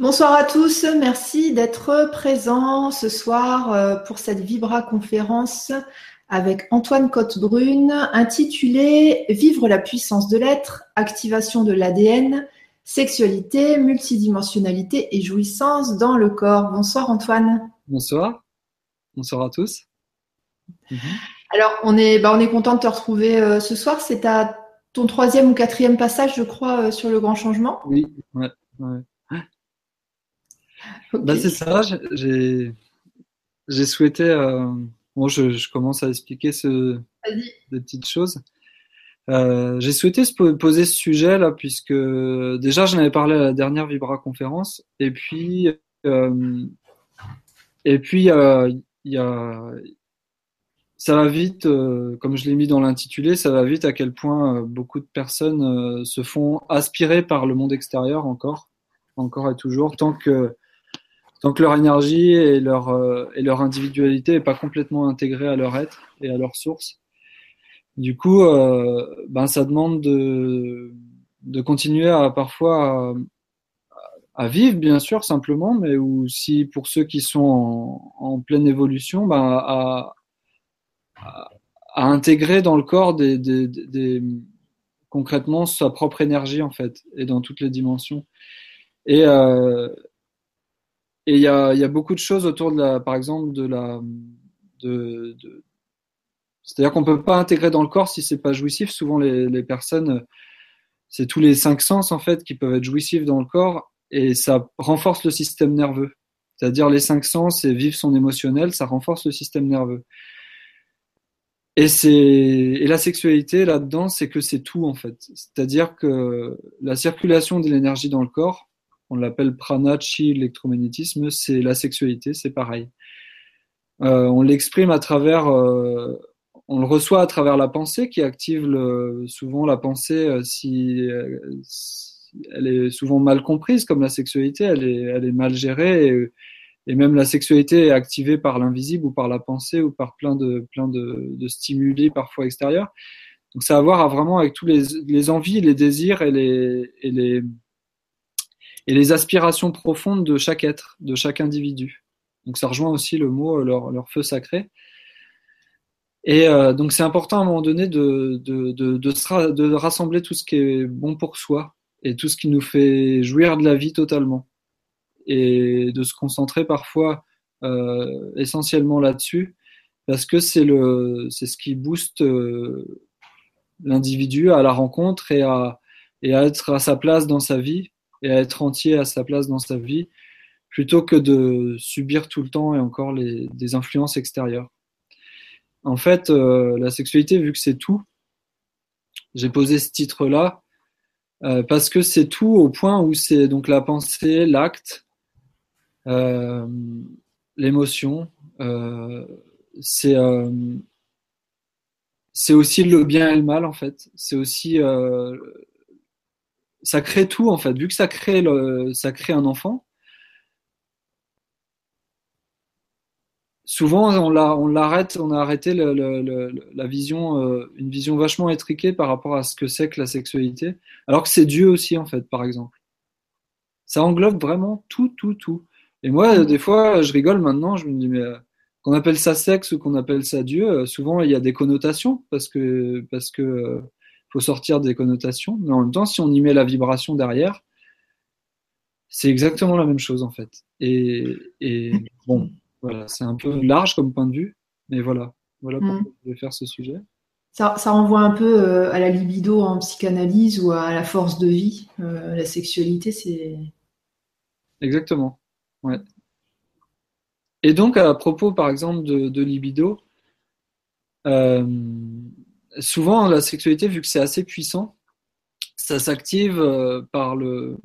Bonsoir à tous, merci d'être présents ce soir euh, pour cette Vibra conférence avec Antoine Cotte-Brune intitulée Vivre la puissance de l'être, activation de l'ADN, sexualité, multidimensionnalité et jouissance dans le corps. Bonsoir Antoine. Bonsoir. Bonsoir à tous. Mhm. Alors, on est, bah, on est content de te retrouver euh, ce soir. C'est à ton troisième ou quatrième passage, je crois, euh, sur le grand changement. Oui, ouais, bah, c'est ça, j'ai souhaité. Euh, bon, je, commence à expliquer ce, des petites choses. Euh, j'ai souhaité se poser ce sujet là, puisque déjà j'en avais parlé à la dernière Vibra conférence, et puis euh, et puis il y a, ça va vite, comme je l'ai mis dans l'intitulé, ça va vite à quel point beaucoup de personnes se font aspirer par le monde extérieur encore, encore et toujours, tant que tant que leur énergie et leur, euh, et leur individualité n'est pas complètement intégrée à leur être et à leur source. Du coup, euh, ben, ça demande de, de continuer à parfois à, vivre, bien sûr, simplement, mais aussi pour ceux qui sont en, pleine évolution, ben, à, à, à, intégrer dans le corps des, des, des, concrètement sa propre énergie, en fait, et dans toutes les dimensions. Et, euh, et il y a, y a, beaucoup de choses autour de la, par exemple, de la, de, de c'est-à-dire qu'on peut pas intégrer dans le corps si c'est pas jouissif. Souvent, les, les personnes, c'est tous les cinq sens en fait qui peuvent être jouissifs dans le corps et ça renforce le système nerveux. C'est-à-dire les cinq sens et vivre son émotionnel, ça renforce le système nerveux. Et c'est et la sexualité là-dedans, c'est que c'est tout en fait. C'est-à-dire que la circulation de l'énergie dans le corps, on l'appelle prana, chi, électromagnétisme, c'est la sexualité, c'est pareil. Euh, on l'exprime à travers, euh, on le reçoit à travers la pensée qui active souvent la pensée euh, si, elle est souvent mal comprise comme la sexualité, elle est, mal gérée et, même la sexualité est activée par l'invisible ou par la pensée ou par plein de, plein de, stimuli parfois extérieurs. Donc ça a à voir vraiment avec tous les, les envies, les désirs et les, et les aspirations profondes de chaque être, de chaque individu. Donc ça rejoint aussi le mot euh, leur, leur feu sacré. Et euh, donc c'est important à un moment donné de, de, de, de, rassembler tout ce qui est bon pour soi et tout ce qui nous fait jouir de la vie totalement. Et de se concentrer parfois euh, essentiellement là-dessus, parce que c'est le c'est ce qui booste euh, l'individu à la rencontre et à, et à être à sa place dans sa vie et à être entier à sa place dans sa vie, plutôt que de subir tout le temps et encore les, des influences extérieures. En fait, euh, la sexualité, vu que c'est tout, j'ai posé ce titre-là euh, parce que c'est tout au point où c'est donc la pensée, l'acte, euh, l'émotion, c'est c'est aussi le bien et le mal en fait. C'est aussi ça crée tout en fait. Vu que ça crée, le, ça crée un enfant, souvent on, on l'arrête, on a arrêté le, le, la vision, euh, une vision vachement étriquée par rapport à ce que c'est que la sexualité, alors que c'est Dieu aussi en fait, par exemple. Ça englobe vraiment tout, tout, tout. Et moi, des fois, je rigole maintenant, je me dis mais euh, qu'on appelle ça sexe ou qu'on appelle ça Dieu, euh, souvent il y a des connotations parce que parce que faut sortir des connotations, mais en même temps, si on y met la vibration derrière, c'est exactement la même chose en fait. Et, et bon, voilà, c'est un peu large comme point de vue, mais voilà, voilà pourquoi mm. je vais faire ce sujet. Ça, ça, renvoie un peu euh, à la libido en psychanalyse ou à la force de vie. Euh, la sexualité, c'est. Exactement. Ouais. Et donc, à propos, par exemple, de, de libido, euh, souvent, la sexualité, vu que c'est assez puissant, ça s'active euh, par le.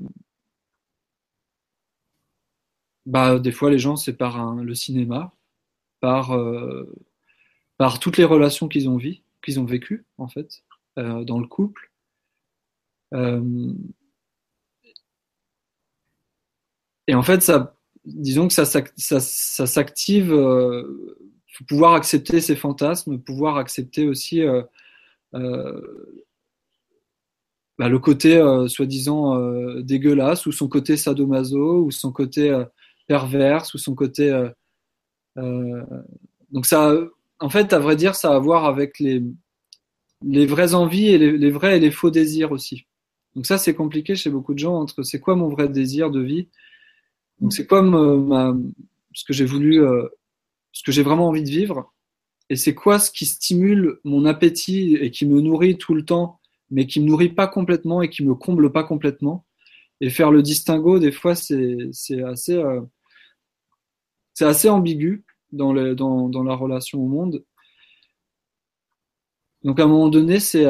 Bah, des fois, les gens, c'est par le cinéma, par, euh, par toutes les relations qu'ils ont, vécues, en fait, euh, dans le couple. Et en fait, ça, disons que ça, s'active, pouvoir accepter ses fantasmes, pouvoir accepter aussi euh, euh, bah, le côté soi-disant dégueulasse, ou son côté sadomaso, ou son côté perverse, ou son côté. donc ça, en fait, à vrai dire, ça a à voir avec les, les vraies envies et les, vrais et les faux désirs aussi. Donc ça, c'est compliqué chez beaucoup de gens entre c'est quoi mon vrai désir de vie? Donc c'est quoi ce que j'ai voulu, ce que j'ai vraiment envie de vivre, et c'est quoi ce qui stimule mon appétit et qui me nourrit tout le temps, mais qui me nourrit pas complètement et qui me comble pas complètement? Et faire le distinguo, des fois, c'est assez, euh, c'est assez ambigu dans, la relation au monde. Donc à un moment donné, c'est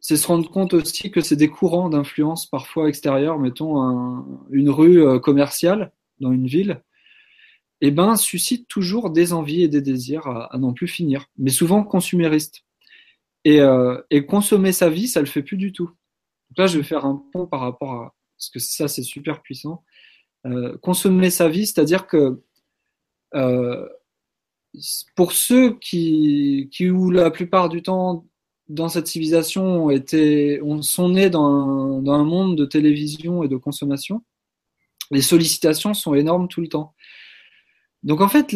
c'est se rendre compte aussi que c'est des courants d'influence parfois extérieurs, mettons un, une rue euh, commerciale dans une ville, eh ben, suscite toujours des envies et des désirs à, n'en plus finir, mais souvent consuméristes. Et, euh, et, consommer sa vie, ça le fait plus du tout. Donc là, je vais faire un pont par rapport à parce que ça, c'est super puissant. Euh, consommer sa vie, c'est-à-dire que euh, pour ceux qui, qui, ou la plupart du temps dans cette civilisation ont on, sont nés dans dans un monde de télévision et de consommation, les sollicitations sont énormes tout le temps. Donc en fait,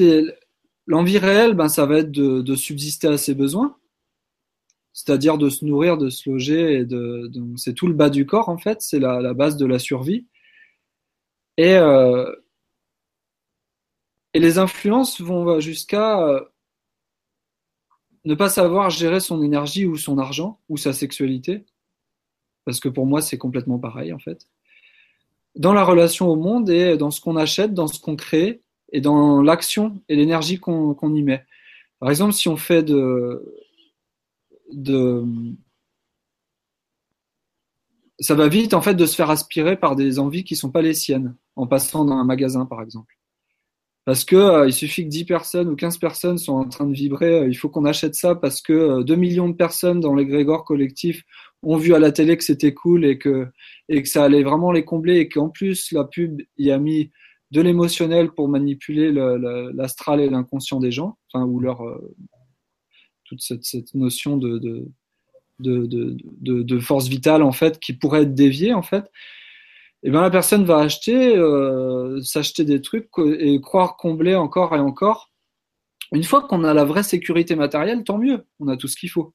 l'envie réelle, ben, ça va être de, subsister à ses besoins, c'est-à-dire de se nourrir, de se loger, c'est tout le bas du corps en fait, c'est la, base de la survie. Et, euh, les influences vont jusqu'à euh, ne pas savoir gérer son énergie ou son argent ou sa sexualité, parce que pour moi c'est complètement pareil en fait. Dans la relation au monde et dans ce qu'on achète, dans ce qu'on crée, et dans l'action et l'énergie qu'on y met. Par exemple, si on fait de, ça va vite en fait de se faire aspirer par des envies qui sont pas les siennes en passant dans un magasin par exemple. Parce que euh, il suffit que 10 personnes ou 15 personnes sont en train de vibrer, euh, il faut qu'on achète ça parce que 2 euh, millions de personnes dans l'égrégore collectif ont vu à la télé que c'était cool et que et que ça allait vraiment les combler et qu'en plus la pub y a mis de l'émotionnel pour manipuler l'astral et l'inconscient des gens, enfin, ou leur euh, toute cette, notion de, de de, de, de, force vitale en fait qui pourrait être déviée en fait et eh bien la personne va acheter euh, s'acheter des trucs et croire combler encore et encore. Une fois qu'on a la vraie sécurité matérielle tant mieux on a tout ce qu'il faut.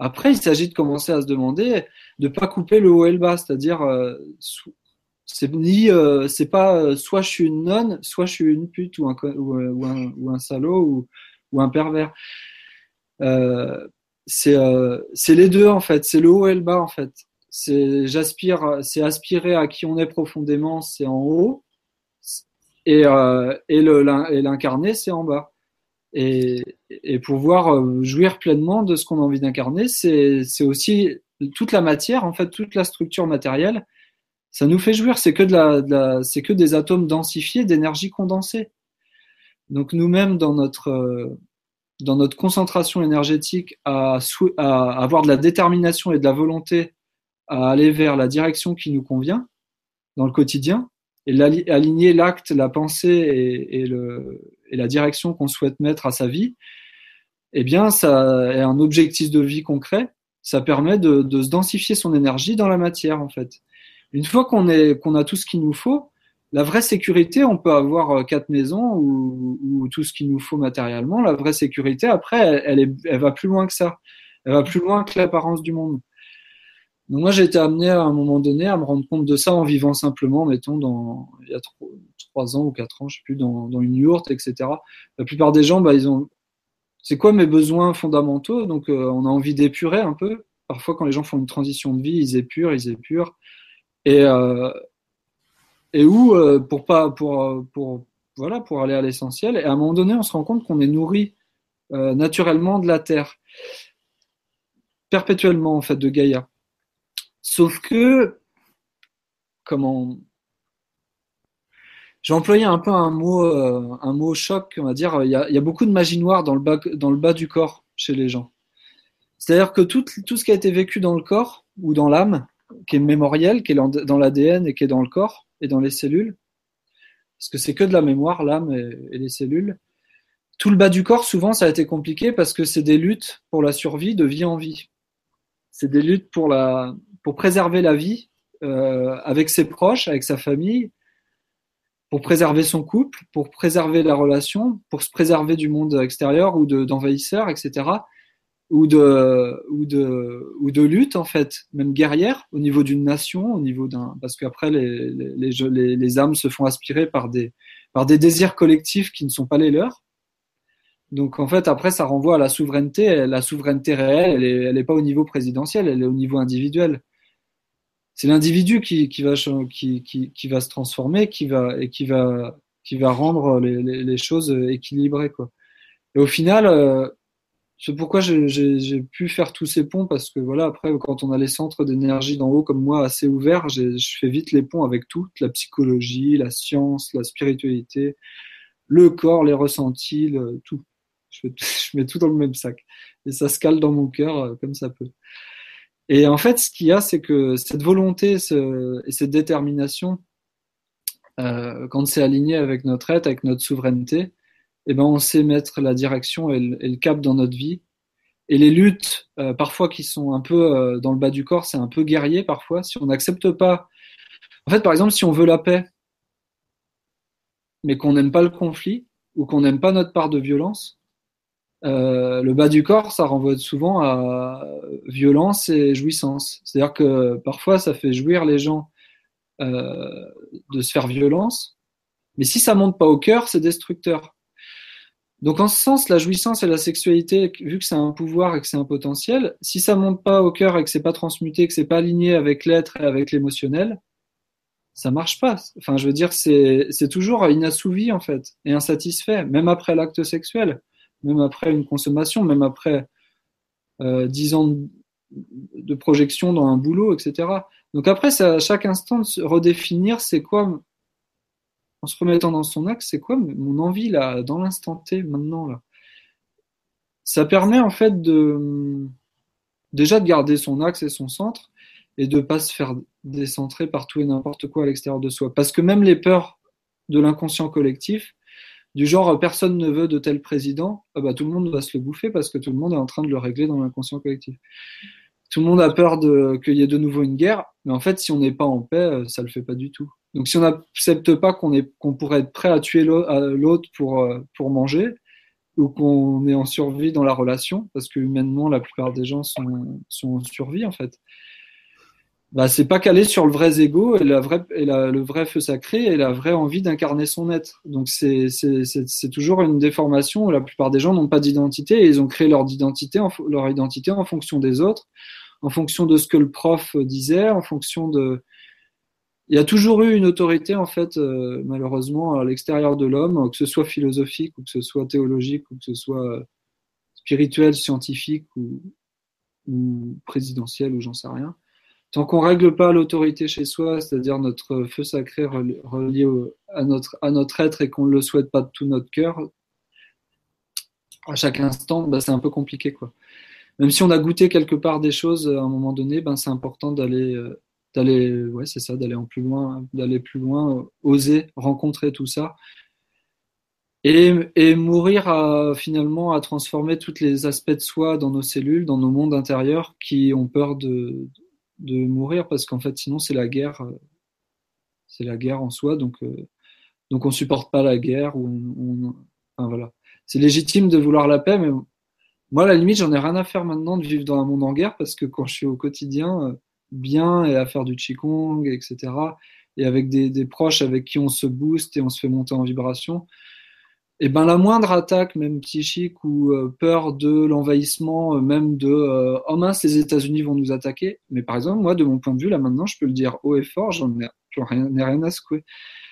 Après il s'agit de commencer à se demander de pas couper le haut et le bas c'est-à-dire euh, c'est ni, euh, c'est pas euh, soit je suis une nonne, soit je suis une pute ou un, euh, ou un, ou un salaud ou, ou un pervers. C'est, c'est les deux en fait, c'est le haut et le bas en fait. C'est j'aspire, c'est aspirer à qui on est profondément, c'est en haut, et, et l'incarner, c'est en bas. Et, et pouvoir jouir pleinement de ce qu'on a envie d'incarner, c'est, c'est aussi toute la matière en fait, toute la structure matérielle ça nous fait jouir. C'est que des atomes densifiés d'énergie condensée. Donc nous-mêmes dans notre euh, concentration énergétique à, avoir de la détermination et de la volonté à aller vers la direction qui nous convient dans le quotidien et aligner l'acte, la pensée et, la direction qu'on souhaite mettre à sa vie, eh bien, ça est un objectif de vie concret. Ça permet de se densifier son énergie dans la matière, en fait. Une fois qu'on est qu'on a tout ce qu'il nous faut, la vraie sécurité, on peut avoir euh, quatre maisons ou, ou tout ce qu'il nous faut matériellement. La vraie sécurité, après, elle, est, elle va plus loin que ça. Elle va plus loin que l'apparence du monde. Donc moi, j'ai été amené à un moment donné à me rendre compte de ça en vivant simplement, mettons, dans il y a trois, ans ou quatre ans, je sais plus, dans, dans une yourte, etc. La plupart des gens, bah, ils ont. C'est quoi mes besoins fondamentaux? Donc, euh, on a envie d'épurer un peu. Parfois, quand les gens font une transition de vie, ils épurent, ils épurent et euh, et où euh, pour pas pour pour voilà pour aller à l'essentiel et à un moment donné on se rend compte qu'on est nourri euh, naturellement de la terre. Perpétuellement en fait de Gaïa. Sauf que comment j'ai employé un peu un mot un mot choc on va dire il y a, il y a beaucoup de magie noire dans le bas dans le bas du corps chez les gens. C'est-à-dire que tout, tout ce qui a été vécu dans le corps ou dans l'âme qui est mémoriel, qui est dans l'ADN et qui est dans le corps et dans les cellules, parce que c'est que de la mémoire, l'âme et, les cellules. Tout le bas du corps, souvent, ça a été compliqué parce que c'est des luttes pour la survie de vie en vie. c'est des luttes pour la, pour préserver la vie euh, avec ses proches, avec sa famille, pour préserver son couple, pour préserver la relation, pour se préserver du monde extérieur ou d'envahisseurs, etc. Ou de, ou de, ou de lutte en fait, même guerrière au niveau d'une nation, au niveau d'un, parce qu'après les, les, les, les, âmes se font aspirer par des, par des désirs collectifs qui ne sont pas les leurs. Donc en fait après ça renvoie à la souveraineté. La souveraineté réelle, elle est, elle est pas au niveau présidentiel, elle est au niveau individuel c'est l'individu qui, qui, va, qui, qui, qui, va se transformer, qui va, et qui va, qui va rendre les, les, les choses équilibrées. Quoi. Et au final, euh, c'est pourquoi j'ai pu faire tous ces ponts, parce que voilà, après, quand on a les centres d'énergie d'en haut comme moi assez ouverts, je fais vite les ponts avec tout, la psychologie, la science, la spiritualité, le corps, les ressentis, le, tout. Je, je mets tout dans le même sac. Et ça se cale dans mon cœur euh, comme ça peut. Et en fait, ce qu'il y a, c'est que cette volonté et cette détermination, euh, quand c'est aligné avec notre être, avec notre souveraineté, eh ben, on sait mettre la direction et le, cap dans notre vie. Et les luttes, euh, parfois qui sont un peu euh, dans le bas du corps, c'est un peu guerrier parfois. Si on n'accepte pas, en fait, par exemple, si on veut la paix, mais qu'on n'aime pas le conflit ou qu'on n'aime pas notre part de violence, euh, le bas du corps, ça renvoie souvent à violence et jouissance. C'est-à-dire que parfois, ça fait jouir les gens de se faire violence, mais si ça monte pas au cœur, c'est destructeur. Donc en ce sens, la jouissance et la sexualité, vu que c'est un pouvoir et que c'est un potentiel, si ça monte pas au cœur et que c'est pas transmuté, que c'est pas aligné avec l'être et avec l'émotionnel, ça marche pas. Enfin, je veux dire, c'est toujours inassouvi en fait et insatisfait, même après l'acte sexuel même après une consommation, même après euh, 10 ans de, projection dans un boulot, etc. Donc après, c'est à chaque instant de se redéfinir c'est quoi, en se remettant dans son axe, c'est quoi mon envie là, dans l'instant T, maintenant là? Ça permet en fait déjà de garder son axe et son centre et de pas se faire décentrer par tout et n'importe quoi à l'extérieur de soi. Parce que même les peurs de l'inconscient collectif, du genre personne ne veut de tel président, ah bah, tout le monde va se le bouffer parce que tout le monde est en train de le régler dans l'inconscient collectif. Tout le monde a peur qu'il y ait de nouveau une guerre, mais en fait, si on n'est pas en paix, euh, ça le fait pas du tout. Donc, si on n'accepte pas qu'on pourrait être prêt à tuer l'autre pour, euh, pour manger, ou qu'on est en survie dans la relation, parce que humainement, la plupart des gens sont, sont en survie, en fait bah, c'est pas calé sur le vrai ego et, la vraie, et le vrai feu sacré et la vraie envie d'incarner son être. Donc c'est, toujours une déformation où la plupart des gens n'ont pas d'identité et ils ont créé leur identité, en, leur identité en fonction des autres, en fonction de ce que le prof disait, en fonction de. Il y a toujours eu une autorité en fait, euh, malheureusement, à l'extérieur de l'homme, que ce soit philosophique ou que ce soit théologique ou que ce soit spirituel, scientifique ou, ou présidentiel ou j'en sais rien tant qu'on règle pas l'autorité chez soi, c'est-à-dire notre feu sacré relié à, notre, à notre être et qu'on ne le souhaite pas de tout notre cœur, à chaque instant, bah, c'est un peu compliqué. Quoi. Même si on a goûté quelque part des choses à un moment donné, ben, c'est important d'aller, euh, d'aller, ouais, c'est ça, d'aller en plus loin, d'aller plus loin, oser rencontrer tout ça. Et, et mourir à, finalement à transformer tous les aspects de soi dans nos cellules, dans nos mondes intérieurs qui ont peur de, de mourir parce qu'en fait sinon c'est la guerre c'est la guerre en soi donc euh, donc on supporte pas la guerre ou enfin, voilà c'est légitime de vouloir la paix mais moi à la limite j'en ai rien à faire maintenant de vivre dans un monde en guerre parce que quand je suis au quotidien euh, bien et à faire du qigong etc et avec des, proches avec qui on se booste et on se fait monter en vibration et eh ben la moindre attaque, même psychique ou euh, peur de l'envahissement, euh, même de euh, oh mince les États-Unis vont nous attaquer. Mais par exemple moi de mon point de vue là maintenant je peux le dire haut et fort, j'en ai, rien à secouer.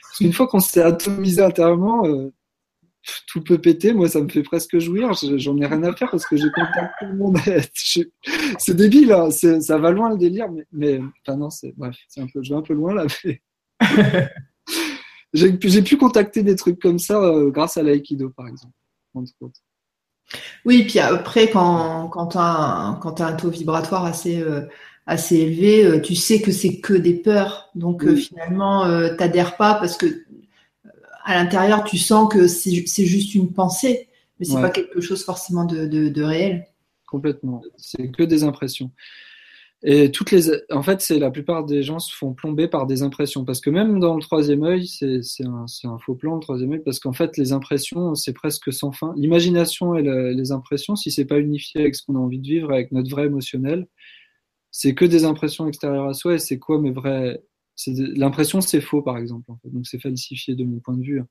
Parce qu'une fois qu'on s'est atomisé intérieurement, tout peut péter. Moi ça me fait presque jouir. J'en ai rien à faire parce que j'ai contacté tout le monde. c'est débile, hein. ça va loin le délire, mais, mais enfin non c'est bref, c'est un peu, je vais un peu loin là. Mais... j'ai pu contacter des trucs comme ça euh, grâce à l'aïkido, par exemple, Oui, puis après, quand, quand tu as, un taux vibratoire assez, euh, assez élevé, euh, tu sais que c'est que des peurs. Donc finalement, tu n'adhères pas parce que à l'intérieur, tu sens que c'est juste une pensée, mais c'est pas quelque chose forcément de, de, réel. Complètement. C'est que des impressions. Et toutes les, en fait, c'est la plupart des gens se font plomber par des impressions, parce que même dans le troisième œil, c'est un, un, faux plan le troisième œil, parce qu'en fait, les impressions, c'est presque sans fin. L'imagination et les impressions, si c'est pas unifié avec ce qu'on a envie de vivre, avec notre vrai émotionnel, c'est que des impressions extérieures à soi. Et c'est quoi mes vrais L'impression, c'est faux, par exemple. Donc, c'est falsifié de mon point de vue.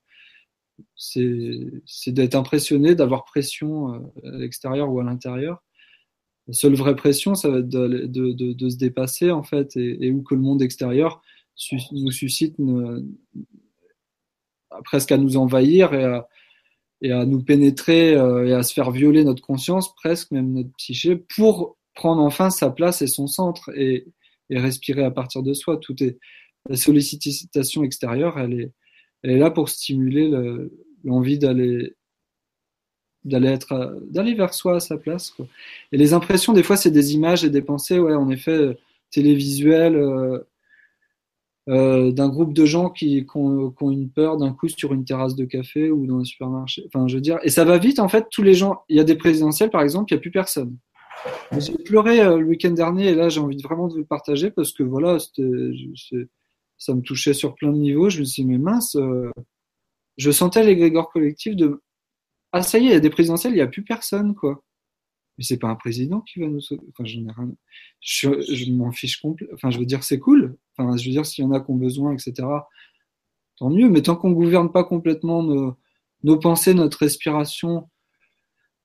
C'est d'être impressionné, d'avoir pression euh, à l'extérieur ou à l'intérieur la seule vraie pression, ça va être de, de, de, se dépasser, en fait, et, et, où que le monde extérieur nous suscite presque à nous envahir et à, et à nous pénétrer euh, et à se faire violer notre conscience, presque même notre psyché, pour prendre enfin sa place et son centre et, et respirer à partir de soi. Tout est la sollicitation extérieure, elle est, elle est là pour stimuler l'envie d'aller d'aller être d'aller vers soi à sa place et les impressions des fois c'est des images et des pensées ouais en effet télévisuelles euh, euh, d'un groupe de gens qui, qui, ont, qui, ont, une peur d'un coup sur une terrasse de café ou dans un supermarché. Enfin je veux dire et ça va vite en fait tous les gens il y a des présidentielles par exemple il n'y a plus personne j'ai pleuré euh, le week-end dernier et là j'ai envie vraiment de vous partager parce que voilà ça me touchait sur plein de niveaux je me suis dit mais mince euh, je sentais l'égrégore collectif de ah, ça y est, il y a des présidentielles, il n'y a plus personne, quoi. Mais c'est pas un président qui va nous sauver. Enfin, je, je m'en fiche complet. Enfin, je veux dire, c'est cool. Enfin, je veux dire, s'il y en a qui ont besoin, etc., tant mieux. Mais tant qu'on gouverne pas complètement nos, nos pensées, notre respiration,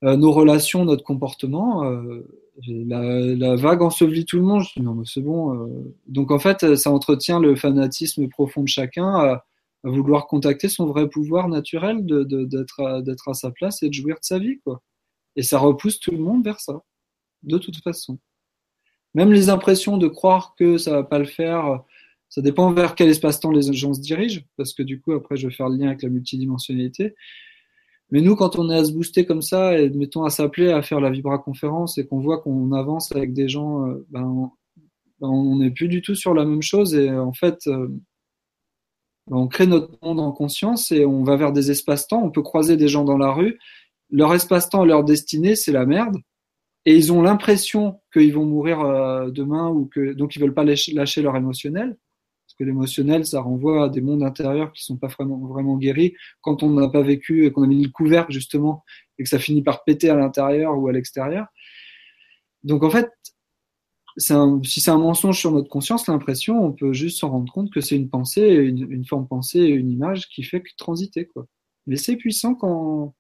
nos relations, notre comportement, euh, la, la, vague ensevelit tout le monde. Je dis, non, mais c'est bon. Euh. Donc, en fait, ça entretient le fanatisme profond de chacun à vouloir contacter son vrai pouvoir naturel de, d'être, d'être à sa place et de jouir de sa vie, quoi. Et ça repousse tout le monde vers ça, de toute façon. Même les impressions de croire que ça va pas le faire, ça dépend vers quel espace-temps les gens se dirigent, parce que du coup, après, je vais faire le lien avec la multidimensionnalité. Mais nous, quand on est à se booster comme ça, et mettons à s'appeler à faire la Vibra conférence et qu'on voit qu'on avance avec des gens, euh, ben, on n'est plus du tout sur la même chose. Et en fait, euh, on crée notre monde en conscience et on va vers des espaces-temps. On peut croiser des gens dans la rue. Leur espace-temps, leur destinée, c'est la merde. Et ils ont l'impression qu'ils vont mourir euh, demain ou que donc ils veulent pas lâcher leur émotionnel. Que l'émotionnel, ça renvoie à des mondes intérieurs qui sont pas vraiment, guéris. Quand on n'a pas vécu et qu'on a mis le couvercle justement et que ça finit par péter à l'intérieur ou à l'extérieur. Donc en fait, si c'est un mensonge sur notre conscience, l'impression, on peut juste s'en rendre compte que c'est une pensée, une, une, forme pensée, une image qui fait que transiter. Quoi. Mais c'est puissant quand,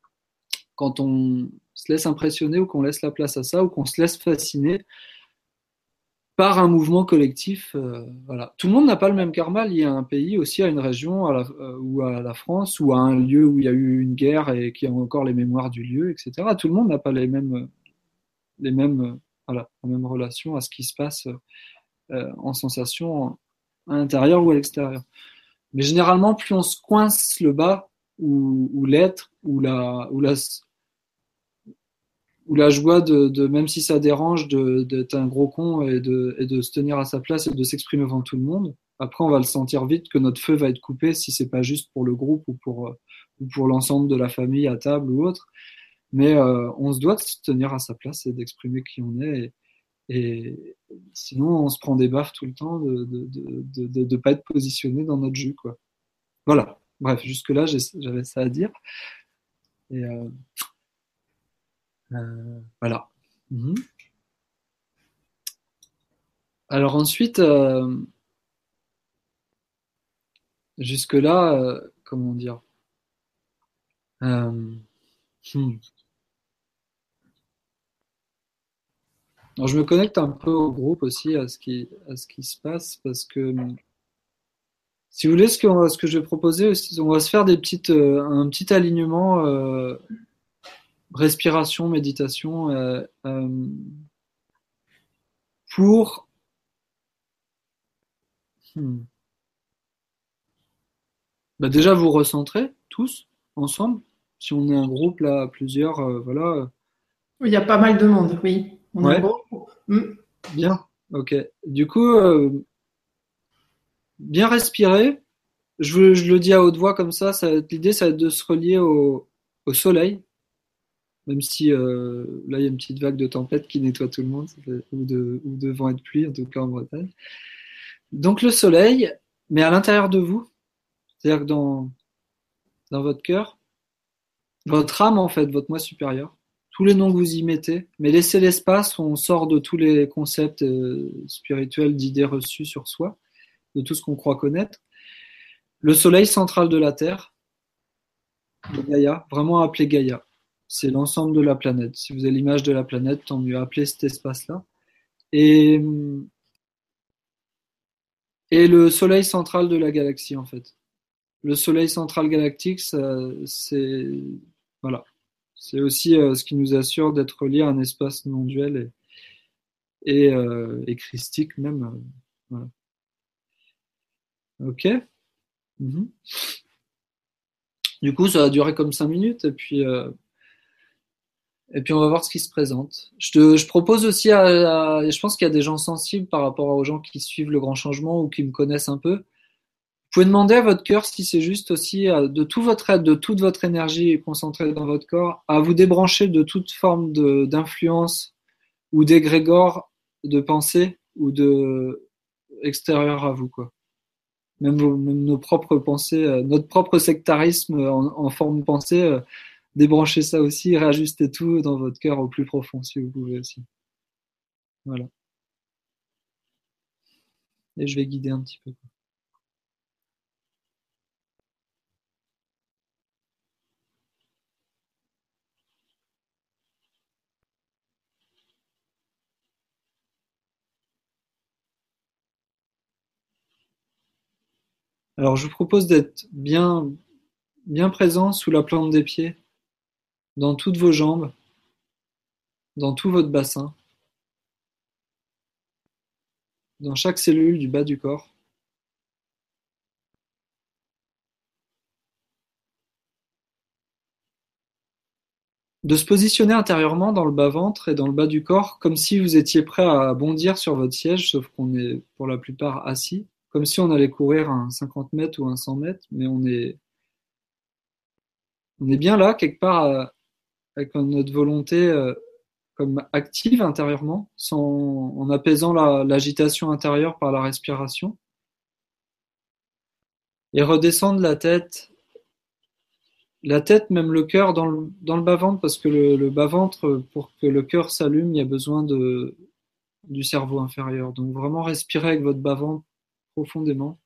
quand on se laisse impressionner ou qu'on laisse la place à ça ou qu'on se laisse fasciner par un mouvement collectif. Euh, voilà. Tout le monde n'a pas le même karma lié à un pays, aussi à une région à la, euh, ou à la France ou à un lieu où il y a eu une guerre et qui a encore les mémoires du lieu, etc. Tout le monde n'a pas les mêmes, les mêmes voilà, la même relation à ce qui se passe euh, en sensation à l'intérieur ou à l'extérieur. Mais généralement, plus on se coince le bas ou, ou l'être ou la, ou la, ou la joie de, même si ça dérange, d'être un gros con et de, se tenir à sa place et de s'exprimer devant tout le monde. Après, on va le sentir vite que notre feu va être coupé si c'est pas juste pour le groupe ou pour, ou pour l'ensemble de la famille à table ou autre. Mais euh, on se doit de se tenir à sa place et d'exprimer qui on est. Et, sinon, on se prend des baffes tout le temps de ne pas être positionné dans notre jus. Quoi. Voilà. Bref, jusque-là, j'avais ça à dire. Euh, euh, voilà. Mmh. Alors ensuite, euh, jusque-là, euh, comment dire hmm. Alors, je me connecte un peu au groupe aussi, à ce qui, à ce qui se passe, parce que si vous voulez, ce que, ce que je vais proposer aussi, on va se faire des petites, un petit alignement, euh, respiration, méditation, euh, euh pour hmm. bah déjà vous recentrer tous ensemble. Si on est un groupe là, plusieurs, voilà. Il y a pas mal de monde, oui. Ouais. Mm. Bien, ok. Du coup, euh, bien respirer. Je, je, le dis à haute voix comme ça. ça L'idée, ça va être de se relier au, au soleil. Même si euh, là, il y a une petite vague de tempête qui nettoie tout le monde, ou, de, vent et de pluie, en tout cas en Bretagne. Donc le soleil, mais à l'intérieur de vous, c'est-à-dire dans, dans votre cœur, votre âme en fait, votre moi supérieur, tous les noms que vous y mettez, mais laissez l'espace où on sort de tous les concepts euh, spirituels, d'idées reçues sur soi, de tout ce qu'on croit connaître. Le soleil central de la Terre, Gaïa, vraiment appelé Gaïa c'est l'ensemble de la planète. Si vous avez l'image de la planète, tant mieux appeler cet espace-là. Et, et le soleil central de la galaxie, en fait. Le soleil central galactique, c'est voilà, c'est aussi euh, ce qui nous assure d'être lié à un espace non duel et, et, euh, christique même. Euh, voilà. Ok. Mhm. Du coup, ça va durer comme cinq minutes et puis et puis on va voir ce qui se présente. Je, te, je propose aussi, à, je pense qu'il y a des gens sensibles par rapport aux gens qui suivent le grand changement ou qui me connaissent un peu. Vous pouvez demander à votre cœur si c'est juste aussi euh, de tout votre aide, de toute votre énergie concentrée dans votre corps, à vous débrancher de toute forme d'influence ou d'égrégore de pensée ou de extérieur à vous quoi. Même, nos propres pensées, euh, notre propre sectarisme en, en forme de pensée euh, débranchez ça aussi, réajustez tout dans votre cœur au plus profond si vous pouvez aussi. Voilà. Et je vais guider un petit peu. Alors je vous propose d'être bien, bien présent sous la plante des pieds dans toutes vos jambes, dans tout votre bassin, dans chaque cellule du bas du corps. De se positionner intérieurement dans le bas-ventre et dans le bas du corps comme si vous étiez prêt à bondir sur votre siège, sauf qu'on est pour la plupart assis, comme si on allait courir un 50 mètres ou un 100 mètres, mais on est, on est bien là, quelque part, avec notre volonté euh, comme active intérieurement, en apaisant l'agitation intérieure par la respiration. Et redescendre la tête, la tête, même le cœur dans le, bas-ventre, parce que le, bas-ventre, pour que le cœur s'allume, il y a besoin du cerveau inférieur. Donc vraiment respirer avec votre bas-ventre profondément.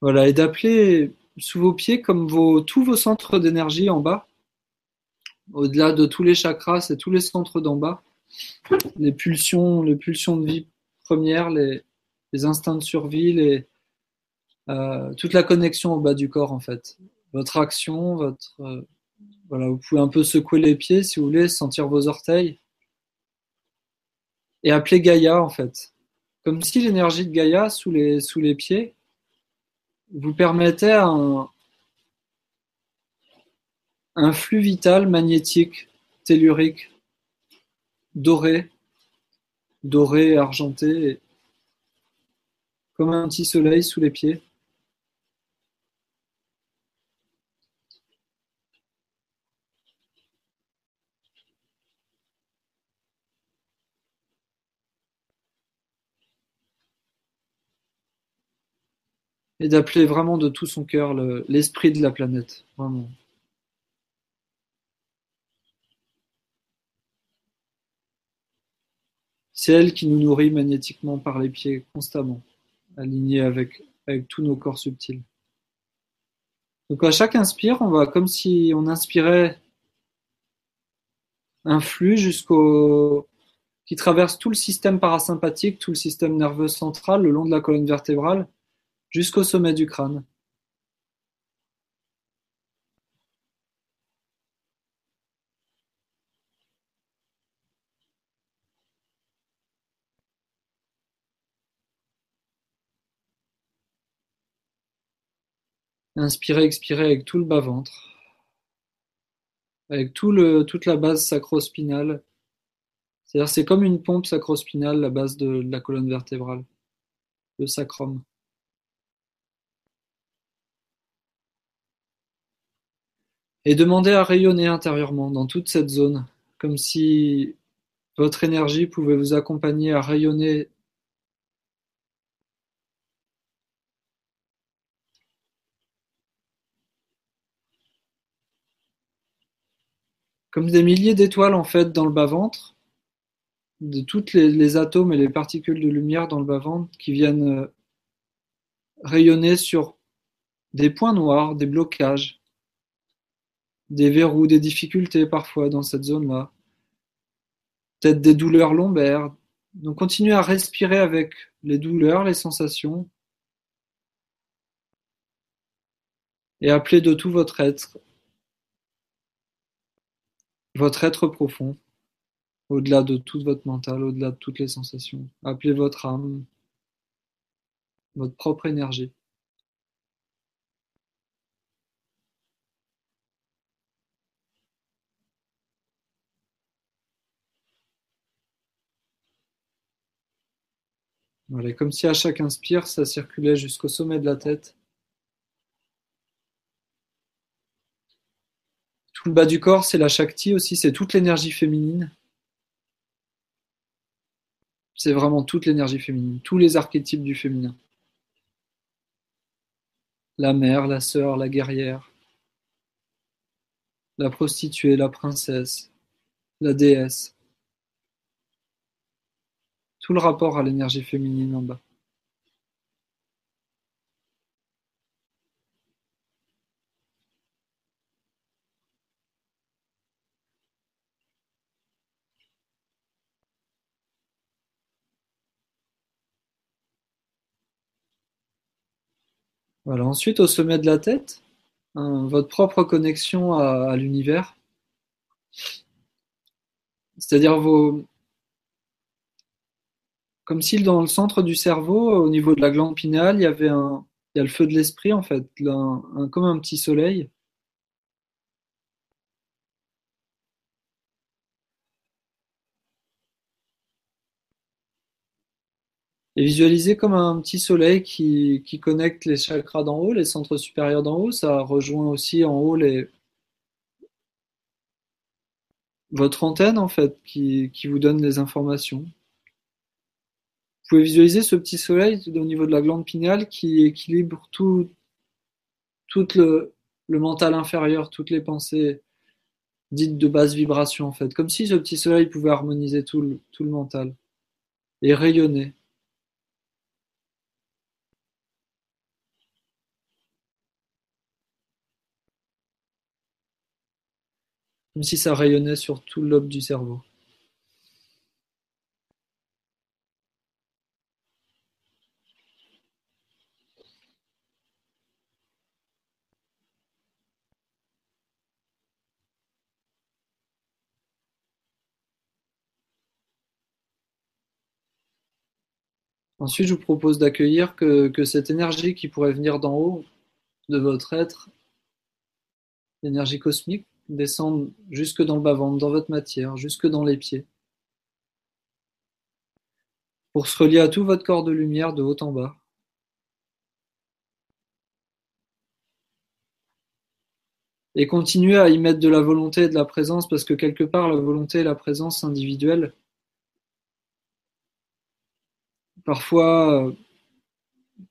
Voilà, et d'appeler sous vos pieds comme tous vos centres d'énergie en bas, au-delà de tous les chakras, c'est tous les centres d'en bas, les pulsions, les pulsions de vie premières, les, instincts de survie, les, euh, toute la connexion au bas du corps en fait. Votre action, votre euh, voilà, vous pouvez un peu secouer les pieds si vous voulez, sentir vos orteils. Et appeler Gaïa en fait, comme si l'énergie de Gaïa sous les pieds vous permettez un, flux vital magnétique, tellurique, doré, doré, argenté, comme un petit soleil sous les pieds. Et d'appeler vraiment de tout son cœur l'esprit de la planète, vraiment. C'est elle qui nous nourrit magnétiquement par les pieds constamment, alignée avec, avec tous nos corps subtils. Donc à chaque inspire, on va comme si on inspirait un flux jusqu'au qui traverse tout le système parasympathique, tout le système nerveux central, le long de la colonne vertébrale, jusqu'au sommet du crâne. Inspirez, expirez avec tout le bas-ventre. avec toute la base sacrospinale. C'est-à-dire c'est comme une pompe sacrospinale, la base de, de la colonne vertébrale, le sacrum. Et demandez à rayonner intérieurement dans toute cette zone, comme si votre énergie pouvait vous accompagner à rayonner. Comme des milliers d'étoiles en fait dans le bas-ventre, de toutes les, les, atomes et les particules de lumière dans le bas-ventre qui viennent euh, rayonner sur des points noirs, des blocages, des verrous, des difficultés parfois dans cette zone-là, peut-être des douleurs lombaires. Donc continuez à respirer avec les douleurs, les sensations, et appelez de tout votre être votre être profond, au-delà de tout votre mental, au-delà de toutes les sensations. Appelez votre âme, votre propre énergie. Comme si à chaque inspire, ça circulait jusqu'au sommet de la tête. le bas du corps, c'est la Shakti aussi, c'est toute l'énergie féminine. C'est vraiment toute l'énergie féminine, tous les archétypes du féminin. La mère, la sœur, la guerrière, la prostituée, la princesse, la déesse. Tout le rapport à l'énergie féminine en bas. Voilà, ensuite au sommet de la tête, hein, votre propre connexion à, l'univers. C'est-à-dire vos. Comme si dans le centre du cerveau, au niveau de la glande pinéale, il y avait un. Il y a le feu de l'esprit en fait, comme un petit soleil Et visualiser comme un petit soleil qui, connecte les chakras d'en haut, les centres supérieurs d'en haut. Ça rejoint aussi en haut les, votre antenne en fait qui, qui vous donne les informations. Vous pouvez visualiser ce petit soleil au niveau de la glande pinéale qui équilibre tout, le, mental inférieur, toutes les pensées dites de basse vibration en fait. Comme si ce petit soleil pouvait harmoniser tout le, tout le mental et rayonner. comme si ça rayonnait sur tout le lobe du cerveau. Ensuite, je vous propose d'accueillir que, cette énergie qui pourrait venir d'en haut de votre être, l'énergie cosmique, descendre jusque dans le bas-ventre, dans votre matière, jusque dans les pieds, pour se relier à tout votre corps de lumière de haut en bas. Et continuer à y mettre de la volonté et de la présence, parce que quelque part, la volonté et la présence individuelle, parfois,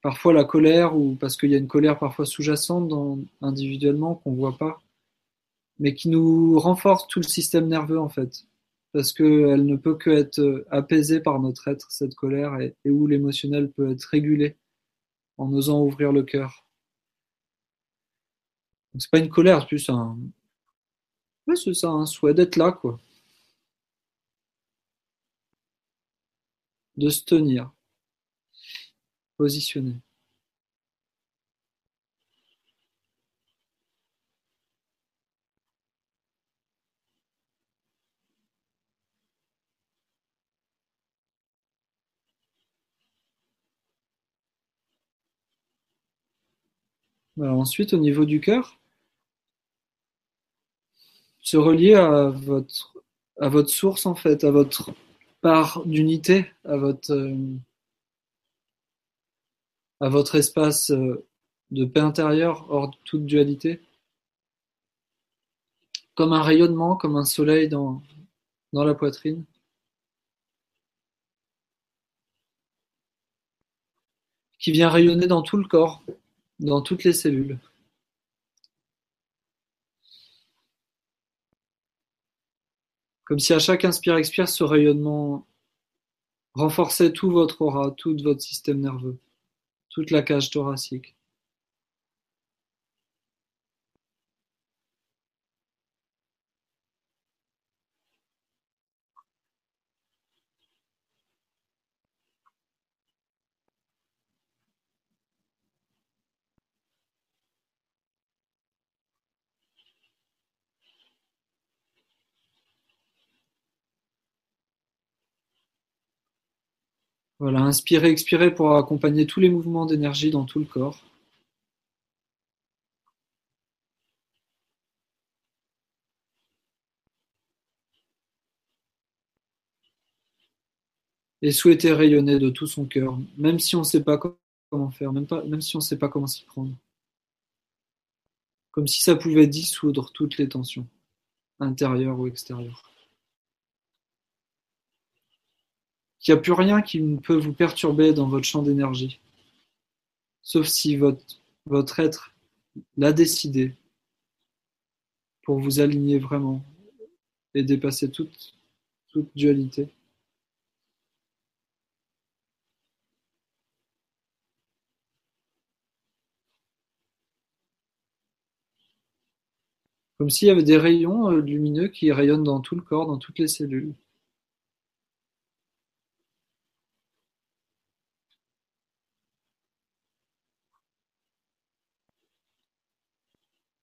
parfois la colère, ou parce qu'il y a une colère parfois sous-jacente individuellement qu'on ne voit pas, mais qui nous renforce tout le système nerveux en fait, parce qu'elle ne peut que être euh, apaisée par notre être, cette colère, et, où l'émotionnel peut être régulé en osant ouvrir le cœur. Donc c'est pas une colère, c'est plus un, ouais, c'est ça, un souhait d'être là, quoi. De se tenir, positionner. ensuite, au niveau du cœur, se relier à votre, à votre source en fait, à votre part d'unité, à votre, euh, à votre espace euh, de paix intérieure hors de toute dualité, comme un rayonnement, comme un soleil dans, dans la poitrine? qui vient rayonner dans tout le corps, dans toutes les cellules. Comme si à chaque inspire-expire, ce rayonnement renforçait tout votre aura, tout votre système nerveux, toute la cage thoracique. Voilà, inspirez, expirez pour accompagner tous les mouvements d'énergie dans tout le corps. Et souhaitez rayonner de tout son cœur, même si on ne sait pas comment faire, même, même si on ne sait pas comment s'y prendre. Comme si ça pouvait dissoudre toutes les tensions, intérieures ou extérieures. Qu'il n'y a plus rien qui ne peut vous perturber dans votre champ d'énergie, sauf si votre, être l'a décidé pour vous aligner vraiment et dépasser toute, toute dualité. Comme s'il y avait des rayons euh, lumineux qui rayonnent dans tout le corps, dans toutes les cellules.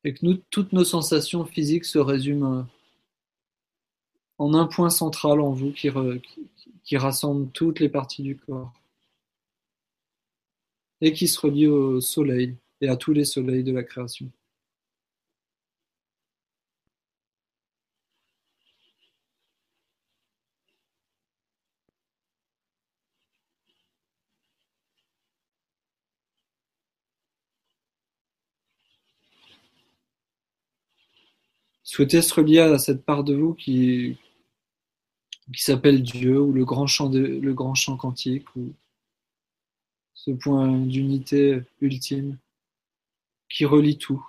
Et que toutes nos sensations physiques se résument euh, en un point central en vous qui, rassemble toutes les parties du corps et qui se relie au soleil et à tous les soleils de la création. Souhaitez se relier à cette part de vous qui, qui s'appelle Dieu ou le grand chant, le grand chant quantique ou ce point d'unité ultime qui relie tout.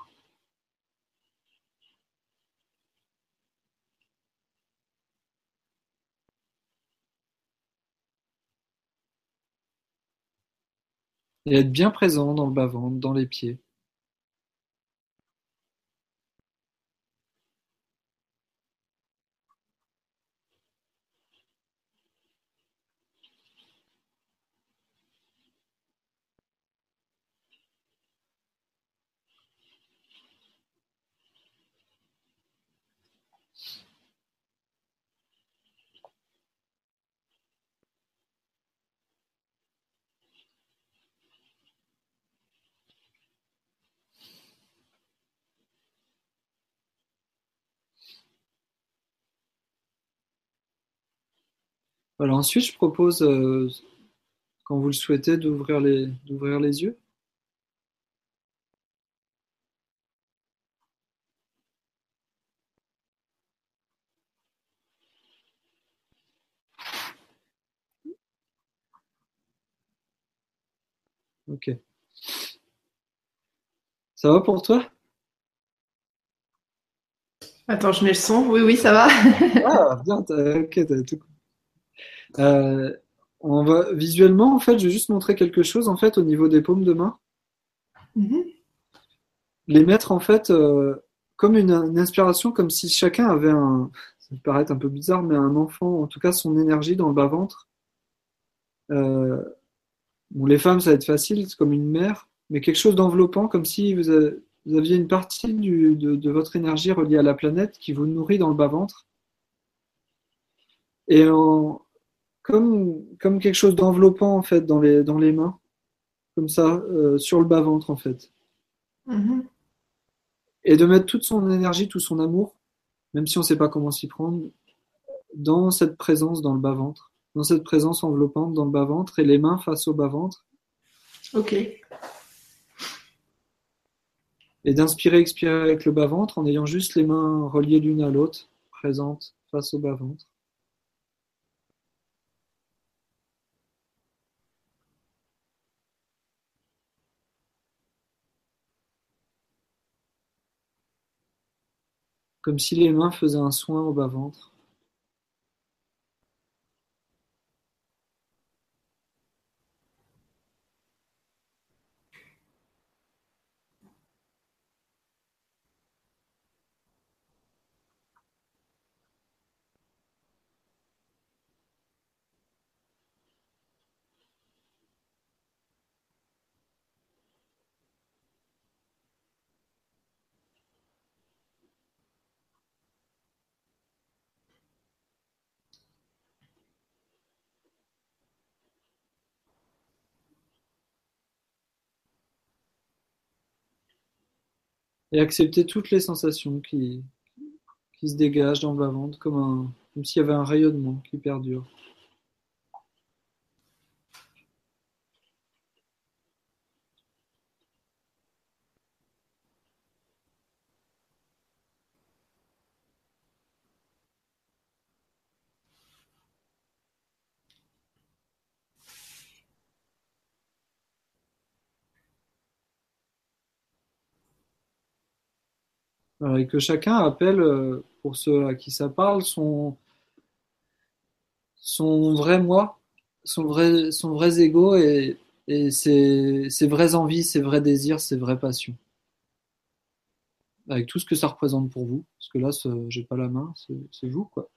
Et être bien présent dans le bas-ventre, dans les pieds. Alors ensuite, je propose, euh, quand vous le souhaitez, d'ouvrir les, d'ouvrir les yeux. Ok. Ça va pour toi? Attends, je mets le son. Oui, oui, ça va. ah, bien, ok, t'as tout euh, on va visuellement, en fait, je vais juste montrer quelque chose en fait au niveau des paumes de main. Mhm. Les mettre en fait euh, comme une, inspiration, comme si chacun avait un, ça peut paraître un peu bizarre, mais un enfant, en tout cas son énergie dans le bas ventre. Euh, bon, les femmes, ça va être facile, c'est comme une mère, mais quelque chose d'enveloppant, comme si vous, aviez une partie de, de, votre énergie reliée à la planète qui vous nourrit dans le bas ventre. Et en, comme, comme quelque chose d'enveloppant en fait dans les, dans les mains, comme ça, euh, sur le bas-ventre en fait. Mm-hmm. Et de mettre toute son énergie, tout son amour même si on ne sait pas comment s'y prendre, dans cette présence dans le bas-ventre, dans cette présence enveloppante dans le bas-ventre et les mains face au bas-ventre. Ok. Et d'inspirer, expirer avec le bas-ventre en ayant juste les mains reliées l'une à l'autre, présentes face au bas-ventre. Comme si les mains faisaient un soin au bas-ventre. Et accepter toutes les sensations qui, qui se dégagent dans le bas-ventre comme, comme s'il y avait un rayonnement qui perdure. Et que chacun appelle, euh, pour ceux à qui ça parle, son, vrai moi, son vrai, son ego et, ses vraies envies, ses vrais désirs, ses vraies passions. Avec tout ce que ça représente pour vous, parce que là, j'ai pas la main, c'est vous, quoi.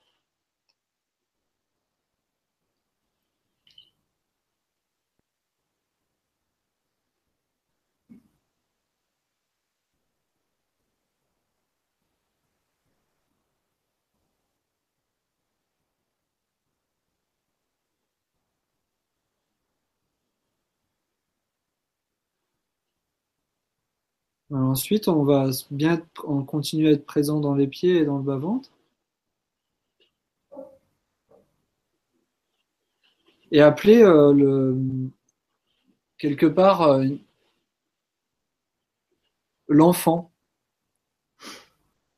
Ensuite, on va bien continuer à être présent dans les pieds et dans le bas-ventre. Et appeler euh, quelque part euh, l'enfant,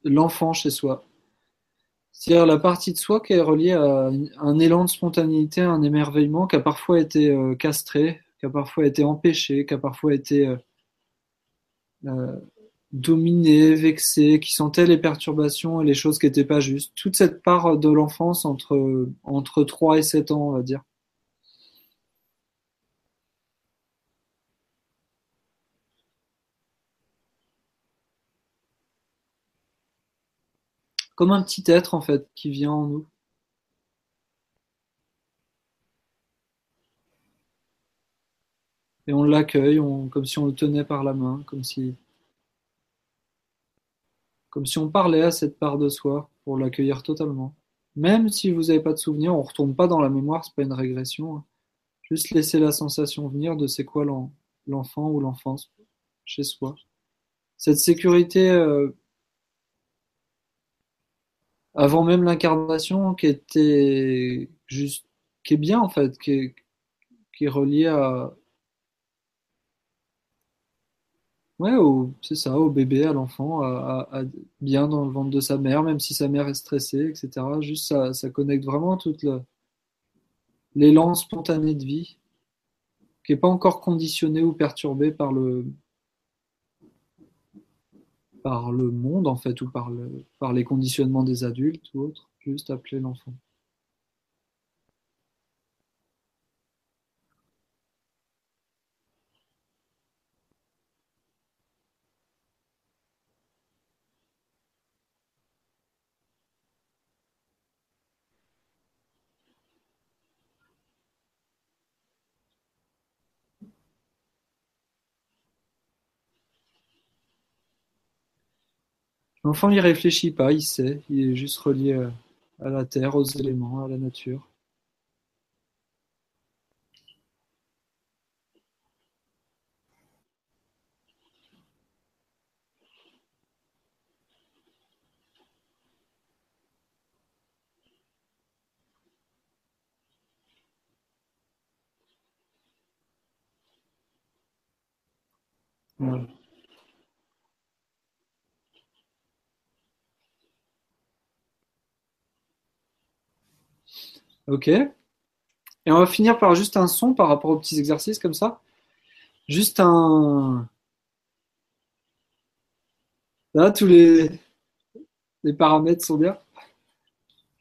l'enfant chez soi. C'est-à-dire la partie de soi qui est reliée à un élan de spontanéité, un émerveillement qui a parfois été euh, castré, qui a parfois été empêché, qui a parfois été euh, dominé, vexé, qui sentait les perturbations et les choses qui n'étaient pas justes. Toute cette part de l'enfance entre, entre 3 et 7 ans, on va dire. Comme un petit être, en fait, qui vient en nous. Et on l'accueille comme si on le tenait par la main, comme si, comme si on parlait à cette part de soi pour l'accueillir totalement. Même si vous n'avez pas de souvenir, on ne retourne pas dans la mémoire, c'est pas une régression. Hein. Juste laisser la sensation venir de c'est quoi l'enfant ou l'enfance chez soi. Cette sécurité euh, avant même l'incarnation qui était juste qui est bien en fait, qui est, qui est reliée à, Ouais, c'est ça, au bébé, à l'enfant, à, bien dans le ventre de sa mère, même si sa mère est stressée, etc. Juste ça, connecte vraiment toute l'élan spontané de vie, qui n'est pas encore conditionné ou perturbé par le par le monde en fait ou par les conditionnements des adultes ou autres, juste appeler l'enfant. L'enfant n'y réfléchit pas, il sait, il est juste relié euh, à, la terre, aux éléments, à la nature. Ok. Et on va finir par juste un son par rapport aux petits exercices comme ça. Juste un. Là, tous les, les paramètres sont bien.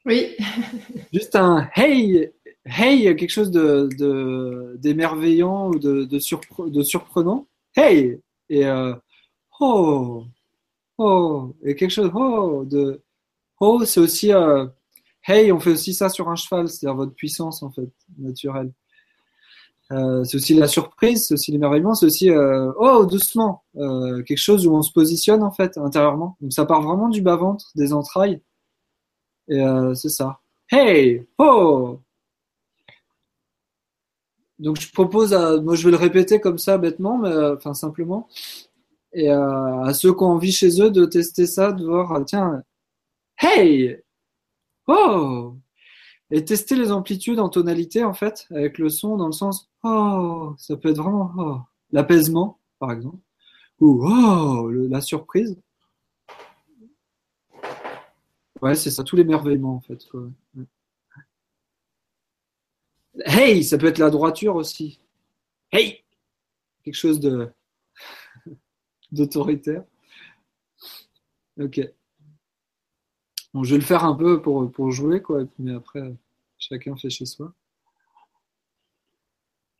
Oui. juste un hey, hey, quelque chose de d'émerveillant ou de, de, surprenant. Hey et euh, oh, oh et quelque chose oh de oh c'est aussi euh, hey on fait aussi ça sur un cheval, c'est-à-dire votre puissance en fait naturelle. Euh, c'est aussi la surprise, c'est aussi l'émerveillement, c'est aussi oh doucement quelque chose où on se positionne en fait intérieurement. Donc ça part vraiment du bas ventre, des entrailles et c'est ça. Hey oh donc je propose à, moi je vais le répéter comme ça bêtement, mais euh, enfin simplement, et euh, à ceux qui ont envie chez eux de tester ça, de voir tiens, hey, oh, et tester les amplitudes en tonalité en fait avec le son dans le sens oh, ça peut être vraiment oh, l'apaisement par exemple, ou oh, la surprise. Ouais, c'est ça, tous les merveillements en fait. Quoi. Hey, ça peut être la droiture aussi. Hey, quelque chose de d'autoritaire. Ok. Je vais le faire un peu pour, pour jouer, quoi, mais après, chacun fait chez soi.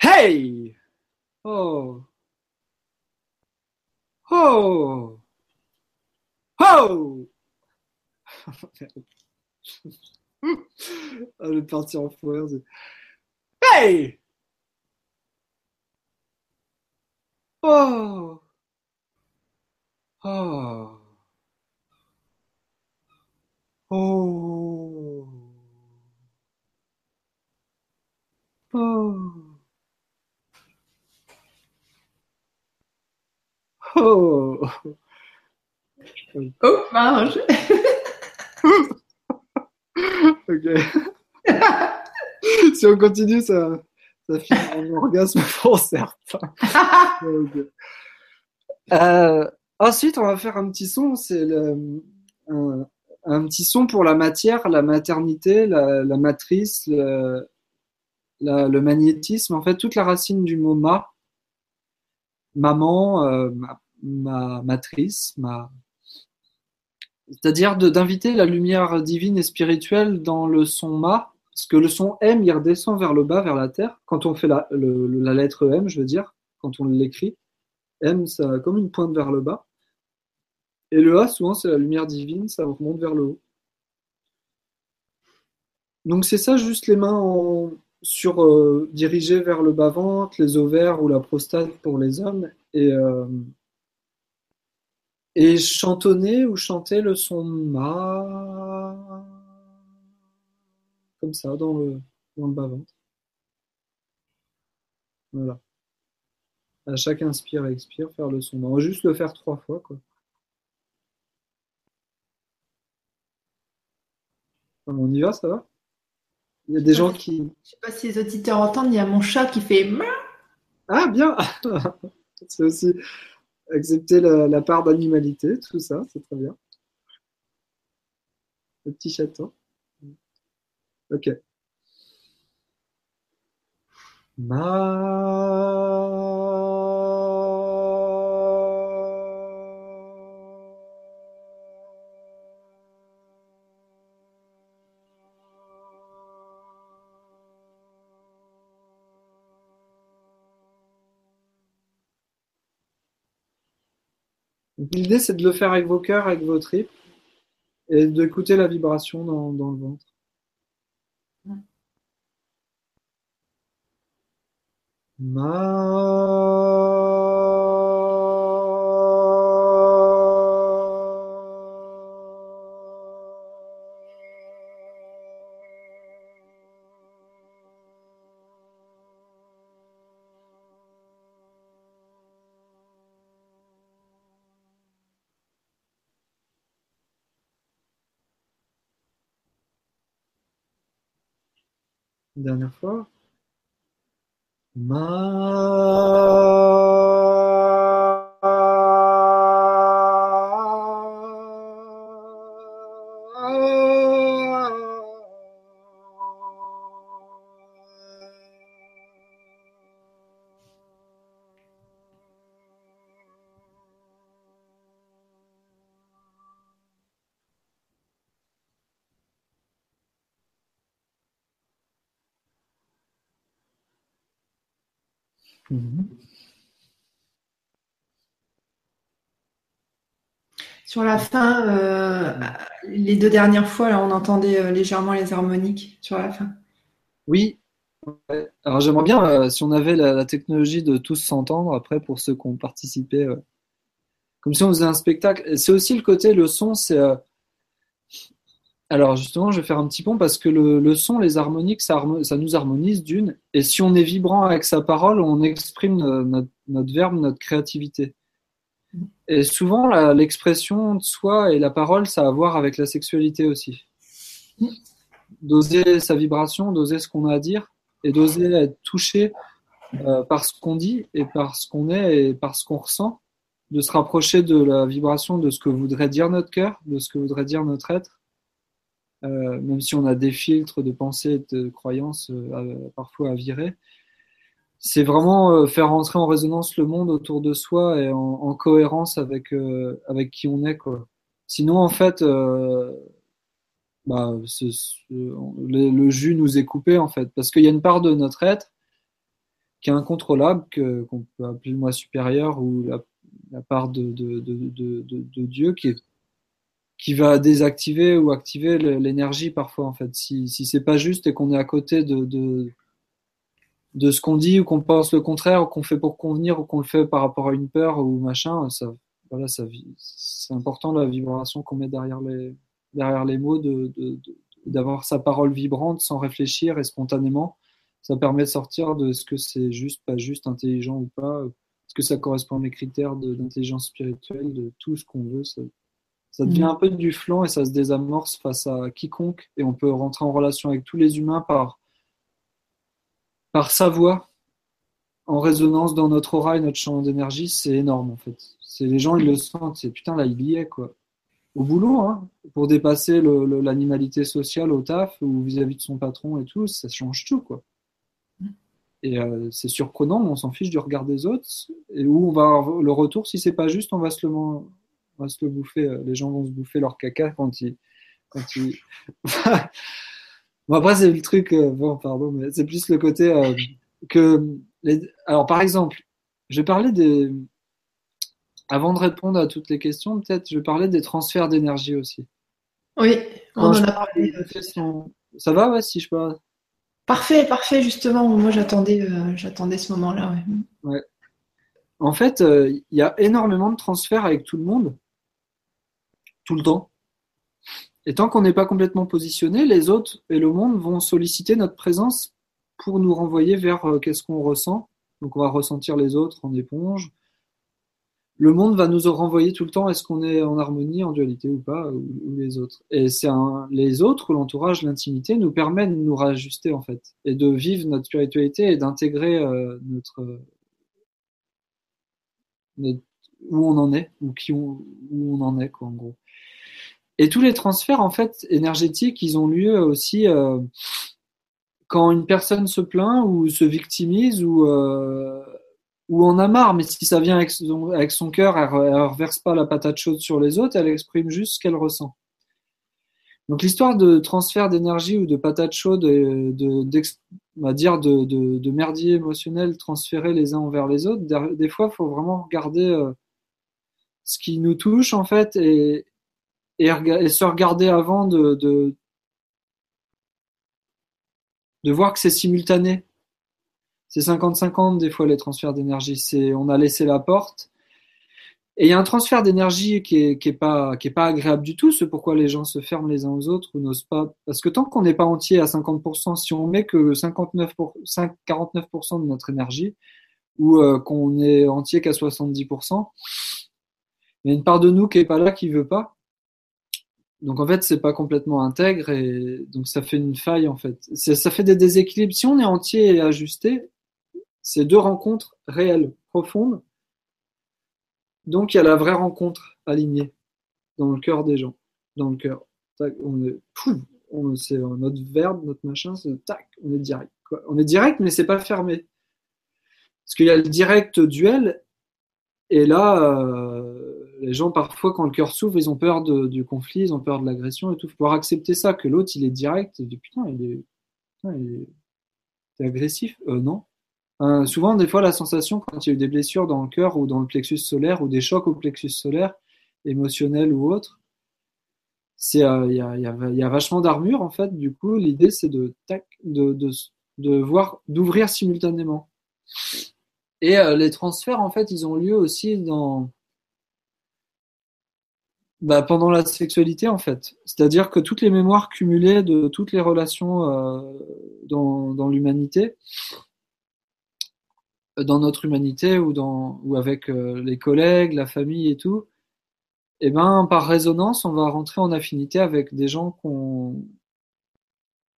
Hey! Oh! Oh! Oh! ah, je vais partir en foire. Hey! Oh! Oh! Oh! Oh! Oh! Oh, mange! ok. si on continue, ça, ça finit en orgasme pour certains. euh, ensuite, on va faire un petit son. C'est un, un, petit son pour la matière, la maternité, la, matrice, le, magnétisme. En fait, toute la racine du mot ma, maman, euh, ma, ma, matrice, ma. C'est-à-dire d'inviter la lumière divine et spirituelle dans le son ma parce que le son M, il redescend vers le bas, vers la terre. Quand on fait la, la lettre M, je veux dire, quand on l'écrit, M, ça comme une pointe vers le bas. Et le A, souvent, c'est la lumière divine, ça remonte vers le haut. Donc c'est ça, juste les mains sur euh, dirigées vers le bas-ventre, les ovaires ou la prostate pour les hommes, et, euh, et chantonner ou chanter le son Ma comme ça, dans le, dans le bas-ventre. Voilà. À chaque inspire et expire, faire le son. On va juste le faire trois fois. Quoi. On y va, ça va? Il y a des gens qui. Je ne sais pas si les auditeurs entendent, il y a mon chat qui fait. Ah, bien C'est aussi accepter la, la part d'animalité, tout ça, c'est très bien. Le petit chaton. Ok. L'idée, c'est de le faire avec vos cœurs, avec vos tripes, et d'écouter la vibration dans, dans le ventre. Ma dernière fois. Ma Sur la fin, euh, les deux dernières fois, là, on entendait euh, légèrement les harmoniques sur la fin. Oui. Alors j'aimerais bien, euh, si on avait la, technologie de tous s'entendre après pour ceux qui ont participé, comme si on faisait un spectacle. C'est aussi le côté, le son, c'est alors justement, je vais faire un petit pont parce que le, son, les harmoniques, ça, nous harmonise d'une. Et si on est vibrant avec sa parole, on exprime notre, verbe, notre créativité. Et souvent, l'expression de soi et la parole, ça a à voir avec la sexualité aussi. D'oser sa vibration, d'oser ce qu'on a à dire et d'oser être touché euh, par ce qu'on dit et par ce qu'on est et par ce qu'on ressent, de se rapprocher de la vibration de ce que voudrait dire notre cœur, de ce que voudrait dire notre être euh, même si on a des filtres de pensée et de croyances euh, parfois à virer. C'est vraiment euh, faire entrer en résonance le monde autour de soi et en, cohérence avec, avec qui on est. Quoi. Sinon, en fait, bah, le, jus nous est coupé, en fait, parce qu'il y a une part de notre être qui est incontrôlable, qu'on peut appeler le moi supérieur ou la, la part de, de, de, de, Dieu qui est qui va désactiver ou activer l'énergie parfois en fait. Si, si c'est pas juste et qu'on est à côté de, de, ce qu'on dit ou qu'on pense le contraire ou qu'on fait pour convenir ou qu'on le fait par rapport à une peur ou machin, ça, voilà, ça, c'est important la vibration qu'on met derrière les, derrière les mots, de, d'avoir sa parole vibrante sans réfléchir et spontanément. Ça permet de sortir de ce que c'est juste, pas juste, intelligent ou pas. Est-ce que ça correspond à mes critères d'intelligence spirituelle, de tout ce qu'on veut ça, ça devient mm. un peu du flanc et ça se désamorce face à quiconque et on peut rentrer en relation avec tous les humains par, par sa voix, en résonance dans notre aura et notre champ d'énergie, c'est énorme en fait. C'est les gens ils le sentent, c'est putain là il y est quoi. Au boulot, hein, pour dépasser l'animalité sociale au taf ou vis-à-vis de son patron et tout, ça change tout quoi. Et euh, c'est surprenant, mais on s'en fiche du regard des autres. Et où on va avoir le retour, si c'est pas juste, on va se le, on va se le bouffer, euh, les gens vont se bouffer leur caca quand ils. Quand ils... bon, après, c'est le truc, euh, bon, pardon, mais c'est plus le côté euh, que. Alors, par exemple, je parler des. Avant de répondre à toutes les questions, peut-être, je parler des transferts d'énergie aussi. Oui, on en a parlé. Ça va, ouais, si je peux. Parfait, parfait, justement. Moi, j'attendais, j'attendais ce moment-là. Ouais. ouais. En fait, il y a énormément de transferts avec tout le monde tout le temps. Et tant qu'on n'est pas complètement positionné, les autres et le monde vont solliciter notre présence pour nous renvoyer vers euh, qu'est-ce qu'on ressent. Donc on va ressentir les autres en éponge. Le monde va nous renvoyer tout le temps est-ce qu'on est en harmonie, en dualité ou pas, ou, les autres. Et c'est les autres, l'entourage, l'intimité nous permet de nous rajuster en fait, et de vivre notre spiritualité et d'intégrer euh, notre, où on en est, ou qui où on en est quoi en gros. Et tous les transferts en fait énergétiques, ils ont lieu aussi euh, quand une personne se plaint ou se victimise ou euh, ou en a marre. Mais si ça vient avec son, cœur, elle, ne reverse pas la patate chaude sur les autres, elle exprime juste ce qu'elle ressent. Donc l'histoire de transfert d'énergie ou de patate chaude, de, dire de, merdier émotionnel transférés les uns envers les autres, des fois, il faut vraiment regarder euh, ce qui nous touche en fait et, et, se regarder avant de, de, de voir que c'est simultané. C'est 50-50 des fois les transferts d'énergie. C'est on a laissé la porte. Et il y a un transfert d'énergie qui est, qui est pas qui est pas agréable du tout. C'est pourquoi les gens se ferment les uns aux autres ou n'osent pas. Parce que tant qu'on n'est pas entier à 50%, si on met que 59 pour, 5, 49% de notre énergie ou euh, qu'on est entier qu'à 70%, il y a une part de nous qui est pas là, qui veut pas. Donc en fait, c'est pas complètement intègre et donc ça fait une faille en fait. Ça fait des déséquilibres. Si on est entier et ajusté, c'est deux rencontres réelles, profondes. Donc il y a la vraie rencontre alignée dans le cœur des gens, dans le cœur. On est, on, c'est notre verbe, notre machin, c'est tac, on est direct. On est direct, mais c'est pas fermé. Parce qu'il y a le direct duel, et là, euh, les gens, parfois, quand le cœur s'ouvre, ils ont peur du conflit, ils ont peur de l'agression et tout. Faut pouvoir accepter ça, que l'autre, il est direct. Et putain, il est, agressif. Euh, non. Euh, souvent, des fois, la sensation quand il y a eu des blessures dans le cœur ou dans le plexus solaire ou des chocs au plexus solaire, émotionnels ou autres, c'est euh, il y, a, vachement d'armure en fait. Du coup, l'idée c'est de, de, de, voir d'ouvrir simultanément. Et les transferts en fait, ils ont lieu aussi dans bah, pendant la sexualité en fait. C'est-à-dire que toutes les mémoires cumulées de toutes les relations euh, dans, dans l'humanité, dans notre humanité ou, dans, ou avec euh, les collègues, la famille et tout, et eh ben, par résonance, on va rentrer en affinité avec des gens qu'on,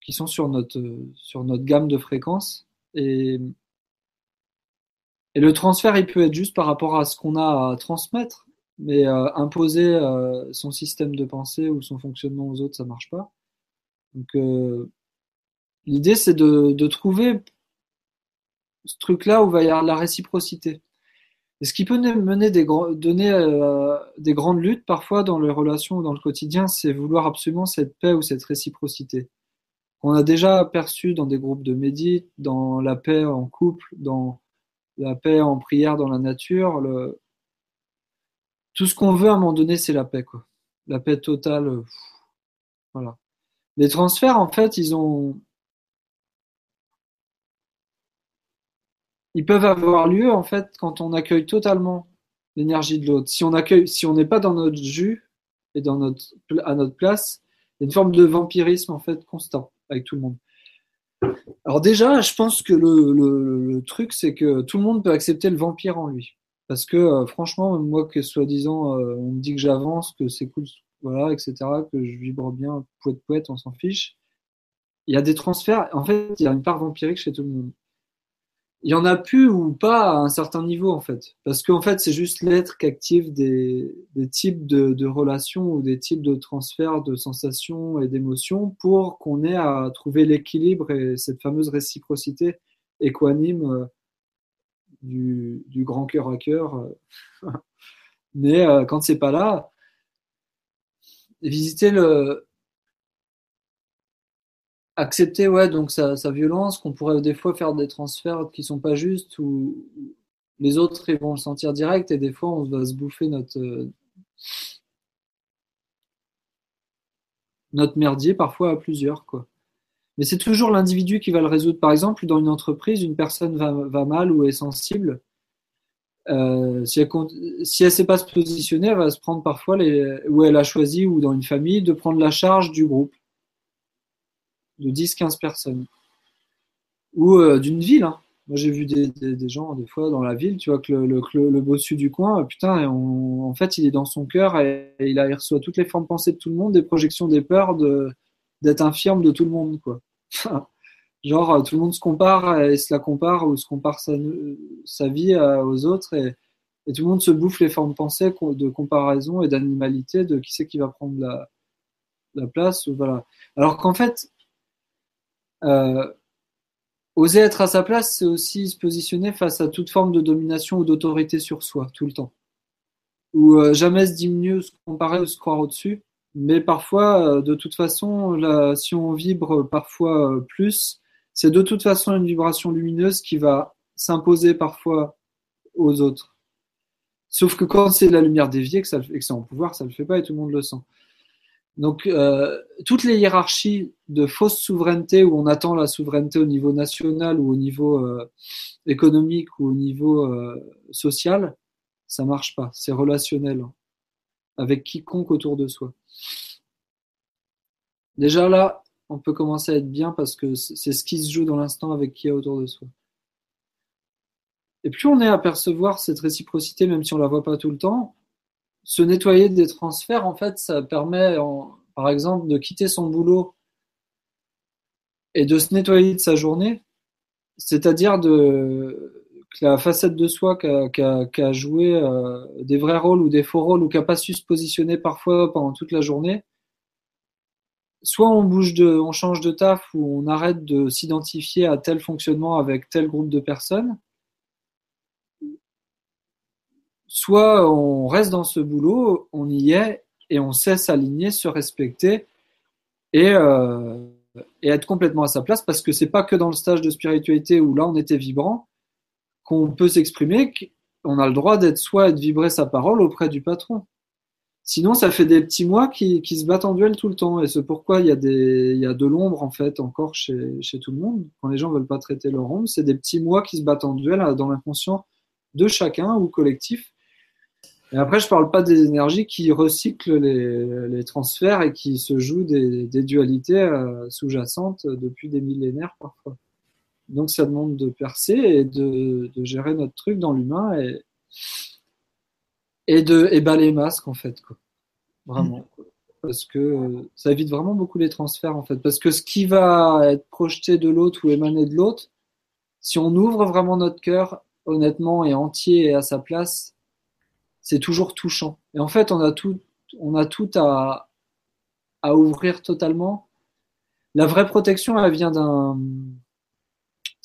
qui sont sur notre, sur notre gamme de fréquences. Et, et le transfert, il peut être juste par rapport à ce qu'on a à transmettre, mais euh, imposer euh, son système de pensée ou son fonctionnement aux autres, ça marche pas. Donc, euh, l'idée, c'est de, de trouver ce truc-là où va y avoir la réciprocité. Et ce qui peut mener des, donner euh, des grandes luttes parfois dans les relations ou dans le quotidien, c'est vouloir absolument cette paix ou cette réciprocité. On a déjà perçu dans des groupes de médite, dans la paix en couple, dans la paix en prière dans la nature. Tout ce qu'on veut à un moment donné, c'est la paix, quoi. La paix totale. Voilà. Les transferts, en fait, ils ont, ils peuvent avoir lieu en fait quand on accueille totalement l'énergie de l'autre. Si on accueille, si on n'est pas dans notre jus et dans notre à notre place, il y a une forme de vampirisme en fait constant avec tout le monde. Alors déjà, je pense que le truc c'est que tout le monde peut accepter le vampire en lui, parce que euh, franchement, moi que soi-disant euh, on me dit que j'avance, que c'est cool, voilà, etc., que je vibre bien, poète poète, on s'en fiche. Il y a des transferts. En fait, il y a une part vampirique chez tout le monde il y en a plus ou pas à un certain niveau en fait. Parce qu'en fait, c'est juste l'être qui active des, types de, de, relations ou des types de transferts de sensations et d'émotions pour qu'on ait à trouver l'équilibre et cette fameuse réciprocité équanime du, grand cœur à cœur. Mais euh, quand c'est pas là, visiter le, accepter ouais donc sa, sa violence qu'on pourrait des fois faire des transferts qui sont pas justes ou les autres ils vont le sentir direct et des fois on va se bouffer notre euh, notre merdier parfois à plusieurs quoi mais c'est toujours l'individu qui va le résoudre par exemple dans une entreprise une personne va, mal ou est sensible euh, si elle elle sait pas se positionner elle va se prendre parfois les elle a choisi ou dans une famille de prendre la charge du groupe de 10-15 personnes. Ou euh, d'une ville. Hein. Moi, j'ai vu des, gens, des fois, dans la ville, tu vois, que le, bossu du coin, putain, on, en fait, il est dans son cœur et, il, reçoit toutes les formes pensées de tout le monde, des projections, des peurs, d'être infirme de tout le monde, quoi. Genre, tout le monde se compare et se la compare ou se compare sa, vie aux autres et, tout le monde se bouffe les formes pensées de comparaison et d'animalité de qui c'est qui va prendre la, la place. Voilà. Alors qu'en fait, euh, oser être à sa place, c'est aussi se positionner face à toute forme de domination ou d'autorité sur soi, tout le temps. Ou euh, jamais se diminuer, se comparer ou se croire au-dessus. Mais parfois, euh, de toute façon, si on vibre parfois euh, plus, c'est de toute façon une vibration lumineuse qui va s'imposer parfois aux autres. Sauf que quand c'est la lumière déviée, que, ça, et que c'est en pouvoir, ça le fait pas et tout le monde le sent. Donc, euh, toutes les hiérarchies de fausse souveraineté où on attend la souveraineté au niveau national ou au niveau économique ou au niveau social, ça marche pas. C'est relationnel hein, avec quiconque autour de soi. Déjà là, on peut commencer à être bien parce que c'est ce qui se joue dans l'instant avec qui est autour de soi. Et plus on est à percevoir cette réciprocité, même si on la voit pas tout le temps, se nettoyer des transferts, en fait, ça permet, par exemple, de quitter son boulot et de se nettoyer de sa journée, c'est-à-dire de la facette de soi qui a, a, a joué euh, des vrais rôles ou des faux rôles ou qui n'a pas su se positionner parfois pendant toute la journée, soit on bouge de, on change de taf ou on arrête de s'identifier à tel fonctionnement avec tel groupe de personnes, soit on reste dans ce boulot, on y est et on sait s'aligner, se respecter et, euh, et, être complètement à sa place parce que c'est pas que dans le stage de spiritualité où là on était vibrant, qu'on peut s'exprimer, qu'on a le droit d'être soi et de vibrer sa parole auprès du patron. Sinon, ça fait des petits mois qui, se battent en duel tout le temps. Et c'est pourquoi il y a, de l'ombre, en fait, encore chez, tout le monde. Quand les gens veulent pas traiter leur ombre, c'est des petits mois qui se battent en duel dans l'inconscient de chacun ou collectif. Et après, je parle pas des énergies qui recyclent les, transferts et qui se jouent des, des dualités euh, sous-jacentes depuis des millénaires parfois. Donc, ça demande de percer et de, gérer notre truc dans l'humain et, et de et les masques en fait quoi. Vraiment. Parce que ça évite vraiment beaucoup les transferts en fait. Parce que ce qui va être projeté de l'autre ou émaner de l'autre, si on ouvre vraiment notre cœur honnêtement et entier et à sa place, c'est toujours touchant. Et en fait, on a tout, on a tout à, à ouvrir totalement. La vraie protection, elle vient d'un,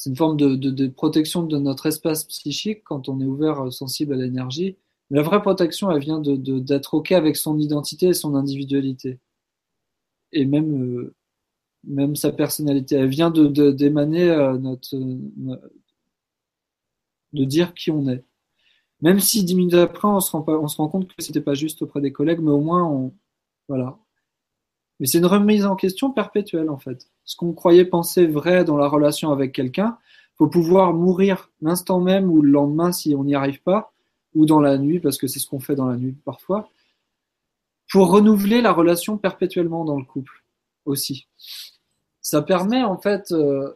c'est une forme de, protection de notre espace psychique quand on est ouvert, sensible à l'énergie. La vraie protection, elle vient d'être OK avec son identité et son individualité. Et même, euh, même sa personnalité. Elle vient de, d'émaner euh, notre, de dire qui on est. Même si dix minutes après, on se rend, pas, on se rend compte que c'était pas juste auprès des collègues, mais au moins, on, voilà. Mais c'est une remise en question perpétuelle, en fait. Ce qu'on croyait penser vrai dans la relation avec quelqu'un, faut pouvoir mourir l'instant même ou le lendemain si on n'y arrive pas, ou dans la nuit, parce que c'est ce qu'on fait dans la nuit parfois, pour renouveler la relation perpétuellement dans le couple aussi. Ça permet en fait, euh,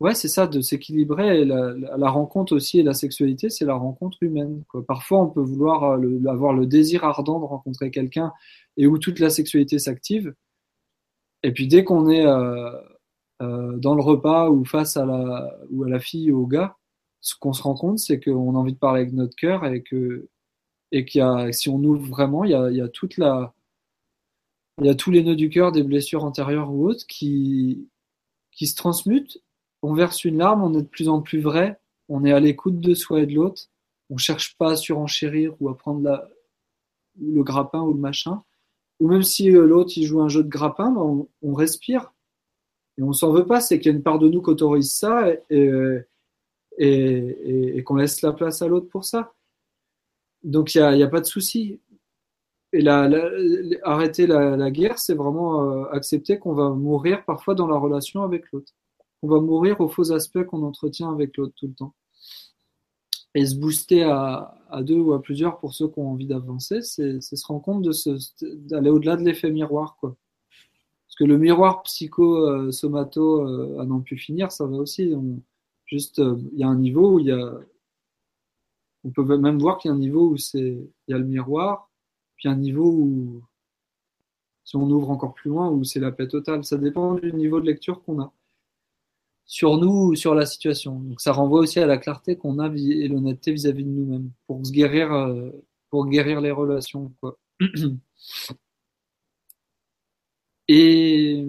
ouais, c'est ça, de s'équilibrer. La, rencontre aussi et la sexualité, c'est la rencontre humaine. Parfois, on peut vouloir euh, avoir le désir ardent de rencontrer quelqu'un et où toute la sexualité s'active. Et puis dès qu'on est euh, euh, dans le repas ou face à la ou à la fille ou au gars, ce qu'on se rend compte, c'est qu'on a envie de parler avec notre cœur et que et qu'il y a, si on ouvre vraiment, il y a, il y a tous les nœuds du cœur, des blessures antérieures ou autres qui, qui se transmutent. On verse une larme, on est de plus en plus vrai, on est à l'écoute de soi et de l'autre. On cherche pas à surenchérir ou à prendre le grappin ou le machin. Ou même si euh, l'autre il joue un jeu de grappin, ben, on, respire et on s'en veut pas. C'est qu'il y a une part de nous qui autorise ça et, qu'on laisse la place à l'autre pour ça. Donc il n'y a, a, pas de souci. Et la, arrêter la, la guerre, c'est vraiment euh, accepter qu'on va mourir parfois dans la relation avec l'autre. On va mourir aux faux aspects qu'on entretient avec l'autre tout le temps. Et se booster à, deux ou à plusieurs pour ceux qui ont envie d'avancer, c'est se rendre compte d'aller au-delà de l'effet miroir. Quoi. Parce que le miroir psycho-somato euh, à n'en plus finir, ça va aussi. Juste, euh, il y a un niveau où il y a. On peut même voir qu'il y a un niveau où il y a le miroir, puis un niveau où, si on ouvre encore plus loin, où c'est la paix totale. Ça dépend du niveau de lecture qu'on a sur nous ou sur la situation. Donc ça renvoie aussi à la clarté qu'on a et l'honnêteté vis-à-vis de nous-mêmes pour se guérir, euh, pour guérir les relations. Quoi. Et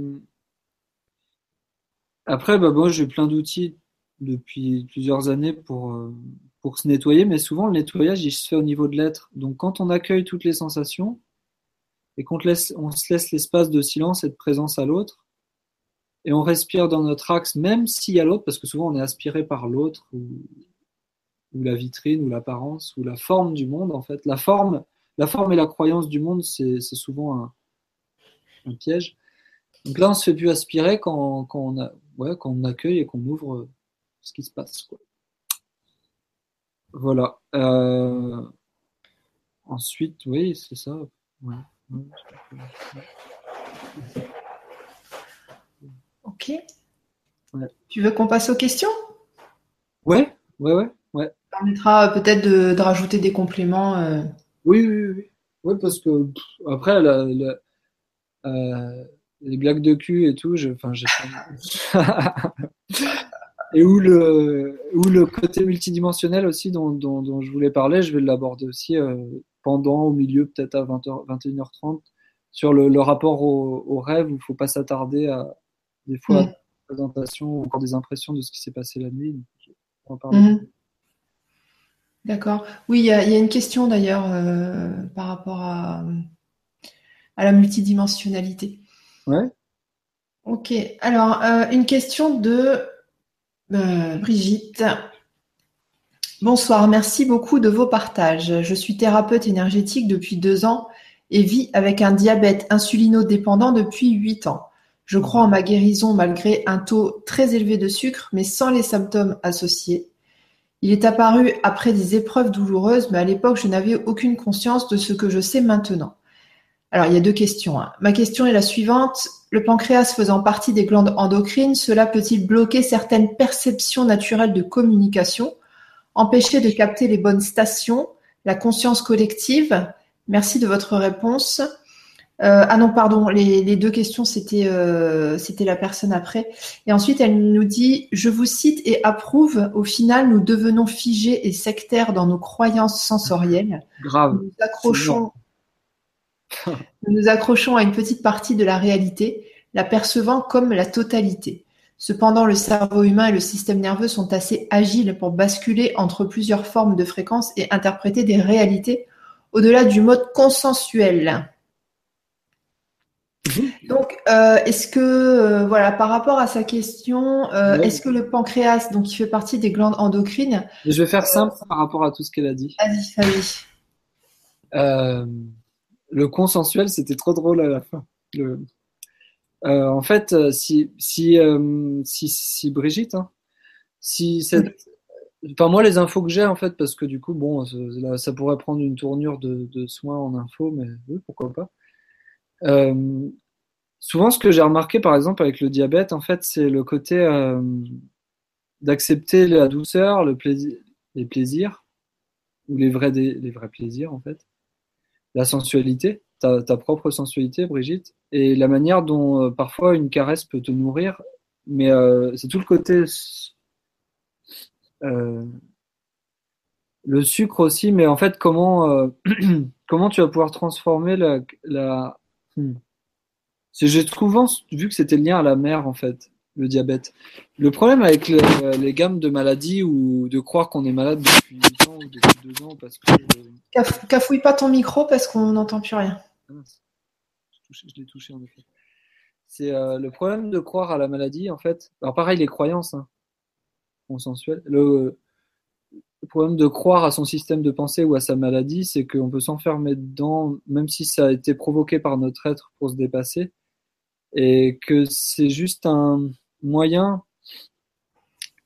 après, bah, moi j'ai plein d'outils depuis plusieurs années pour, euh, pour se nettoyer, mais souvent le nettoyage il se fait au niveau de l'être. Donc quand on accueille toutes les sensations et qu'on laisse, on se laisse l'espace de silence et de présence à l'autre, et on respire dans notre axe, même s'il y a l'autre, parce que souvent on est aspiré par l'autre, ou, la vitrine, ou l'apparence, ou la forme du monde en fait. La forme, la forme et la croyance du monde, c'est souvent un, piège. Donc là, on se fait plus aspirer quand, on, accueille et qu'on ouvre ce qui se passe. Voilà. Euh... Ensuite, oui, c'est ça. Ouais. Ok. Ouais. Tu veux qu'on passe aux questions? Ouais, ouais, ouais. ouais. Ça permettra peut-être de, de, rajouter des compléments. Euh... Oui, oui, oui. Oui, parce que pff, après, la, la, euh, les blagues de cul et tout, enfin, j'ai et où le, où le côté multidimensionnel aussi dont, dont, dont je voulais parler, je vais l'aborder aussi euh, pendant, au milieu, peut-être à 20h, 21h30, sur le, le rapport au, au, rêve où il ne faut pas s'attarder à des fois mmh. présentation ou encore des impressions de ce qui s'est passé la nuit. on va mmh. D'accord. Oui, il y, y, a une question d'ailleurs euh, par rapport à, à la multidimensionnalité. Ouais. Ok. Alors, euh, une question de euh, Brigitte. Bonsoir, merci beaucoup de vos partages. Je suis thérapeute énergétique depuis deux ans et vis avec un diabète insulino-dépendant depuis huit ans. Je crois en ma guérison malgré un taux très élevé de sucre, mais sans les symptômes associés. Il est apparu après des épreuves douloureuses, mais à l'époque, je n'avais aucune conscience de ce que je sais maintenant. Alors, il y a deux questions. Hein. Ma question est la suivante. Le pancréas faisant partie des glandes endocrines, cela peut-il bloquer certaines perceptions naturelles de communication, empêcher de capter les bonnes stations, la conscience collective? Merci de votre réponse. Euh, ah non, pardon, les, deux questions, c'était euh, c'était la personne après. Et ensuite, elle nous dit, je vous cite et approuve, au final, nous devenons figés et sectaires dans nos croyances sensorielles. Grave. Nous accrochons, nous nous accrochons à une petite partie de la réalité, la percevant comme la totalité. Cependant, le cerveau humain et le système nerveux sont assez agiles pour basculer entre plusieurs formes de fréquences et interpréter des réalités au-delà du mode consensuel. Euh, est-ce que, euh, voilà, par rapport à sa question, euh, est-ce que le pancréas, donc, il fait partie des glandes endocrines Je vais faire simple par rapport à tout ce qu'elle a dit. Vas-y, vas-y. le consensuel, c'était trop drôle à la fin. en fait, si, si, si, si Brigitte, hein, si cette, Enfin, moi, les infos que j'ai, en fait, parce que du coup, bon, ça, pourrait prendre une tournure de, soins en info, mais oui, pourquoi pas. Euh, souvent, ce que j'ai remarqué, par exemple, avec le diabète, en fait, c'est le côté euh, d'accepter la douceur, les plaisirs, ou les vrais, plaisirs, en fait. La sensualité, ta, propre sensualité, Brigitte, et la manière dont euh, parfois une caresse peut te nourrir, mais c'est tout le côté euh, le sucre aussi, mais en fait, comment, euh, comment tu vas pouvoir transformer la. la... Hmm. J'ai souvent vu que c'était lié à la mère, en fait, le diabète. Le problème avec les gammes de maladies ou de croire qu'on est malade depuis 8 ans ou depuis 2 ans parce que. Cafouille pas ton micro parce qu'on n'entend plus rien. Ah je l'ai touché en effet. C'est euh, le problème de croire à la maladie, en fait. Alors, pareil, les croyances. Hein consensuel. Le, problème de croire à son système de pensée ou à sa maladie, c'est qu'on peut s'enfermer dedans, même si ça a été provoqué par notre être pour se dépasser, et que c'est juste un moyen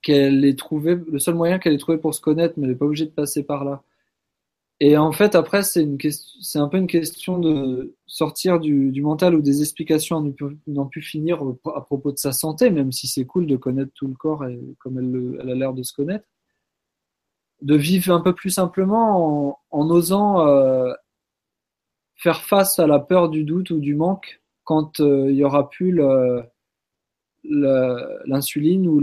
qu'elle ait trouvé, le seul moyen qu'elle ait trouvé pour se connaître, mais elle n'est pas obligée de passer par là. Et en fait, après, c'est une c'est un peu une question de sortir du, mental ou des explications n'ont pu finir à propos de sa santé, même si c'est cool de connaître tout le corps et comme elle, a l'air de se connaître. De vivre un peu plus simplement en, osant euh, faire face à la peur du doute ou du manque quand euh, il y aura plus l'insuline ou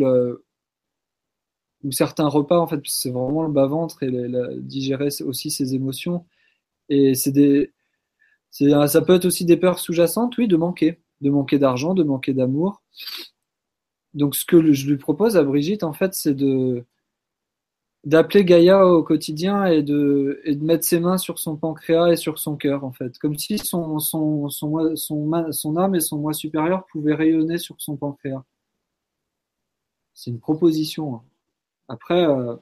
certains repas, en fait, c'est vraiment le bas-ventre et digérer aussi ses émotions. Et des, ça peut être aussi des peurs sous-jacentes, oui, de manquer, de manquer d'argent, de manquer d'amour. Donc, ce que je lui propose à Brigitte, en fait, c'est de d'appeler Gaïa au quotidien et de, et de mettre ses mains sur son pancréas et sur son cœur, en fait. Comme si son, son, son, son, âme et son moi supérieur pouvaient rayonner sur son pancréas. C'est une proposition. Hein. Après, euh,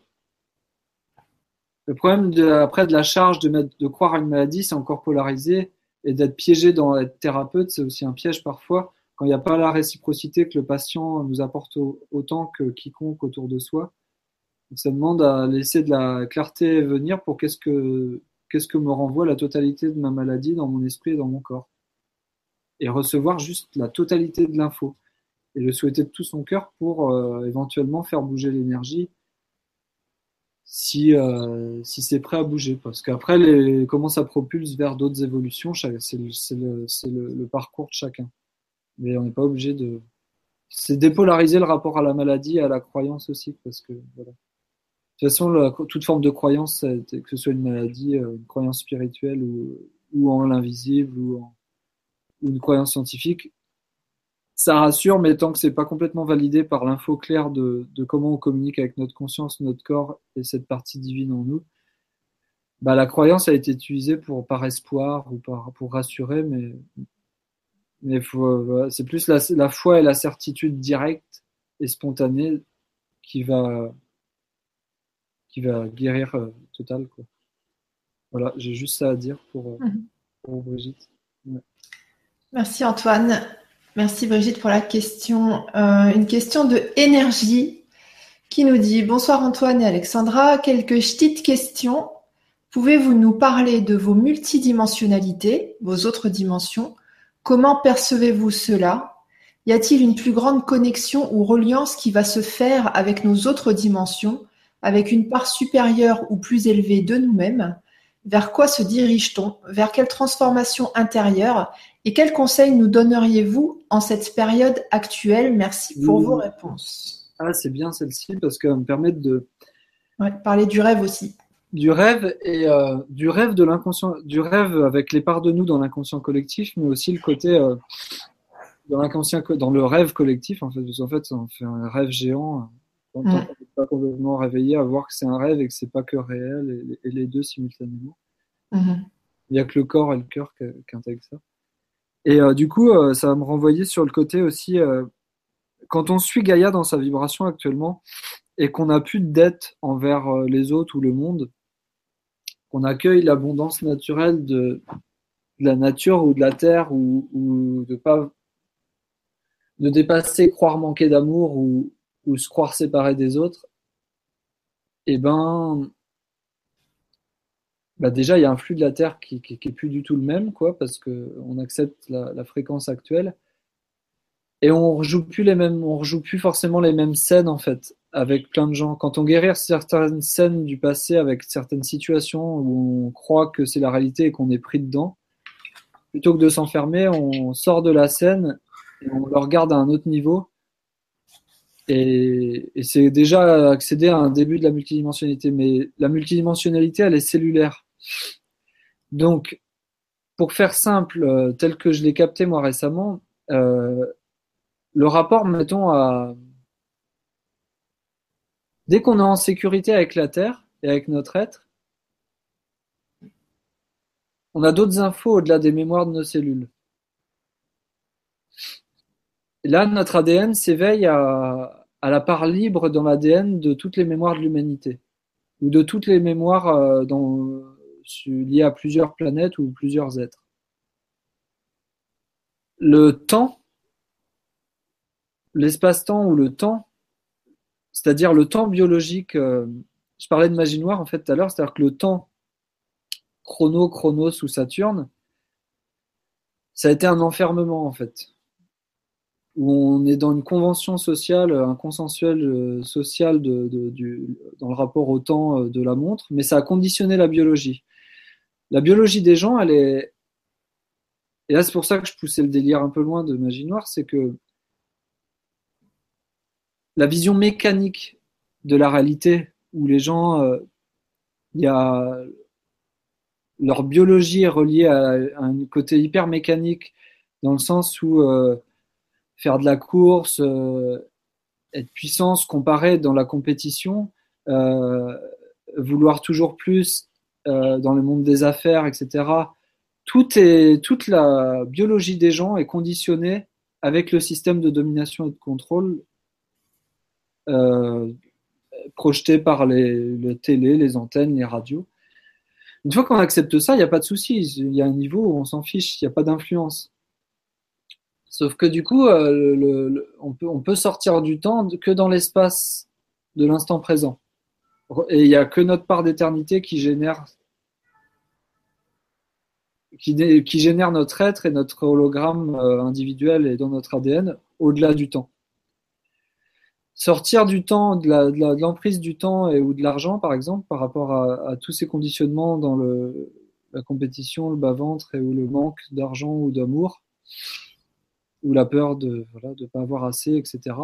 le problème de, après de la charge de, mettre, de croire à une maladie, c'est encore polarisé et d'être piégé dans être thérapeute, c'est aussi un piège parfois quand il n'y a pas la réciprocité que le patient nous apporte autant que quiconque autour de soi. Ça demande à laisser de la clarté venir pour qu'est-ce que qu'est-ce que me renvoie la totalité de ma maladie dans mon esprit et dans mon corps. Et recevoir juste la totalité de l'info. Et le souhaiter de tout son cœur pour euh, éventuellement faire bouger l'énergie si, euh, si c'est prêt à bouger. Parce qu'après, les, comment ça propulse vers d'autres évolutions, c'est le, le, le, parcours de chacun. Mais on n'est pas obligé de. C'est dépolariser le rapport à la maladie et à la croyance aussi. Parce que, voilà. De toute façon, toute forme de croyance, que ce soit une maladie, euh, une croyance spirituelle ou, en l'invisible ou, une croyance scientifique, ça rassure, mais tant que c'est pas complètement validé par l'info claire de, comment on communique avec notre conscience, notre corps et cette partie divine en nous, bah, la croyance a été utilisée pour, par espoir ou pour rassurer, mais, mais c'est plus la, foi et la certitude directe et spontanée qui va, qui va guérir total. Quoi. Voilà, j'ai juste ça à dire pour, mhm. Brigitte. Merci Antoine. Merci Brigitte pour la question. une question de énergie qui nous dit Bonsoir Antoine et Alexandra, quelques petites questions. Pouvez-vous nous parler de vos multidimensionnalités, vos autres dimensions? Comment percevez-vous cela? Y a-t-il une plus grande connexion ou reliance qui va se faire avec nos autres dimensions, avec une part supérieure ou plus élevée de nous-mêmes Vers quoi se dirige-t-on Vers quelle transformation intérieure Et quels conseils nous donneriez-vous en cette période actuelle? Merci pour vos réponses. Ah, c'est bien celle-ci parce qu'elle me permet de parler du rêve aussi du rêve et euh, du rêve de l'inconscient, du rêve avec les parts de nous dans l'inconscient collectif, mais aussi le côté euh, dans l'inconscient, dans le rêve collectif en fait. Parce qu'en fait, on fait un rêve géant. Quand on n'est pas complètement réveillé à voir que c'est un rêve et que c'est pas que réel et, les deux simultanément. Mm-hmm. Il n'y a que le corps et le cœur qui intègrent ça. Et euh, du coup, ça va me renvoyer sur le côté aussi quand on suit Gaïa dans sa vibration actuellement et qu'on n'a plus de dette envers les autres ou le monde, qu'on accueille l'abondance naturelle de, la nature ou de la terre ou, ou de pas de dépasser croire manquer d'amour ou, ou, se croire séparé des autres, eh ben, bah déjà il y a un flux de la terre qui, qui, est plus du tout le même, quoi, parce que on accepte la, la fréquence actuelle et on rejoue plus les mêmes, on rejoue plus forcément les mêmes scènes en fait avec plein de gens. Quand on guérit certaines scènes du passé avec certaines situations où on croit que c'est la réalité et qu'on est pris dedans, plutôt que de s'enfermer, on sort de la scène et on le regarde à un autre niveau. Et, c'est déjà accéder à un début de la multidimensionnalité. Mais la multidimensionnalité, elle est cellulaire. Donc, pour faire simple, euh, tel que je l'ai capté moi récemment, euh, le rapport, mettons, à Dès qu'on est en sécurité avec la Terre et avec notre être, on a d'autres infos au-delà des mémoires de nos cellules. Là, notre ADN s'éveille à, la part libre dans l'ADN de toutes les mémoires de l'humanité, ou de toutes les mémoires euh, liées à plusieurs planètes ou plusieurs êtres. Le temps, l'espace-temps ou le temps c'est-à-dire le temps biologique. Euh, je parlais de magie noire en fait tout à l'heure, c'est-à-dire que le temps chrono, chronos ou Saturne, ça a été un enfermement en fait, où on est dans une convention sociale, un consensuel euh, social dans le rapport au temps euh, de la montre, mais ça a conditionné la biologie. La biologie des gens, elle est. Et là, c'est pour ça que je poussais le délire un peu loin de magie noire, c'est que la vision mécanique de la réalité, où les gens, euh, il y a leur biologie est reliée à, un côté hyper mécanique, dans le sens où faire de la course, euh, être puissant, se comparer dans la compétition, vouloir toujours plus dans le monde des affaires, etc. Toute la biologie des gens est conditionnée avec le système de domination et de contrôle euh, projeté par les, télé, les antennes, les radios. Une fois qu'on accepte ça, il n'y a pas de souci. Il y a un niveau où on s'en fiche, il n'y a pas d'influence. Sauf que du coup, euh, on, peut, peut sortir du temps que dans l'espace de l'instant présent. Et il n'y a que notre part d'éternité qui génère qui, génère notre être et notre hologramme euh, individuel et dans notre ADN au-delà du temps sortir du temps, de l'emprise du temps et, ou de l'argent, par exemple, par rapport à, tous ces conditionnements dans la compétition, le bas-ventre et ou le manque d'argent ou d'amour, ou la peur de voilà de pas avoir assez, etc.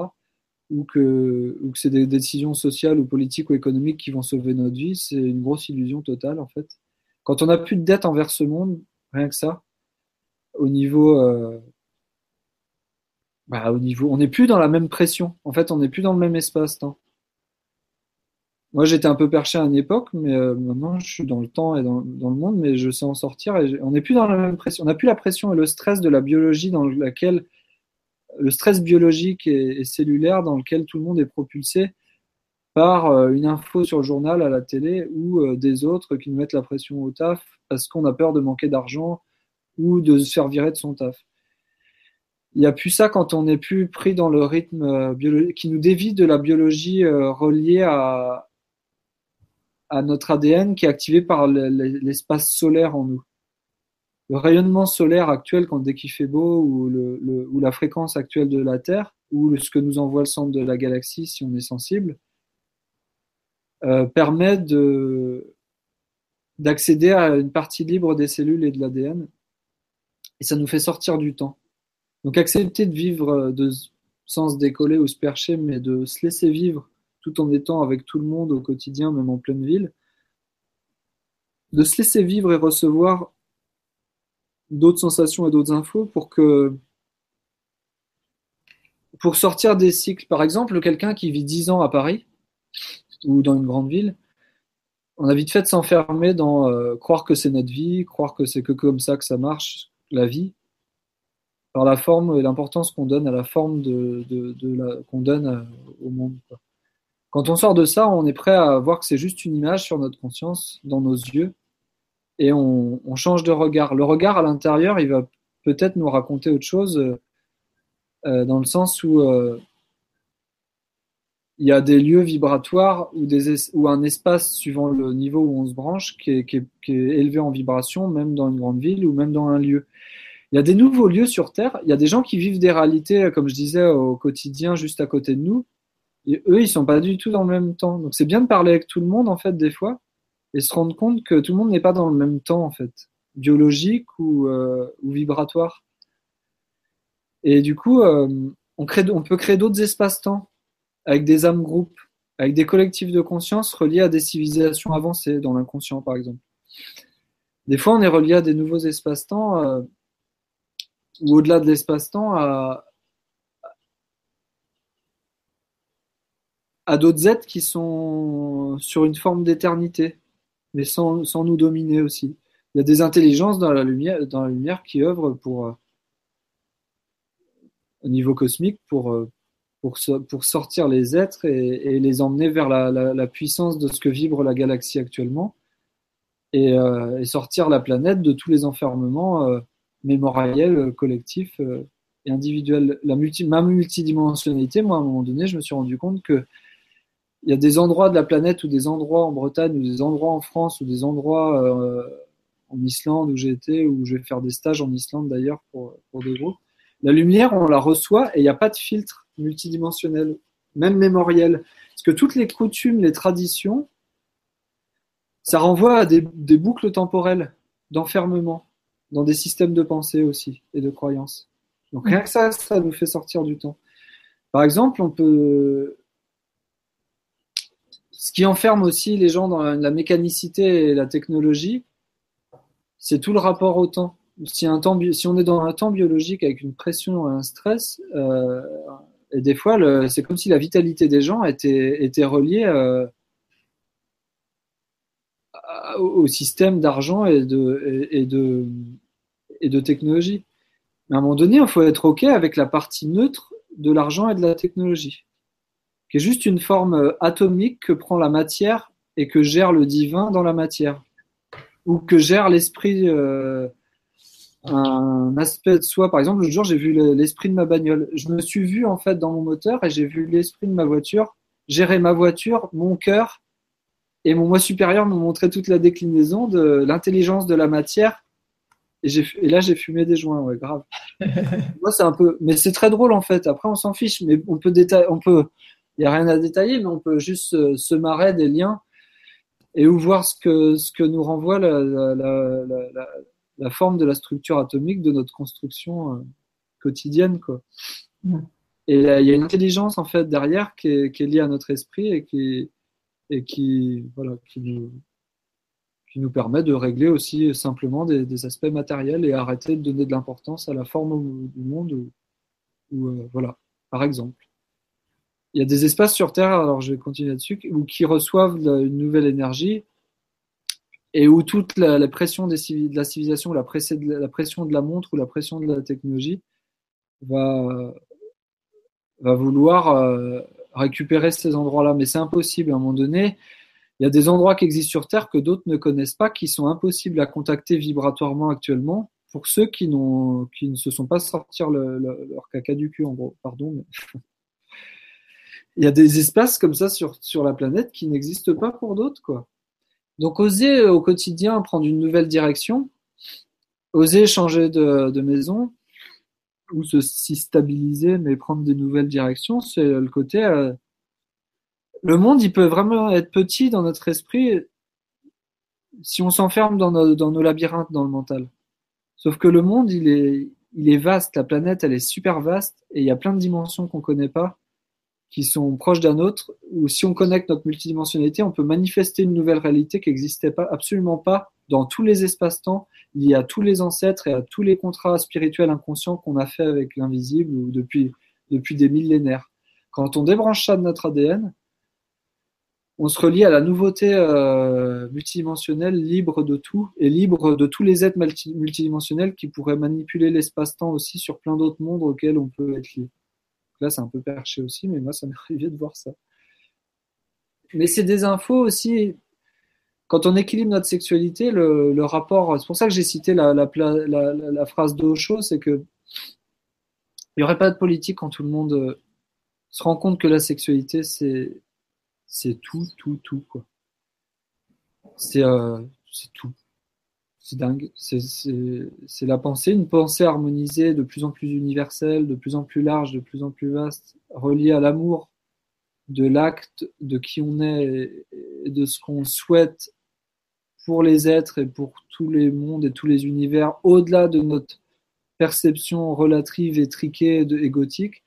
Ou que, ou que c'est des décisions sociales ou politiques ou économiques qui vont sauver notre vie, c'est une grosse illusion totale en fait. Quand on n'a plus de dette envers ce monde, rien que ça, au niveau euh, bah, au niveau, on n'est plus dans la même pression. En fait, on n'est plus dans le même espace-temps. Moi, j'étais un peu perché à une époque, mais euh, maintenant, je suis dans le temps et dans, dans, le monde, mais je sais en sortir. Et on n'est plus dans la même pression. On n'a plus la pression et le stress de la biologie dans laquelle le stress biologique et, cellulaire dans lequel tout le monde est propulsé par euh, une info sur le journal, à la télé, ou euh, des autres qui nous mettent la pression au taf parce qu'on a peur de manquer d'argent ou de se faire virer de son taf. Il n'y a plus ça quand on n'est plus pris dans le rythme euh, qui nous dévie de la biologie reliée à, à notre ADN qui est activé par l'espace solaire en nous. Le rayonnement solaire actuel, quand dès qu'il fait beau, ou, la fréquence actuelle de la Terre, ou ce que nous envoie le centre de la galaxie si on est sensible, euh, permet de d'accéder à une partie libre des cellules et de l'ADN, et ça nous fait sortir du temps. Donc accepter de vivre euh, de, sans se décoller ou se percher, mais de se laisser vivre tout en étant avec tout le monde au quotidien, même en pleine ville, de se laisser vivre et recevoir d'autres sensations et d'autres infos pour que pour sortir des cycles. Par exemple, quelqu'un qui vit 10 ans à Paris ou dans une grande ville, on a vite fait de s'enfermer dans euh, croire que c'est notre vie, croire que c'est que comme ça que ça marche, la vie, par la forme et l'importance qu'on donne à la forme de, qu'on donne euh, au monde. Quand on sort de ça, on est prêt à voir que c'est juste une image sur notre conscience, dans nos yeux, et on, change de regard. Le regard à l'intérieur, il va peut-être nous raconter autre chose, euh, dans le sens où euh, il y a des lieux vibratoires ou, un espace suivant le niveau où on se branche qui est, qui est élevé en vibration, même dans une grande ville ou même dans un lieu. Il y a des nouveaux lieux sur Terre. Il y a des gens qui vivent des réalités, comme je disais, au quotidien, juste à côté de nous. Et eux, ils sont pas du tout dans le même temps. Donc c'est bien de parler avec tout le monde en fait des fois et se rendre compte que tout le monde n'est pas dans le même temps en fait, biologique ou, euh, vibratoire. Et du coup, euh, on, peut créer d'autres espaces-temps avec des âmes groupes, avec des collectifs de conscience reliés à des civilisations avancées dans l'inconscient par exemple. Des fois, on est relié à des nouveaux espaces-temps euh, ou au-delà de l'espace-temps à d'autres êtres qui sont sur une forme d'éternité, mais sans, nous dominer aussi. Il y a des intelligences dans la lumière, qui œuvrent pour, euh, au niveau cosmique pour, euh, pour, sortir les êtres et, les emmener vers la, puissance de ce que vibre la galaxie actuellement et, euh, sortir la planète de tous les enfermements mémoriels, collectifs et individuels. La multi, ma multidimensionnalité, moi, à un moment donné, je me suis rendu compte que il y a des endroits de la planète ou des endroits en Bretagne ou des endroits en France ou des endroits euh, en Islande où j'ai été, où je vais faire des stages en Islande d'ailleurs pour, pour des groupes. La lumière, on la reçoit et il n'y a pas de filtre multidimensionnel, même mémoriel. Parce que toutes les coutumes, les traditions, ça renvoie à des, des boucles temporelles d'enfermement dans des systèmes de pensée aussi et de croyances. Donc rien que ça, ça nous fait sortir du temps. Par exemple, on peut ce qui enferme aussi les gens dans la, mécanicité et la technologie, c'est tout le rapport au temps. Si, on est dans un temps biologique avec une pression et un stress, euh, et des fois, c'est comme si la vitalité des gens était, reliée euh, au système d'argent et, de, et de technologie. Mais à un moment donné, il faut être OK avec la partie neutre de l'argent et de la technologie qui est juste une forme euh, atomique que prend la matière et que gère le divin dans la matière, ou que gère l'esprit, euh, un aspect de soi. Par exemple, le jour, j'ai vu l'esprit de ma bagnole. Je me suis vu en fait dans mon moteur et j'ai vu l'esprit de ma voiture gérer ma voiture, mon cœur et mon moi supérieur m'ont montré toute la déclinaison de l'intelligence de la matière. Et, et là, j'ai fumé des joints, ouais, grave. Moi, c'est un peu, mais c'est très drôle en fait. Après, on s'en fiche, mais on peut détailler, on peut il n'y a rien à détailler, mais on peut juste se, marrer des liens et ou voir ce que, ce que nous renvoie la, la, la, la, forme de la structure atomique de notre construction euh, quotidienne. Quoi. Et il y a une intelligence en fait derrière qui est, qui est liée à notre esprit et qui, et qui, voilà, qui, nous, qui nous permet de régler aussi simplement des, des aspects matériels et arrêter de donner de l'importance à la forme du monde. Ou, ou euh, voilà, par exemple il y a des espaces sur Terre, alors je vais continuer là-dessus, où qui reçoivent une nouvelle énergie et où toute la, pression de la civilisation, la, pression de la montre ou la pression de la technologie va, vouloir euh, récupérer ces endroits-là, mais c'est impossible à un moment donné. Il y a des endroits qui existent sur Terre que d'autres ne connaissent pas, qui sont impossibles à contacter vibratoirement actuellement pour ceux qui, ne se sont pas sortir leur caca du cul, en gros. Pardon, il y a des espaces comme ça sur, sur la planète qui n'existent pas pour d'autres, quoi. Donc, oser au quotidien prendre une nouvelle direction, oser changer de, de maison, ou se stabiliser, mais prendre des nouvelles directions, c'est le côté. Euh, le monde, il peut vraiment être petit dans notre esprit si on s'enferme dans nos, dans nos labyrinthes dans le mental. Sauf que le monde, il est, il est vaste, la planète, elle est super vaste, et il y a plein de dimensions qu'on connaît pas, qui sont proches d'un autre, ou si on connecte notre multidimensionnalité, on peut manifester une nouvelle réalité qui n'existait absolument pas dans tous les espaces-temps, y a tous les ancêtres et à tous les contrats spirituels inconscients qu'on a fait avec l'invisible depuis des millénaires. Quand on débranche ça de notre ADN, on se relie à la nouveauté euh, multidimensionnelle, libre de tout, et libre de tous les êtres multidimensionnels qui pourraient manipuler l'espace-temps aussi sur plein d'autres mondes auxquels on peut être lié. C'est un peu perché aussi, mais moi, ça m'est arrivé de voir ça. Mais c'est des infos aussi quand on équilibre notre sexualité, le, rapport, c'est pour ça que j'ai cité la, la, la, phrase d'Osho, c'est que il n'y aurait pas de politique quand tout le monde euh, se rend compte que la sexualité, c'est, tout, tout, tout, quoi. C'est, euh, c'est tout. C'est dingue. C'est, la pensée, une pensée harmonisée, de plus en plus universelle, de plus en plus large, de plus en plus vaste, reliée à l'amour de l'acte, de qui on est et de ce qu'on souhaite pour les êtres et pour tous les mondes et tous les univers, au-delà de notre perception relative, étriquée et égotique,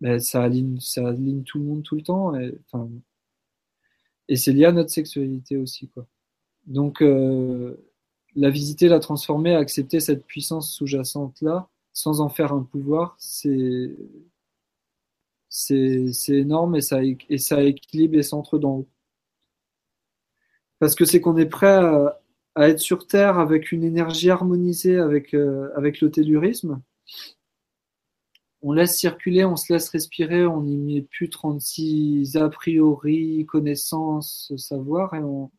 ben, ça, aligne, ça aligne tout le monde tout le temps. Et, enfin, et c'est lié à notre sexualité aussi. Quoi. Donc, euh, la visiter, la transformer, accepter cette puissance sous-jacente-là, sans en faire un pouvoir, c'est, énorme et ça, et ça équilibre les centres d'en haut parce que c'est qu'on est prêt à, être sur Terre avec une énergie harmonisée avec, euh, avec le tellurisme. On laisse circuler, on se laisse respirer, on n'y met plus 36 a priori, connaissances, savoir, et on,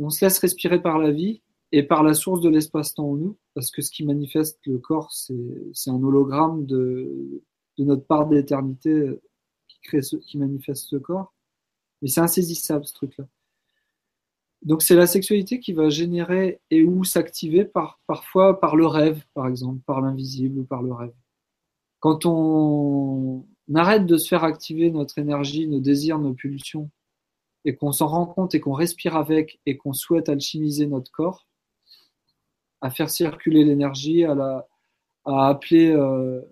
on se laisse respirer par la vie et par la source de l'espace-temps en nous, parce que ce qui manifeste le corps, c'est un hologramme de, notre part d'éternité qui, crée ce, qui manifeste ce corps. Mais c'est insaisissable ce truc-là. Donc c'est la sexualité qui va générer et ou s'activer par, parfois par le rêve, par exemple, par l'invisible ou par le rêve. Quand on arrête de se faire activer notre énergie, nos désirs, nos pulsions, et qu'on s'en rend compte et qu'on respire avec et qu'on souhaite alchimiser notre corps, à faire circuler l'énergie, à, la, à appeler, euh,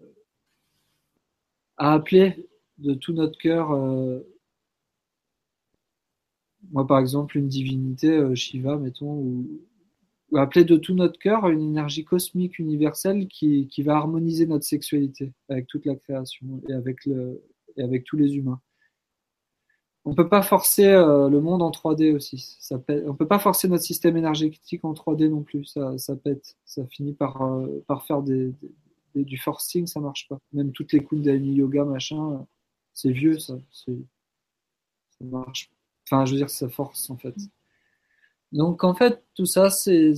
à appeler de tout notre cœur euh, moi, par exemple, une divinité, euh, Shiva, mettons, ou, appeler de tout notre cœur une énergie cosmique universelle qui, qui, va harmoniser notre sexualité avec toute la création et avec, le, et avec tous les humains. On peut pas forcer euh, le monde en 3D aussi. Ça pète. On peut pas forcer notre système énergétique en 3D non plus. Ça, ça pète. Ça finit par, euh, faire du forcing, ça marche pas. Même toutes les Kundalini Yoga, machin, c'est vieux, ça. Ça marche. Enfin, je veux dire, sa force, en fait. Donc, en fait, tout ça, c'est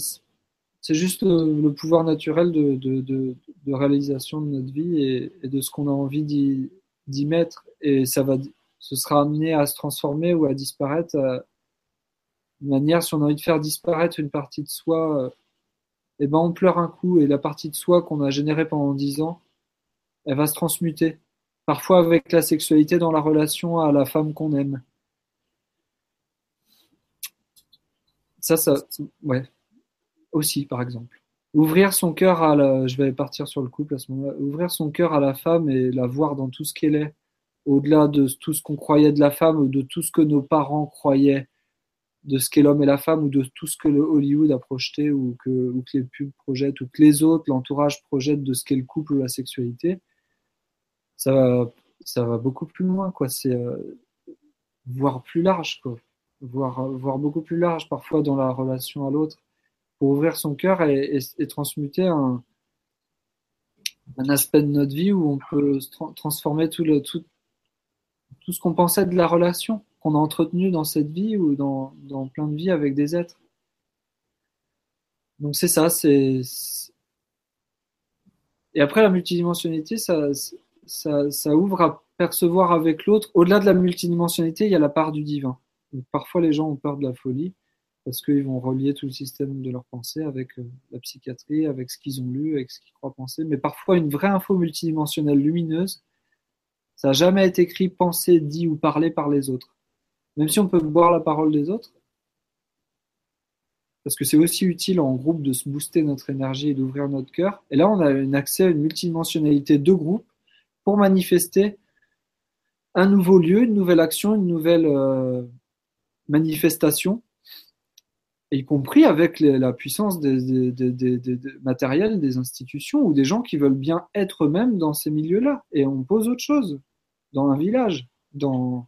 juste le, pouvoir naturel de, de, réalisation de notre vie et, et de ce qu'on a envie d'y mettre. Et ça va, ce sera amené à se transformer ou à disparaître. Euh, de manière, si on a envie de faire disparaître une partie de soi, euh, eh ben on pleure un coup et la partie de soi qu'on a générée pendant dix ans, elle va se transmuter. Parfois avec la sexualité dans la relation à la femme qu'on aime. Ça, ça, ouais. Aussi, par exemple. Ouvrir son cœur à la, je vais partir sur le couple à ce moment-là, ouvrir son cœur à la femme et la voir dans tout ce qu'elle est, au-delà de tout ce qu'on croyait de la femme de tout ce que nos parents croyaient de ce qu'est l'homme et la femme ou de tout ce que le Hollywood a projeté ou que, les pubs projettent ou que les autres, l'entourage projette de ce qu'est le couple ou la sexualité, ça va, beaucoup plus loin, quoi. C'est euh, voir plus large, quoi voire beaucoup plus large parfois dans la relation à l'autre, pour ouvrir son cœur et, transmuter un, un, aspect de notre vie où on peut transformer tout le, tout, tout ce qu'on pensait de la relation qu'on a entretenu dans cette vie ou dans, plein de vies avec des êtres. Donc c'est ça, c'est et après la multidimensionnalité, ça, ouvre à percevoir avec l'autre. Au-delà de la multidimensionnalité, il y a la part du divin. parfois les gens ont peur de la folie parce qu'ils vont relier tout le système de leur pensée avec euh, la psychiatrie, avec ce qu'ils ont lu, avec ce qu'ils croient penser. Mais parfois une vraie info multidimensionnelle lumineuse, ça n'a jamais été écrit, pensé, dit ou parlé par les autres. Même si on peut boire la parole des autres, parce que c'est aussi utile en groupe de se booster notre énergie et d'ouvrir notre cœur. Et là, on a un accès à une multidimensionnalité de groupe pour manifester un nouveau lieu, une nouvelle action, une nouvelle euh, manifestation, y compris avec la puissance des, des, matériels des institutions ou des gens qui veulent bien être eux-mêmes dans ces milieux-là. Et on pose autre chose dans un village, dans,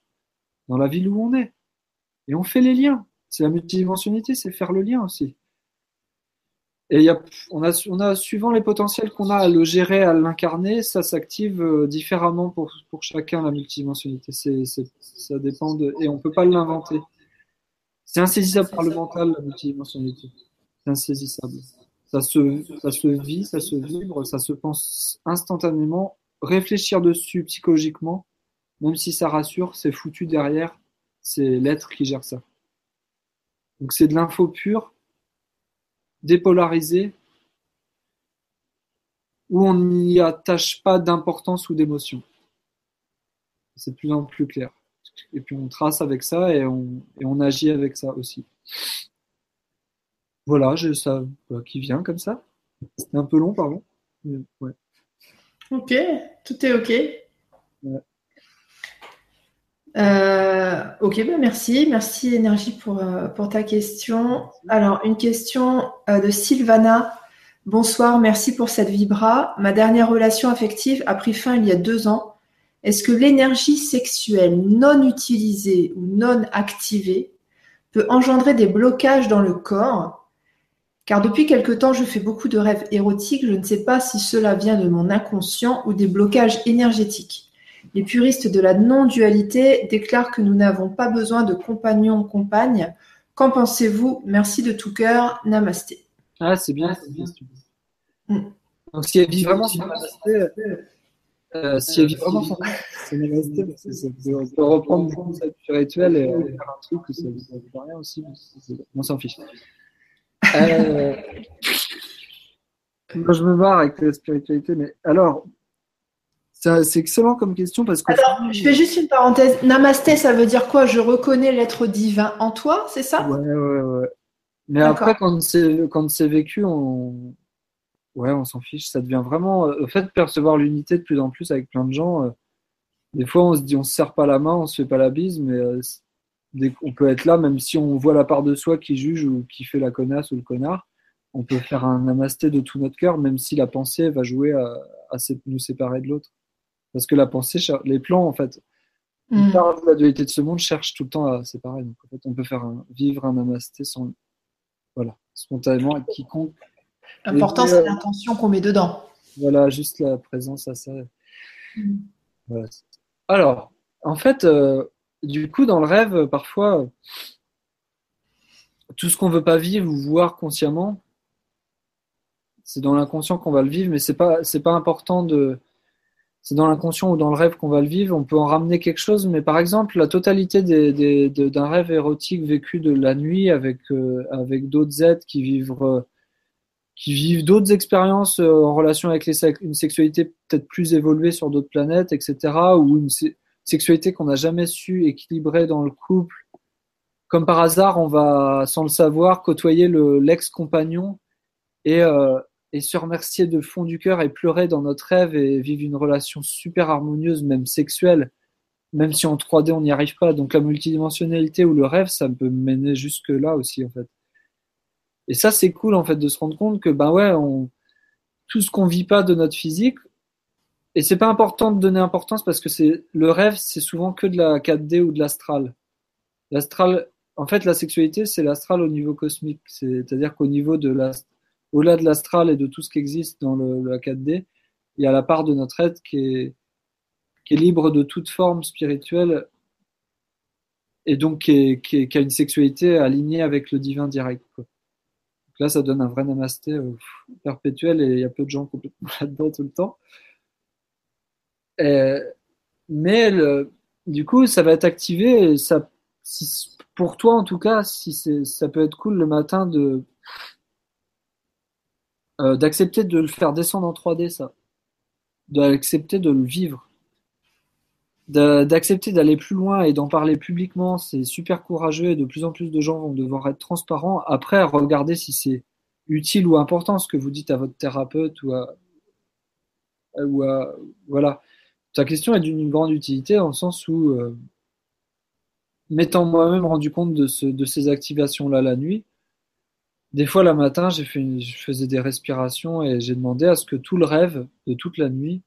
dans la ville où on est. Et on fait les liens. C'est la multidimensionnalité, c'est faire le lien aussi. Et y a, on, a, on a, suivant les potentiels qu'on a à le gérer, à l'incarner, ça s'active euh, différemment pour, pour chacun, la multidimensionnalité. Ça dépend de, et on peut pas l'inventer. C'est insaisissable par le mental, la multidimensionnalité. C'est insaisissable. Ça se, ça se vit, ça se vibre, ça se pense instantanément. Réfléchir dessus psychologiquement, même si ça rassure, c'est foutu derrière. C'est l'être qui gère ça. Donc c'est de l'info pure, dépolarisée, où on n'y attache pas d'importance ou d'émotion. C'est de plus en plus clair. Et puis on trace avec ça et on, et on agit avec ça aussi. Voilà, j'ai ça qui vient comme ça. C'était un peu long, pardon. ouais. Ok, tout est ok. Ouais. Euh, ok, ben merci. Merci Énergie pour, euh, pour ta question. Alors, une question euh, de Sylvana. Bonsoir, merci pour cette vibra. Ma dernière relation affective a pris fin il y a deux ans. Est-ce que l'énergie sexuelle non utilisée ou non activée peut engendrer des blocages dans le corps? Car depuis quelque temps, je fais beaucoup de rêves érotiques. Je ne sais pas si cela vient de mon inconscient ou des blocages énergétiques. Les puristes de la non-dualité déclarent que nous n'avons pas besoin de compagnons-compagnes. Qu'en pensez-vous? Merci de tout cœur. Namasté. Ah, c'est bien. Mm. Donc, si elle vit vraiment euh, si elle vit vraiment son namasté, on peut reprendre beaucoup sa spirituelle et faire un truc que ça ne veut rien aussi. On s'en fiche. Euh, moi, je me marre avec la spiritualité, mais alors, c'est excellent comme question parce que. Alors, je fais juste une parenthèse. Namasté, ça veut dire quoi? Je reconnais l'être divin en toi, c'est ça? Ouais, ouais, ouais. Mais après, quand c'est quand c'est vécu, on ouais, on s'en fiche. Ça devient vraiment. Euh, fait de percevoir l'unité de plus en plus avec plein de gens. Euh, des fois, on se dit, on se serre pas la main, on se fait pas la bise, mais euh, on peut être là, même si on voit la part de soi qui juge ou qui fait la connasse ou le connard. On peut faire un namasté de tout notre cœur, même si la pensée va jouer à, à nous séparer de l'autre. Parce que la pensée, les plans, en fait, mm. la dualité de ce monde cherche tout le temps à séparer. Donc, en fait, on peut faire vivre un namasté sans, voilà, spontanément, avec quiconque. L'important, c'est euh, l'intention qu'on met dedans. Voilà, juste la présence à ça. Mm. Alors, en fait, euh, du coup, dans le rêve, parfois, tout ce qu'on veut pas vivre ou voir consciemment, c'est dans l'inconscient qu'on va le vivre, mais c'est pas, c'est pas important de, c'est dans l'inconscient ou dans le rêve qu'on va le vivre. On peut en ramener quelque chose, mais par exemple, la totalité d'un rêve érotique vécu de la nuit avec, euh, avec d'autres êtres qui vivent, euh, qui vivent d'autres expériences euh, en relation avec les, une sexualité peut-être plus évoluée sur d'autres planètes, etc., ou une sexualité qu'on n'a jamais su équilibrer dans le couple. Comme par hasard, on va, sans le savoir, côtoyer l'ex-compagnon et, et se remercier de fond du cœur et pleurer dans notre rêve et vivre une relation super harmonieuse, même sexuelle, même si en 3D on n'y arrive pas. Donc la multidimensionnalité ou le rêve, ça peut mener jusque là aussi en fait. Et ça c'est cool en fait de se rendre compte que ben ouais, on, tout ce qu'on vit pas de notre physique, et c'est pas important de donner importance parce que c'est le rêve, c'est souvent que de la 4D ou de l'astral. L'astral, en fait, la sexualité, c'est l'astral au niveau cosmique. C'est-à-dire qu'au niveau de la, au-delà de l'astral et de tout ce qui existe dans le, la 4D, il y a la part de notre être qui est, qui est libre de toute forme spirituelle et donc qui, a une sexualité alignée avec le divin direct. Là, ça donne un vrai namasté euh, perpétuel et il y a peu de gens complètement là-dedans tout le temps. mais du coup, ça va être activé et ça, pour toi en tout cas, si ça peut être cool le matin de euh, d'accepter de le faire descendre en 3D, ça, d'accepter de le vivre d'accepter d'aller plus loin et d'en parler publiquement, c'est super courageux et de plus en plus de gens vont devoir être transparents. Après, regardez si c'est utile ou important ce que vous dites à votre thérapeute ou à, ou à voilà. Ta question est d'une grande utilité dans le sens où, euh, m'étant moi-même rendu compte de, ce, de ces activations-là la nuit, des fois, le matin, j'ai fait, je faisais des respirations et j'ai demandé à ce que tout le rêve de toute la nuit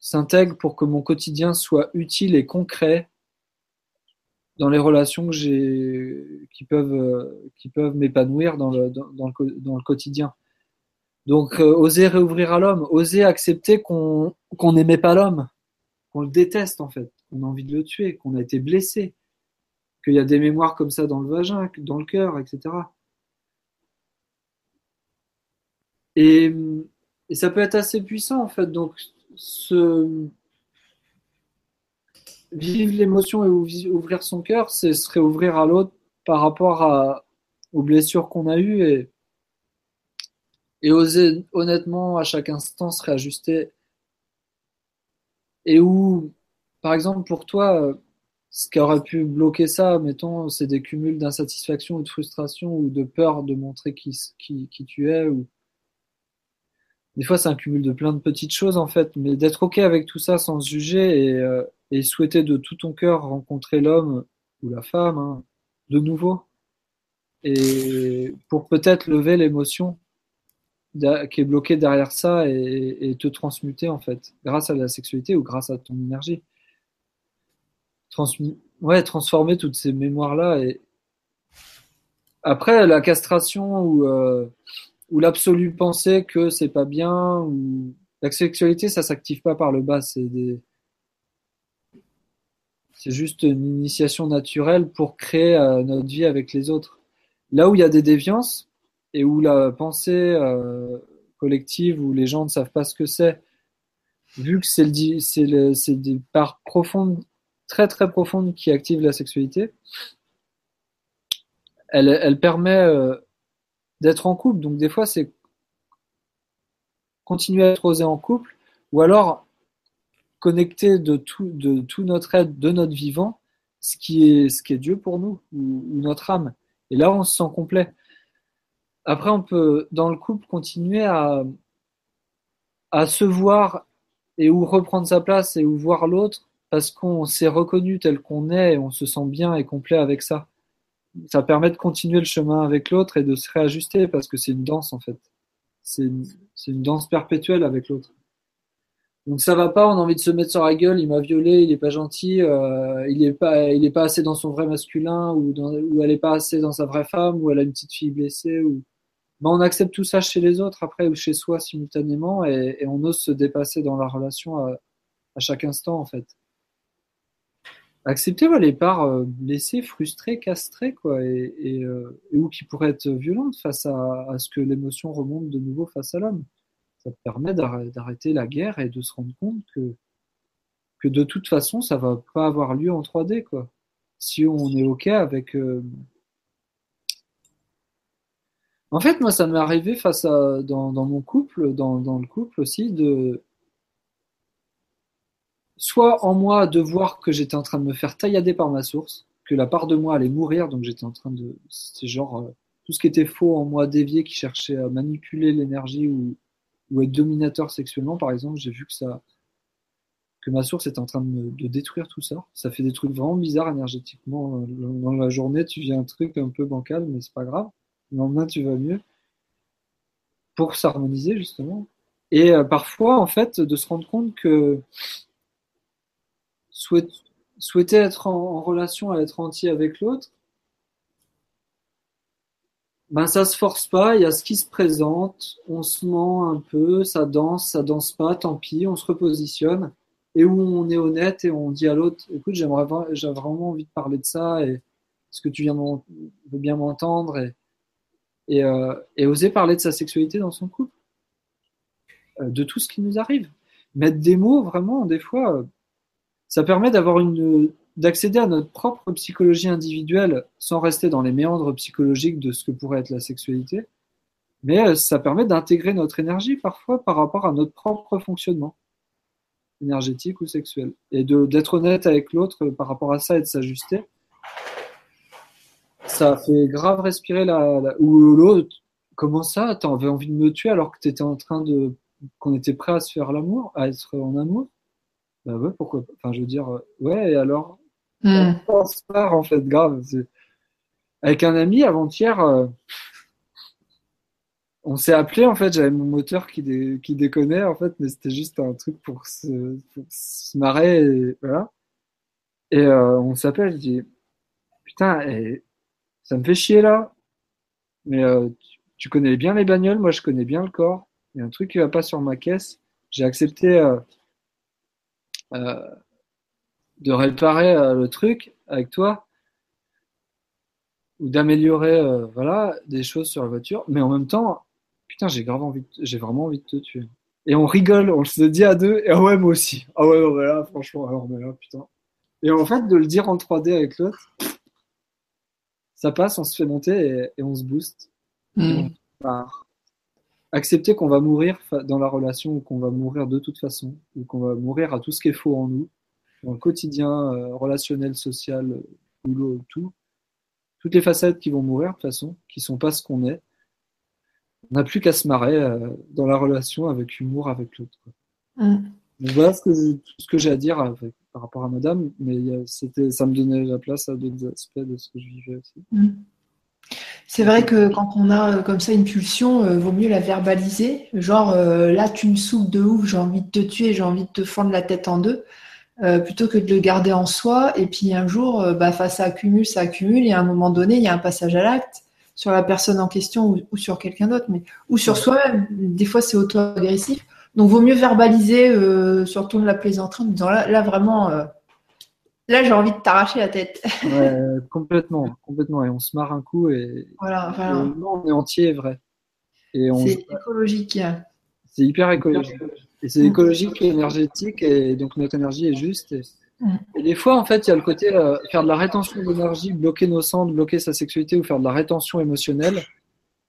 s'intègre pour que mon quotidien soit utile et concret dans les relations euh, qui peuvent m'épanouir dans le, quotidien. Donc, euh, oser réouvrir à l'homme, oser accepter qu'on qu'on n'aimait pas l'homme, qu'on le déteste en fait, qu'on a envie de le tuer, qu'on a été blessé, qu'il y a des mémoires comme ça dans le vagin, dans le cœur, etc. Et, et ça peut être assez puissant en fait. Donc, se vivre l'émotion et ouvrir son cœur, ce serait ouvrir à l'autre par rapport aux blessures qu'on a eues et, et oser honnêtement à chaque instant se réajuster. Et où, par exemple, pour toi, ce qui aurait pu bloquer ça, mettons, c'est des cumuls d'insatisfaction ou de frustration ou de peur de montrer qui, qui, qui tu es ou, des fois c'est un cumul de plein de petites choses en fait, mais d'être ok avec tout ça sans se juger et, euh, souhaiter de tout ton cœur rencontrer l'homme ou la femme hein, de nouveau et pour peut-être lever l'émotion qui est bloquée derrière ça et, te transmuter en fait grâce à la sexualité ou grâce à ton énergie. Ouais, transformer toutes ces mémoires là et après la castration ou euh, ou l'absolue pensée que c'est pas bien, ou la sexualité, ça s'active pas par le bas, c'est des, c'est juste une initiation naturelle pour créer euh, notre vie avec les autres. Là où il y a des déviances et où la pensée euh, collective, où les gens ne savent pas ce que c'est, vu que c'est des parts profondes, très très profondes qui activent la sexualité, elle, elle permet euh, d'être en couple. Donc des fois, c'est continuer à être osé en couple, ou alors connecter de tout, de tout notre être, de notre vivant, ce qui est, ce qui est Dieu pour nous, ou, notre âme. Et là, on se sent complet. Après, on peut, dans le couple, continuer à, à se voir et où reprendre sa place et où voir l'autre, parce qu'on s'est reconnu tel qu'on est et on se sent bien et complet avec ça ça permet de continuer le chemin avec l'autre et de se réajuster parce que c'est une danse en fait. C'est une, danse perpétuelle avec l'autre. Donc ça va pas, on a envie de se mettre sur la gueule, il m'a violé, il est pas gentil, euh, il est pas, il est pas assez dans son vrai masculin ou, elle est pas assez dans sa vraie femme ou elle a une petite fille blessée ou. Ben, on accepte tout ça chez les autres après ou chez soi simultanément et, on ose se dépasser dans la relation à chaque instant en fait accepter les parts euh, blessées, frustrées, castrées, quoi, et, euh, et, ou qui pourraient être violentes face à, ce que l'émotion remonte de nouveau face à l'homme. Ça permet d'arrêter la guerre et de se rendre compte que, de toute façon, ça va pas avoir lieu en 3D, quoi. Si on est OK avec. Euh, en fait, moi, ça m'est arrivé face à dans, dans mon couple, dans, dans le couple aussi, de soit en moi de voir que j'étais en train de me faire taillader par ma source, que la part de moi allait mourir, donc j'étais en train de, c'est genre euh, tout ce qui était faux en moi dévié, qui cherchait à manipuler l'énergie ou, ou être dominateur sexuellement, par exemple, j'ai vu que ça, que ma source était en train de, de, détruire tout ça. Ça fait des trucs vraiment bizarres énergétiquement. Dans la journée, tu vis un truc un peu bancal, mais c'est pas grave. Le lendemain, tu vas mieux. Pour s'harmoniser, justement. Et euh, parfois, en fait, de se rendre compte que souhaiter être en, relation, à être entier avec l'autre, ben ça se force pas, il y a ce qui se présente, on se ment un peu, ça danse, ça danse pas, tant pis, on se repositionne. et où on est honnête et on dit à l'autre, écoute, j'aimerais, j'ai vraiment envie de parler de ça et est-ce que tu viens veux bien m'entendre et, euh, et, oser parler de sa sexualité dans son couple, euh, de tout ce qui nous arrive. Mettre des mots, vraiment, des fois, euh, ça permet d'avoir une, d'accéder à notre propre psychologie individuelle sans rester dans les méandres psychologiques de ce que pourrait être la sexualité. Mais ça permet d'intégrer notre énergie parfois par rapport à notre propre fonctionnement énergétique ou sexuel. Et d'être honnête avec l'autre par rapport à ça et de s'ajuster. Ça fait grave respirer la, ou l'autre. Comment ça? T'avais envie de me tuer alors que t'étais en train de qu'on était prêt à se faire l'amour, à être en amour? Bah ouais, pourquoi Enfin, je veux dire, ouais. Et alors hmm. On se part en fait grave. Avec un ami avant-hier. Euh, on s'est appelé en fait, j'avais mon moteur qui, qui déconnait en fait, mais c'était juste un truc pour se, se marrer et voilà. Et euh, on s'appelle, je dis putain, et, ça me fait chier là, mais euh, tu, connais bien les bagnoles, moi je connais bien le corps. Il y a un truc qui va pas sur ma caisse. J'ai accepté euh, de réparer le truc avec toi ou d'améliorer voilà des choses sur la voiture, mais en même temps putain, j'ai grave envie, j'ai vraiment envie de te tuer. Et on rigole, on se dit à deux, et ah ouais, moi aussi. Ah ouais, non, mais là, franchement, alors, mais là, putain. Et en fait, de le dire en 3D avec l'autre, ça passe, on se fait monter et, on se booste. Mm. Accepter qu'on va mourir dans la relation ou qu'on va mourir de toute façon, ou qu'on va mourir à tout ce qui est faux en nous, dans le quotidien, euh, relationnel, social, boulot, tout. Toutes les facettes qui vont mourir de toute façon, qui sont pas ce qu'on est on n'a plus qu'à se marrer euh, dans la relation avec humour avec l'autre. Voilà ce que, j'ai à dire par rapport à madame, mais c'était, ça me donnait la place à d'autres aspects de ce que je vivais aussi. Mm. C'est vrai que quand on a euh, comme ça une pulsion, il euh, vaut mieux la verbaliser. Genre, là, tu me souffles de ouf, j'ai envie de te tuer, j'ai envie de te fendre la tête en deux, plutôt que de le garder en soi. Et puis un jour, bah, ça accumule, ça accumule, et à un moment donné, il y a un passage à l'acte sur la personne en question ou, sur quelqu'un d'autre, mais ou sur soi-même. Des fois, c'est auto-agressif. Donc, vaut mieux verbaliser euh, sur le ton de la plaisanterie en disant là, là vraiment, euh, là, j'ai envie de t'arracher la tête. complètement, complètement. Et on se marre un coup et, voilà, on est entier et vrai. C'est écologique. C'est hyper écologique. Et c'est écologique et énergétique, et donc notre énergie est juste. Et, et des fois, en fait, il y a le côté euh, faire de la rétention d'énergie, bloquer nos centres, bloquer sa sexualité ou faire de la rétention émotionnelle.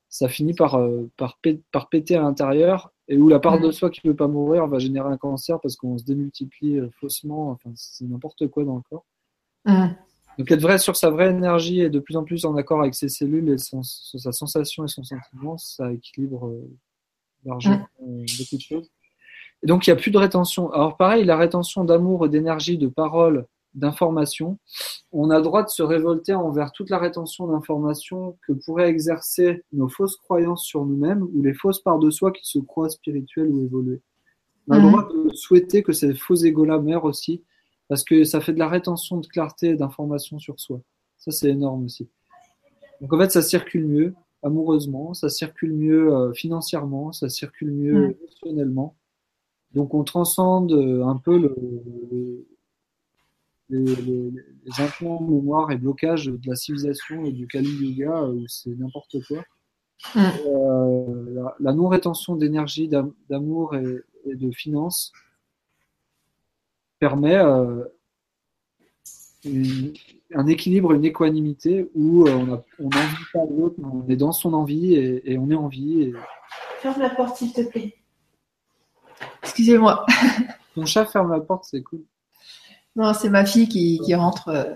Ça finit par, euh, par, par, péter à l'intérieur et où la part de soi qui ne veut pas mourir va générer un cancer parce qu'on se démultiplie euh, faussement. Enfin, c'est n'importe quoi dans le corps. Donc, être vrai sur sa vraie énergie et de plus en plus en accord avec ses cellules et son, sa sensation et son sentiment, ça équilibre largement beaucoup de choses. Et donc, il n'y a plus de rétention. Alors, pareil, la rétention d'amour, d'énergie, de parole, d'information, on a le droit de se révolter envers toute la rétention d'information que pourraient exercer nos fausses croyances sur nous-mêmes ou les fausses parts de soi qui se croient spirituelles ou évoluées. On a le mhm. droit de souhaiter que ces faux égos-là meurent aussi, parce que ça fait de la rétention de clarté et d'information sur soi. Ça, c'est énorme aussi. Donc, en fait, ça circule mieux amoureusement, ça circule mieux euh, financièrement, ça circule mieux mhm. émotionnellement. Donc on transcende euh, un peu le, les, les, les, implants mémoire et blocage de la civilisation et du Kali Yuga euh, où c'est n'importe quoi. Euh, la, non-rétention d'énergie, d'amour et, de finances permet un équilibre, une équanimité où on n'envie on pas l'autre, on est dans son envie et, et on est en vie. Et... Ferme la porte s'il te plaît. Excusez-moi. Mon chat ferme la porte, c'est cool. Non, c'est ma fille qui, rentre. Euh.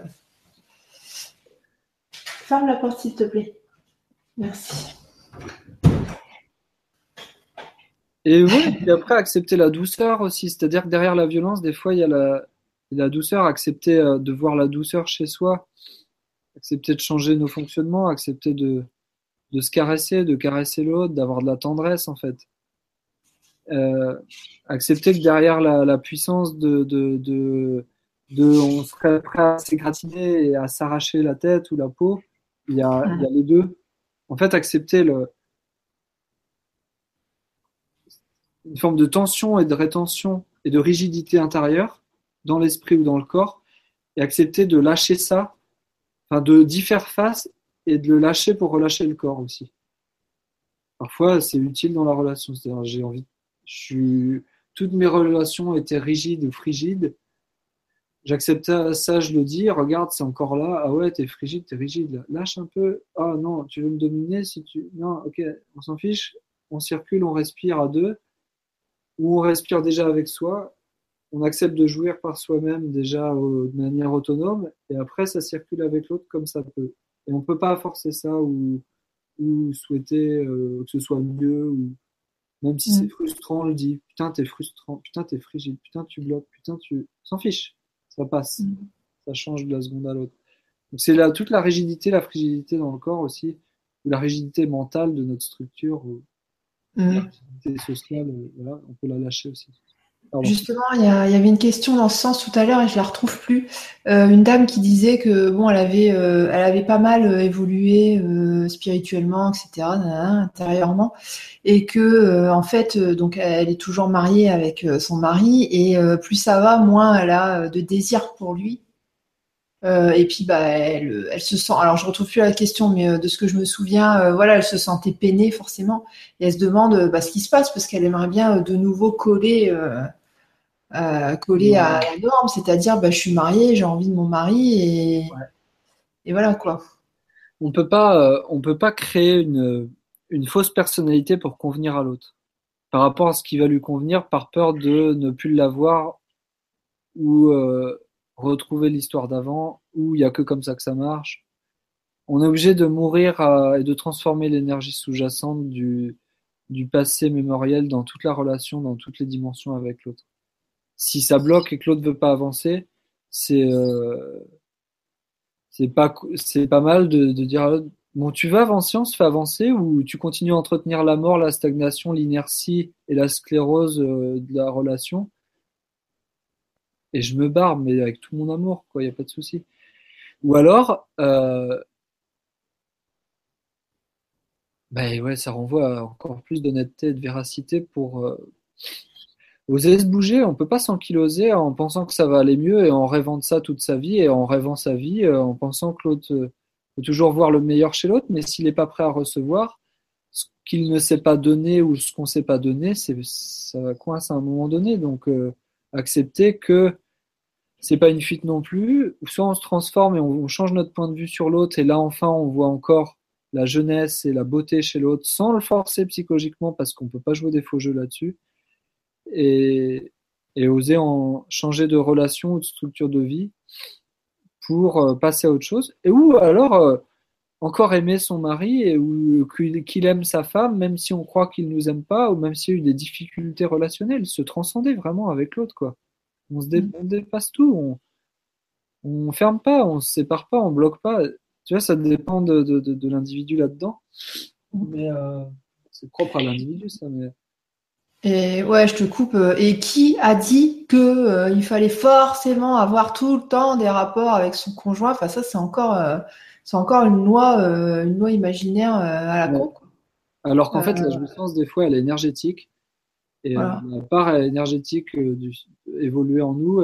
Ferme la porte, s'il te plaît. Merci. Et oui, et après, accepter la douceur aussi. C'est-à-dire que derrière la violence, des fois, il y a la, la douceur. Accepter euh, de voir la douceur chez soi. Accepter de changer nos fonctionnements. Accepter de, de se caresser, de caresser l'autre, d'avoir de la tendresse, en fait. Euh, accepter que derrière la, puissance de, de, de, on serait prêt à s'égratiner et à s'arracher la tête ou la peau, il y, a, il y a les deux. En fait, accepter une forme de tension et de rétention et de rigidité intérieure dans l'esprit ou dans le corps, et accepter de lâcher ça, enfin de d'y faire face et de le lâcher pour relâcher le corps aussi. Parfois, c'est utile dans la relation. C'est-à-dire, j'ai envie, je suis, toutes mes relations étaient rigides ou frigides. J'acceptais ça, je le dis, regarde, c'est encore là. Ah ouais, t'es frigide, t'es rigide. Lâche un peu. Ah non, tu veux me dominer si tu. Non, ok, on s'en fiche. On circule, on respire à deux. Ou on respire déjà avec soi. On accepte de jouir par soi-même déjà de manière autonome. Et après, ça circule avec l'autre comme ça peut. Et on peut pas forcer ça ou, ou souhaiter euh, que ce soit mieux. Ou... Même si c'est mm. frustrant, on le dit. Putain, t'es frustrant. Putain, t'es frigide. Putain, tu bloques. Putain, tu. S'en fiche ça passe. Mm. Ça change de la seconde à l'autre. c'est là toute la rigidité, la frigidité dans le corps aussi, ou la rigidité mentale de notre structure, ou mm. la rigidité sociale, euh, voilà, on peut la lâcher aussi. Justement, il y, avait une question dans ce sens tout à l'heure et je la retrouve plus. Euh, une dame qui disait que bon, elle avait, euh, elle avait pas mal évolué spirituellement, etc., intérieurement, et que en fait, donc elle est toujours mariée avec son mari et plus ça va, moins elle a de désir pour lui. et puis bah elle, elle, se sent. Alors je retrouve plus la question, mais de ce que je me souviens, voilà, elle se sentait peinée forcément et elle se demande bah, ce qui se passe parce qu'elle aimerait bien de nouveau coller euh, collé à la norme, c'est-à-dire bah, je suis mariée, j'ai envie de mon mari et, et voilà quoi. On peut pas, euh, on peut pas créer une, une fausse personnalité pour convenir à l'autre par rapport à ce qui va lui convenir par peur de ne plus l'avoir ou euh, retrouver l'histoire d'avant ou il y a que comme ça que ça marche. On est obligé de mourir et de transformer l'énergie sous-jacente du, du passé mémoriel dans toute la relation, dans toutes les dimensions avec l'autre si ça bloque et que l'autre veut pas avancer, c'est euh, pas mal de, dire bon tu vas avancer, on se fait avancer ou tu continues à entretenir la mort, la stagnation, l'inertie et la sclérose euh, de la relation? Et je me barre mais avec tout mon amour quoi, il y a pas de souci. Ou alors euh, ben ouais, ça renvoie à encore plus d'honnêteté et de véracité pour oser se bouger, on peut pas s'enquiloser en pensant que ça va aller mieux et en rêvant de ça toute sa vie et en rêvant sa vie, euh, en pensant que l'autre euh, peut toujours voir le meilleur chez l'autre, mais s'il n'est pas prêt à recevoir ce qu'il ne sait pas donner ou ce qu'on sait pas donner, ça va coincer à un moment donné. Donc euh, accepter que c'est pas une fuite non plus. Soit on se transforme et on, change notre point de vue sur l'autre et là enfin on voit encore la jeunesse et la beauté chez l'autre sans le forcer psychologiquement parce qu'on peut pas jouer des faux jeux là-dessus et, oser en changer de relation ou de structure de vie pour euh, passer à autre chose. Et ou alors euh, encore aimer son mari et ou qu'il aime sa femme, même si on croit qu'il nous aime pas ou même s'il y a eu des difficultés relationnelles, se transcender vraiment avec l'autre quoi. On se mm. dépasse tout, on, on ferme pas, on se sépare pas, on bloque pas. Tu vois, ça dépend de, de, l'individu là-dedans. Mais euh, c'est propre à l'individu ça. Mais et ouais, je te coupe. Euh, et qui a dit que euh, il fallait forcément avoir tout le temps des rapports avec son conjoint? Enfin, ça, c'est encore, euh, c'est encore une loi, une loi imaginaire à la con. Alors qu'en fait, la jouissance, des fois, elle est énergétique. Et la part énergétique du, évoluer en nous,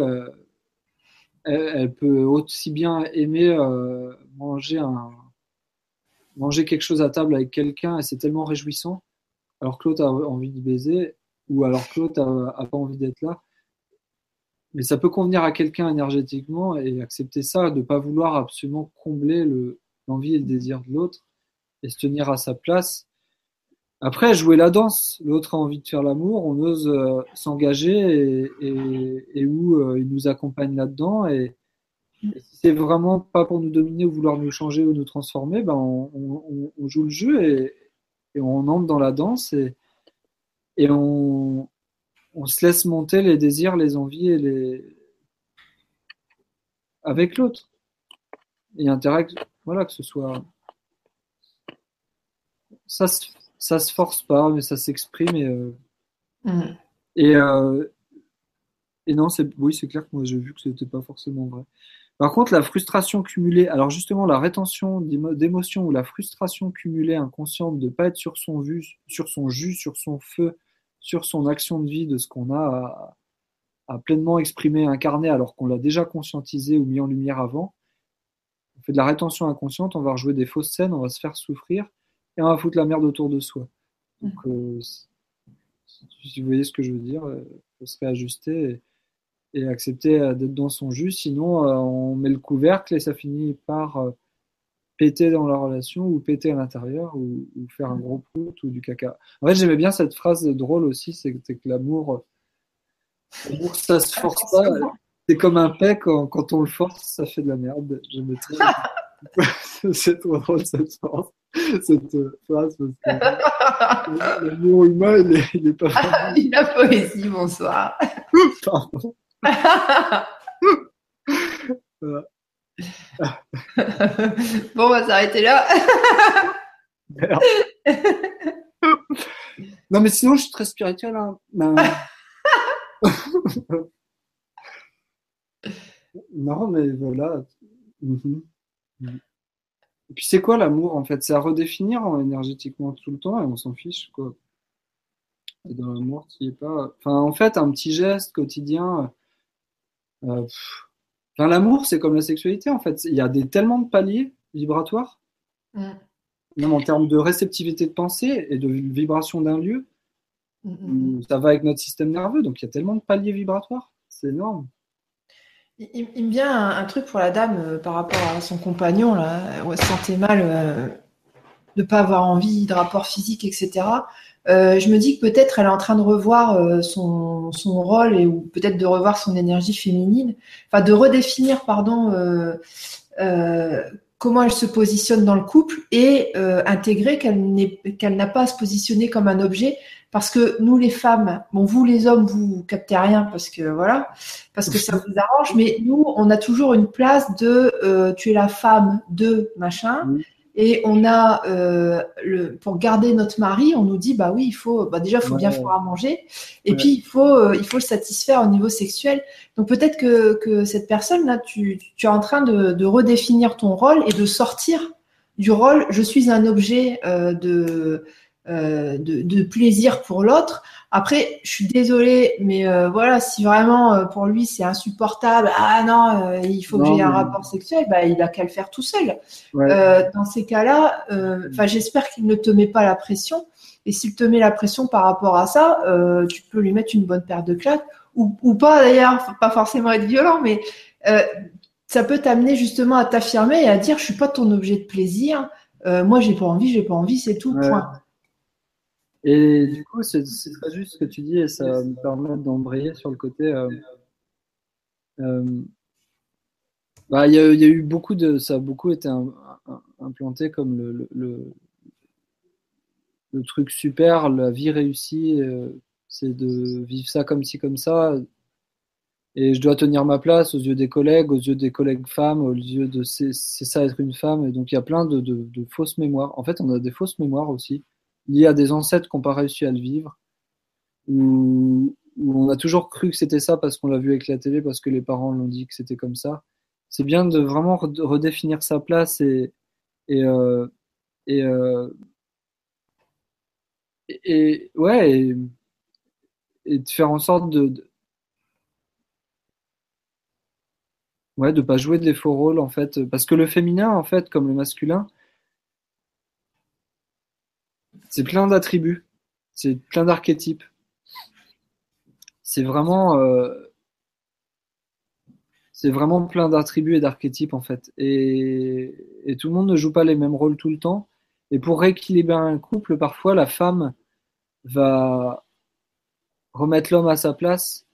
elle, peut aussi bien aimer manger un manger quelque chose à table avec quelqu'un et c'est tellement réjouissant alors que l'autre a envie de baiser ou alors que l'autre n'a pas envie d'être là. Mais ça peut convenir à quelqu'un énergétiquement et accepter ça, de ne pas vouloir absolument combler l'envie et le désir de l'autre et se tenir à sa place. Après, jouer la danse, l'autre a envie de faire l'amour, on ose euh, s'engager et, où euh, il nous accompagne là-dedans. Et, si c'est vraiment pas pour nous dominer ou vouloir nous changer ou nous transformer, ben on, joue le jeu et, et, on entre dans la danse. Et, et on, se laisse monter les désirs, les envies et les avec l'autre. Et intérêt, voilà, que ce soit. Ça, ça se force pas, mais ça s'exprime et. Euh, mm. Et, euh, et non, c'est oui, c'est clair que moi j'ai vu que c'était pas forcément vrai. Par contre, la frustration cumulée, alors justement la rétention d'émotions ou la frustration cumulée inconsciente de ne pas être sur son sur son jus, sur son feu, sur son action de vie, de ce qu'on a pleinement exprimer, incarner, alors qu'on l'a déjà conscientisé ou mis en lumière avant. On fait de la rétention inconsciente, on va rejouer des fausses scènes, on va se faire souffrir et on va foutre la merde autour de soi. Donc, euh, si vous voyez ce que je veux dire, il faut se réajuster et, accepter d'être dans son jus. Sinon, on met le couvercle et ça finit par péter dans la relation ou péter à l'intérieur ou, faire un gros prout ou du caca. En fait, j'aimais bien cette phrase drôle aussi, c'est que, l'amour, l'amour, ça se force pas. C'est comme un paix, quand, quand, on le force, ça fait de la merde. J'aimais trop. c'est trop drôle cette phrase. Cette phrase parce que l'amour humain, il est, il est pas. Ah, la poésie, bonsoir. Pardon. voilà. bon, on va s'arrêter là. non, mais sinon, je suis très spirituel. Hein. Ben, non, mais voilà. Mhm. Et puis, c'est quoi l'amour en fait? C'est à redéfinir hein, énergétiquement tout le temps et on s'en fiche. Quoi. Et dans l'amour, tu es pas. Enfin, en fait, un petit geste quotidien. Euh, l'amour, c'est comme la sexualité, en fait. Il y a des, tellement de paliers vibratoires, mm. même en termes de réceptivité de pensée et de vibration d'un lieu. Mm, mm, ça va avec notre système nerveux, donc il y a tellement de paliers vibratoires. C'est énorme. Il, me vient un, truc pour la dame euh, par rapport à son compagnon, là, où elle se sentait mal euh, de ne pas avoir envie de rapport physique, etc. Euh, je me dis que peut-être elle est en train de revoir euh, son, rôle et ou peut-être de revoir son énergie féminine, enfin de redéfinir, pardon, euh, comment elle se positionne dans le couple et intégrer qu'elle n'a pas à se positionner comme un objet. Parce que nous les femmes, bon vous les hommes vous captez rien parce que voilà, parce que ça vous arrange, mais nous on a toujours une place de tu es la femme de machin. Et on a, euh, le, pour garder notre mari, on nous dit, bah oui, il faut, bah déjà, il faut bien faire à manger. Et puis, il faut, euh, il faut le satisfaire au niveau sexuel. Donc, peut-être que, que cette personne-là, tu, tu es en train de, de, redéfinir ton rôle et de sortir du rôle, je suis un objet euh, de, euh, de, de, plaisir pour l'autre. Après, je suis désolée, mais euh, voilà, si vraiment euh, pour lui c'est insupportable, ah non, il faut que j'ai un rapport sexuel, bah, il a qu'à le faire tout seul. dans ces cas-là, enfin, j'espère qu'il ne te met pas la pression. Et s'il te met la pression par rapport à ça, tu peux lui mettre une bonne paire de claques ou, ou pas d'ailleurs, pas forcément être violent, mais ça peut t'amener justement à t'affirmer et à dire je suis pas ton objet de plaisir. moi, j'ai pas envie, j'ai pas envie, c'est tout. Point. Et du coup, c'est très juste ce que tu dis et ça me permet d'embrayer sur le côté. Euh, euh, bah, il y, a eu beaucoup de. Ça a beaucoup été implanté comme le, le, le, truc super, la vie réussie, euh, c'est de vivre ça comme ci, comme ça. Et je dois tenir ma place aux yeux des collègues, aux yeux des collègues femmes, aux yeux de c'est ça être une femme. Et donc il y a plein de, fausses mémoires. En fait, on a des fausses mémoires aussi lié à des ancêtres qui n'ont pas réussi à le vivre, où, on a toujours cru que c'était ça parce qu'on l'a vu avec la télé, parce que les parents l'ont dit que c'était comme ça. C'est bien de vraiment redéfinir sa place et, et, euh, euh, et, ouais, et, de faire en sorte de, de ouais, de pas jouer des faux rôles en fait, parce que le féminin en fait, comme le masculin, c'est plein d'attributs, c'est plein d'archétypes. C'est vraiment, euh, c'est vraiment plein d'attributs et d'archétypes en fait. Et, tout le monde ne joue pas les mêmes rôles tout le temps. Et pour rééquilibrer un couple, parfois la femme va remettre l'homme à sa place,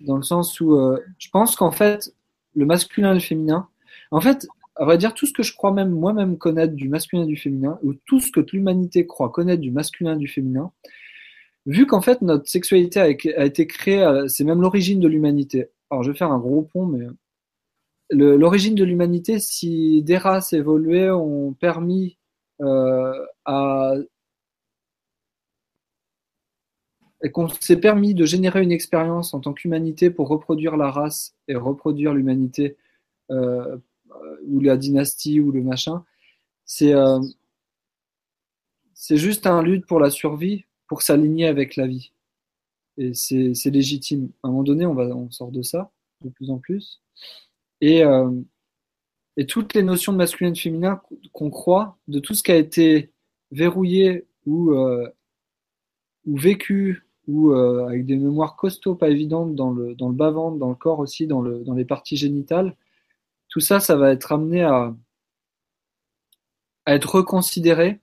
dans le sens où euh, je pense qu'en fait, le masculin et le féminin, en fait, à vrai dire, tout ce que je crois même moi-même connaître du masculin et du féminin, ou tout ce que l'humanité croit connaître du masculin et du féminin, vu qu'en fait notre sexualité a, été créée, c'est même l'origine de l'humanité. Alors je vais faire un gros pont, mais l'origine de l'humanité, si des races évoluées ont permis euh, à et qu'on s'est permis de générer une expérience en tant qu'humanité pour reproduire la race et reproduire l'humanité euh, euh, ou la dynastie ou le machin. C'est euh, c'est juste un lutte pour la survie, pour s'aligner avec la vie. Et c'est légitime. À un moment donné, on, va, on sort de ça de plus en plus. Et, et toutes les notions de masculin et de féminin qu'on croit, de tout ce qui a été verrouillé ou, ou vécu ou euh, avec des mémoires costauds, pas évidentes, dans le, dans le bas-ventre, dans le corps aussi, dans, le, dans les parties génitales, tout ça, ça va être amené à, à être reconsidéré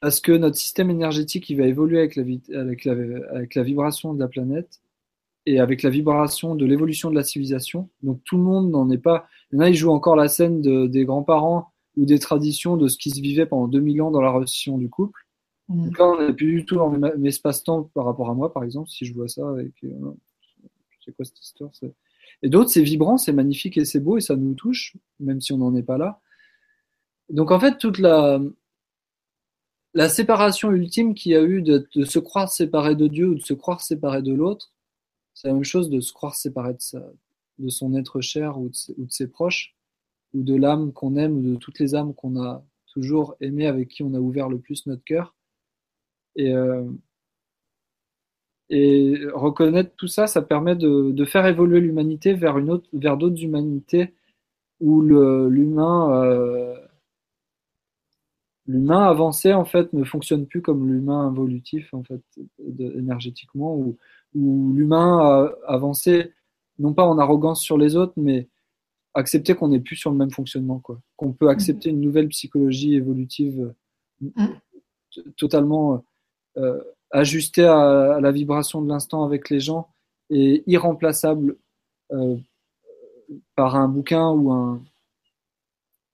parce que notre système énergétique il va évoluer avec la, avec, la, avec la vibration de la planète et avec la vibration de l'évolution de la civilisation. Donc tout le monde n'en est pas. Il y en a, ils jouent encore la scène de, des grands-parents ou des traditions de ce qui se vivait pendant 2000 ans dans la relation du couple. Donc là, on n'est plus du tout dans mes espaces-temps par rapport à moi, par exemple, si je vois ça avec. Euh, c'est quoi cette histoire Et d'autres, c'est vibrant, c'est magnifique et c'est beau et ça nous touche, même si on n'en est pas là. Donc en fait, toute la, la séparation ultime qu'il y a eu de, se croire séparé de Dieu ou de se croire séparé de l'autre, c'est la même chose de se croire séparé de, de son être cher ou de, ou de ses proches, ou de l'âme qu'on aime ou de toutes les âmes qu'on a toujours aimées, avec qui on a ouvert le plus notre cœur. Et, euh, et reconnaître tout ça, ça permet de, de faire évoluer l'humanité vers une autre, vers d'autres humanités où l'humain euh, l'humain avancé en fait ne fonctionne plus comme l'humain involutif en fait énergétiquement ou où l'humain avancé non pas en arrogance sur les autres mais accepter qu'on n'est plus sur le même fonctionnement quoi qu'on peut accepter une nouvelle psychologie évolutive mm. totalement euh, ajusté à, la vibration de l'instant avec les gens et irremplaçable euh, par un bouquin ou un,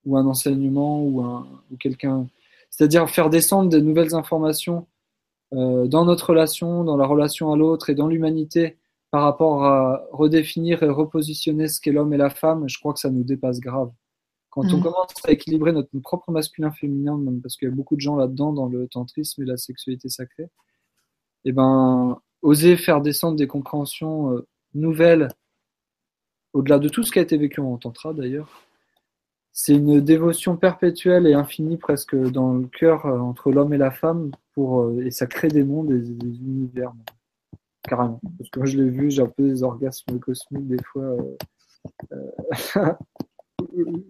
ou un enseignement ou, un, ou quelqu'un. C'est-à-dire faire descendre des nouvelles informations euh, dans notre relation, dans la relation à l'autre et dans l'humanité par rapport à redéfinir et repositionner ce qu'est l'homme et la femme, je crois que ça nous dépasse grave. Quand on mm. commence à équilibrer notre propre masculin-féminin, parce qu'il y a beaucoup de gens là-dedans dans le tantrisme et la sexualité sacrée, eh ben, oser faire descendre des compréhensions euh, nouvelles, au-delà de tout ce qui a été vécu en tantra d'ailleurs, c'est une dévotion perpétuelle et infinie presque dans le cœur euh, entre l'homme et la femme, pour, euh, et ça crée des mondes et des, univers, carrément. Parce que moi je l'ai vu, j'ai un peu des orgasmes cosmiques des fois.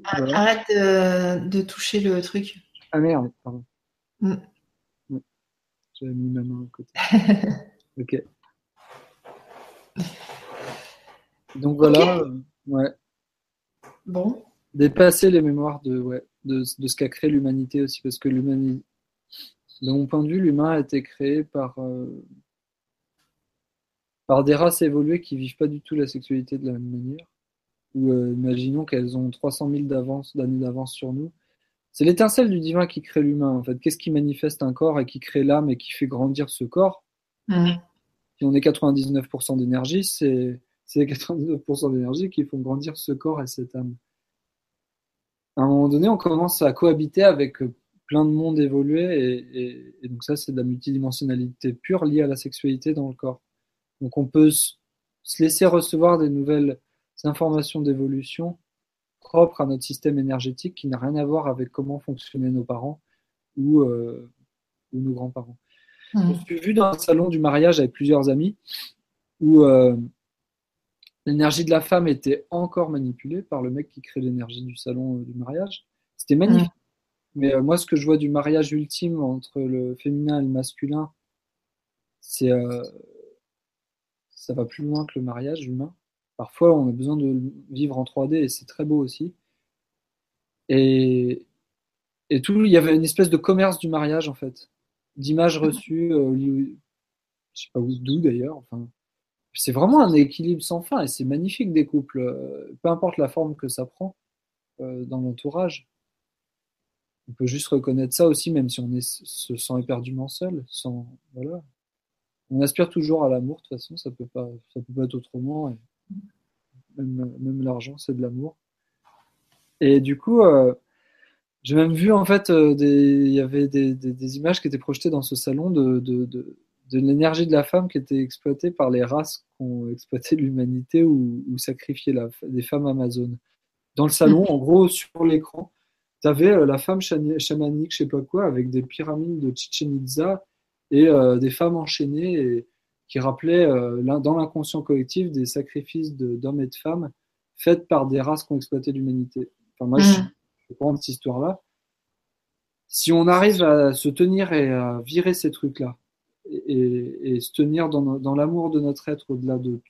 Arrête de, toucher le truc. Ah merde, pardon. Mm. Mm. J'avais mis ma main à côté. ok. Donc voilà, ouais. Bon. Dépasser les mémoires de, ouais, de, de ce qu'a créé l'humanité aussi, parce que l'humanité, de mon point de vue, l'humain a été créé par, euh, par des races évoluées qui vivent pas du tout la sexualité de la même manière ou euh, imaginons qu'elles ont 300 000 d'avance, d'années d'avance sur nous. C'est l'étincelle du divin qui crée l'humain, en fait. Qu'est-ce qui manifeste un corps et qui crée l'âme et qui fait grandir ce corps? Mmh. Si on est 99% d'énergie, c'est, c'est 99% d'énergie qui font grandir ce corps et cette âme. À un moment donné, on commence à cohabiter avec plein de mondes évolués et, et donc ça, c'est de la multidimensionnalité pure liée à la sexualité dans le corps. Donc on peut se laisser recevoir des nouvelles informations d'évolution propres à notre système énergétique qui n'a rien à voir avec comment fonctionnaient nos parents ou, euh, nos grands-parents. Mmh. Je suis vu dans un salon du mariage avec plusieurs amis où euh, l'énergie de la femme était encore manipulée par le mec qui crée l'énergie du salon euh, du mariage. C'était magnifique. Mmh. Mais moi, ce que je vois du mariage ultime entre le féminin et le masculin, c'est ça va plus loin que le mariage humain. Parfois, on a besoin de vivre en 3D et c'est très beau aussi. Et, et tout, il y avait une espèce de commerce du mariage en fait, d'images reçues, euh, je sais pas où d'où d'ailleurs. Enfin, c'est vraiment un équilibre sans fin et c'est magnifique des couples, euh, peu importe la forme que ça prend euh, dans l'entourage. On peut juste reconnaître ça aussi, même si on est, se sent éperdument seul. Sans, voilà. On aspire toujours à l'amour, de toute façon, ça peut pas, ça peut pas être autrement. Et même, l'argent, c'est de l'amour. Et du coup, euh, j'ai même vu en fait, euh, il y avait des, images qui étaient projetées dans ce salon de, de, l'énergie de la femme qui était exploitée par les races qui ont exploité l'humanité ou, sacrifié la, des femmes amazones. Dans le salon, en gros, sur l'écran, tu avais euh, la femme chamanique, je sais pas quoi, avec des pyramides de Chichen Itza et des femmes enchaînées. Et, qui rappelait dans l'inconscient collectif des sacrifices d'hommes et de femmes faits par des races qui ont exploité l'humanité. Enfin, moi, je, mm. je prends cette histoire-là. Si on arrive à se tenir et à virer ces trucs-là, et, se tenir dans, l'amour de notre être au-delà de,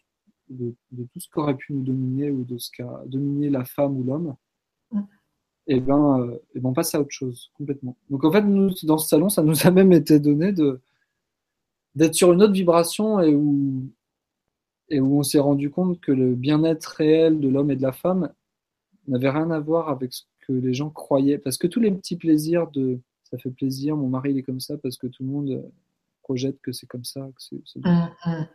de, tout ce qu'aurait pu nous dominer ou de ce qu'a dominé la femme ou l'homme, mm. et eh ben, euh, et ben on passe à autre chose complètement. Donc en fait, nous, dans ce salon, ça nous a même été donné de d'être sur une autre vibration et où et où on s'est rendu compte que le bien-être réel de l'homme et de la femme n'avait rien à voir avec ce que les gens croyaient. Parce que tous les petits plaisirs de ça fait plaisir, mon mari il est comme ça parce que tout le monde projette que c'est comme ça. Que mm, mm.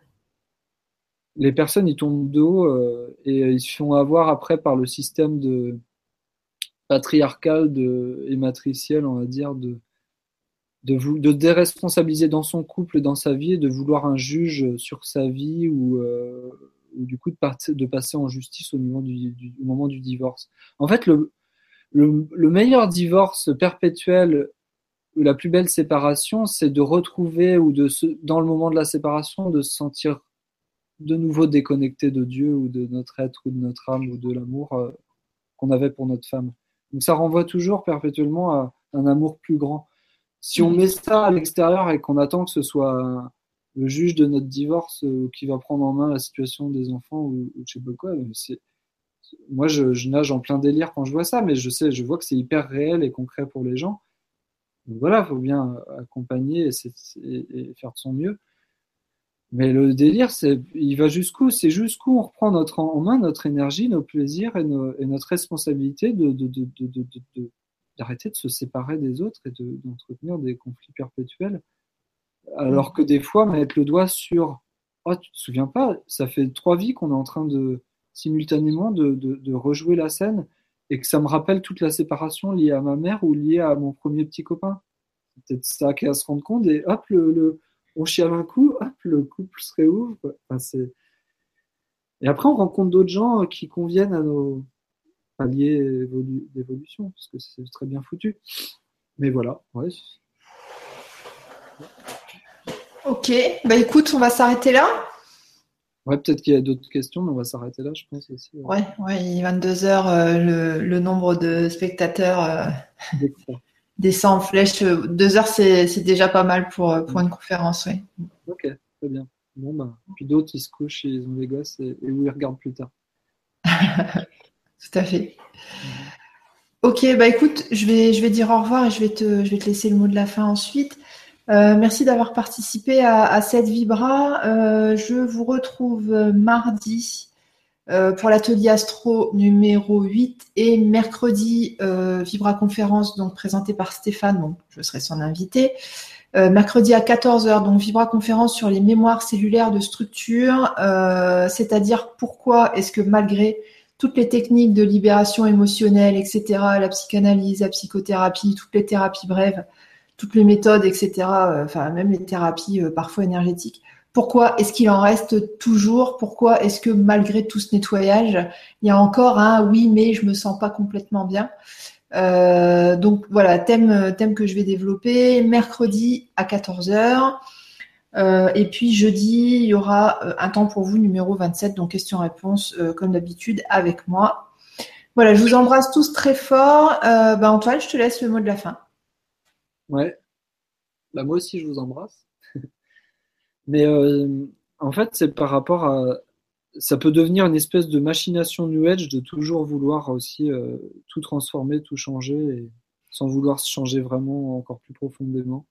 Les personnes ils tombent de haut euh, et ils se font avoir après par le système de patriarcal de, et matriciel, on va dire, de, de, de déresponsabiliser dans son couple, dans sa vie, de vouloir un juge sur sa vie ou, euh, du coup de, de, passer en justice au, du, moment du divorce. En fait, le, le, meilleur divorce perpétuel ou la plus belle séparation, c'est de retrouver ou de se, dans le moment de la séparation, de se sentir de nouveau déconnecté de Dieu ou de notre être ou de notre âme ou de l'amour euh, qu'on avait pour notre femme. Donc ça renvoie toujours perpétuellement à un amour plus grand. Si on met ça à l'extérieur et qu'on attend que ce soit le juge de notre divorce euh, qui va prendre en main la situation des enfants ou, je sais pas quoi, c'est moi je, nage en plein délire quand je vois ça, mais je sais, je vois que c'est hyper réel et concret pour les gens. Donc voilà, il faut bien accompagner et, faire de son mieux. Mais le délire, il va jusqu'où? C'est jusqu'où on reprend notre, en main notre énergie, nos plaisirs et, notre responsabilité de, d'arrêter de se séparer des autres et d'entretenir des conflits perpétuels. Alors que des fois, mettre le doigt sur Oh, tu te souviens pas, ça fait trois vies qu'on est en train de simultanément de, de, rejouer la scène et que ça me rappelle toute la séparation liée à ma mère ou liée à mon premier petit copain. C'est peut-être ça qui à se rendre compte et hop, le, le, on chiale un coup, hop, le couple se réouvre. et après, on rencontre d'autres gens qui conviennent à nos, palier d'évolution, parce que c'est très bien foutu. Mais voilà, ouais. Ok, bah écoute, on va s'arrêter là. Ouais, peut-être qu'il y a d'autres questions, mais on va s'arrêter là, je pense aussi. Ouais, ouais, il est 22 heures, euh, le, nombre de spectateurs euh, descend en flèche. Deux heures, c'est déjà pas mal pour, pour une conférence, oui. Ok, très bien. Bon, bah, puis d'autres, ils se couchent, ils ont des gosses et, et où ils regardent plus tard. Tout à fait. Ok, bah écoute, je vais, je vais dire au revoir et je vais te, je vais te laisser le mot de la fin ensuite. Euh, merci d'avoir participé à, cette Vibra. Euh, je vous retrouve mardi euh, pour l'atelier Astro numéro 8 et mercredi Vibra conférence donc présentée par Stéphane, donc je serai son invité. mercredi à 14h, donc Vibra conférence sur les mémoires cellulaires de structure, c'est-à-dire pourquoi est-ce que malgré toutes les techniques de libération émotionnelle, etc., la psychanalyse, la psychothérapie, toutes les thérapies brèves, toutes les méthodes, etc., euh, enfin même les thérapies euh, parfois énergétiques. Pourquoi est-ce qu'il en reste toujours? Pourquoi est-ce que malgré tout ce nettoyage, il y a encore un oui mais je me sens pas complètement bien euh, Donc voilà, thème, thème que je vais développer mercredi à 14h. Euh, et puis jeudi, il y aura euh, un temps pour vous, numéro 27, donc questions-réponses, euh, comme d'habitude, avec moi. Voilà, je vous embrasse tous très fort. Ben, Antoine, je te laisse le mot de la fin. Ouais. Bah, moi aussi, je vous embrasse. Mais en fait, c'est par rapport à. Ça peut devenir une espèce de machination New Age de toujours vouloir aussi tout transformer, tout changer, sans vouloir se changer vraiment encore plus profondément.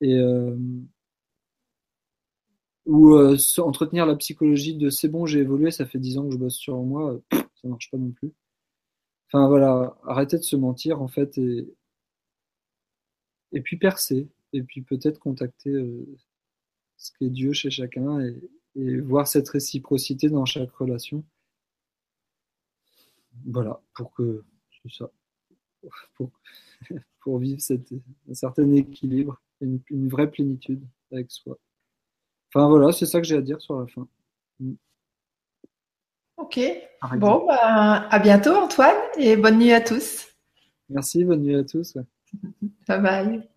Et ou euh, entretenir la psychologie de c'est bon, j'ai évolué, ça fait dix ans que je bosse sur moi, euh, ça marche pas non plus. Enfin voilà, arrêtez de se mentir en fait et, et puis percer, et puis peut-être contacter euh, ce qu'est Dieu chez chacun et, et, voir cette réciprocité dans chaque relation. Voilà, pour que ça, pour, pour vivre cette, un certain équilibre, une, une vraie plénitude avec soi. Enfin voilà, c'est ça que j'ai à dire sur la fin. Mm. Ok. Bon, bah, à bientôt Antoine et bonne nuit à tous. Merci, bonne nuit à tous. bye bye.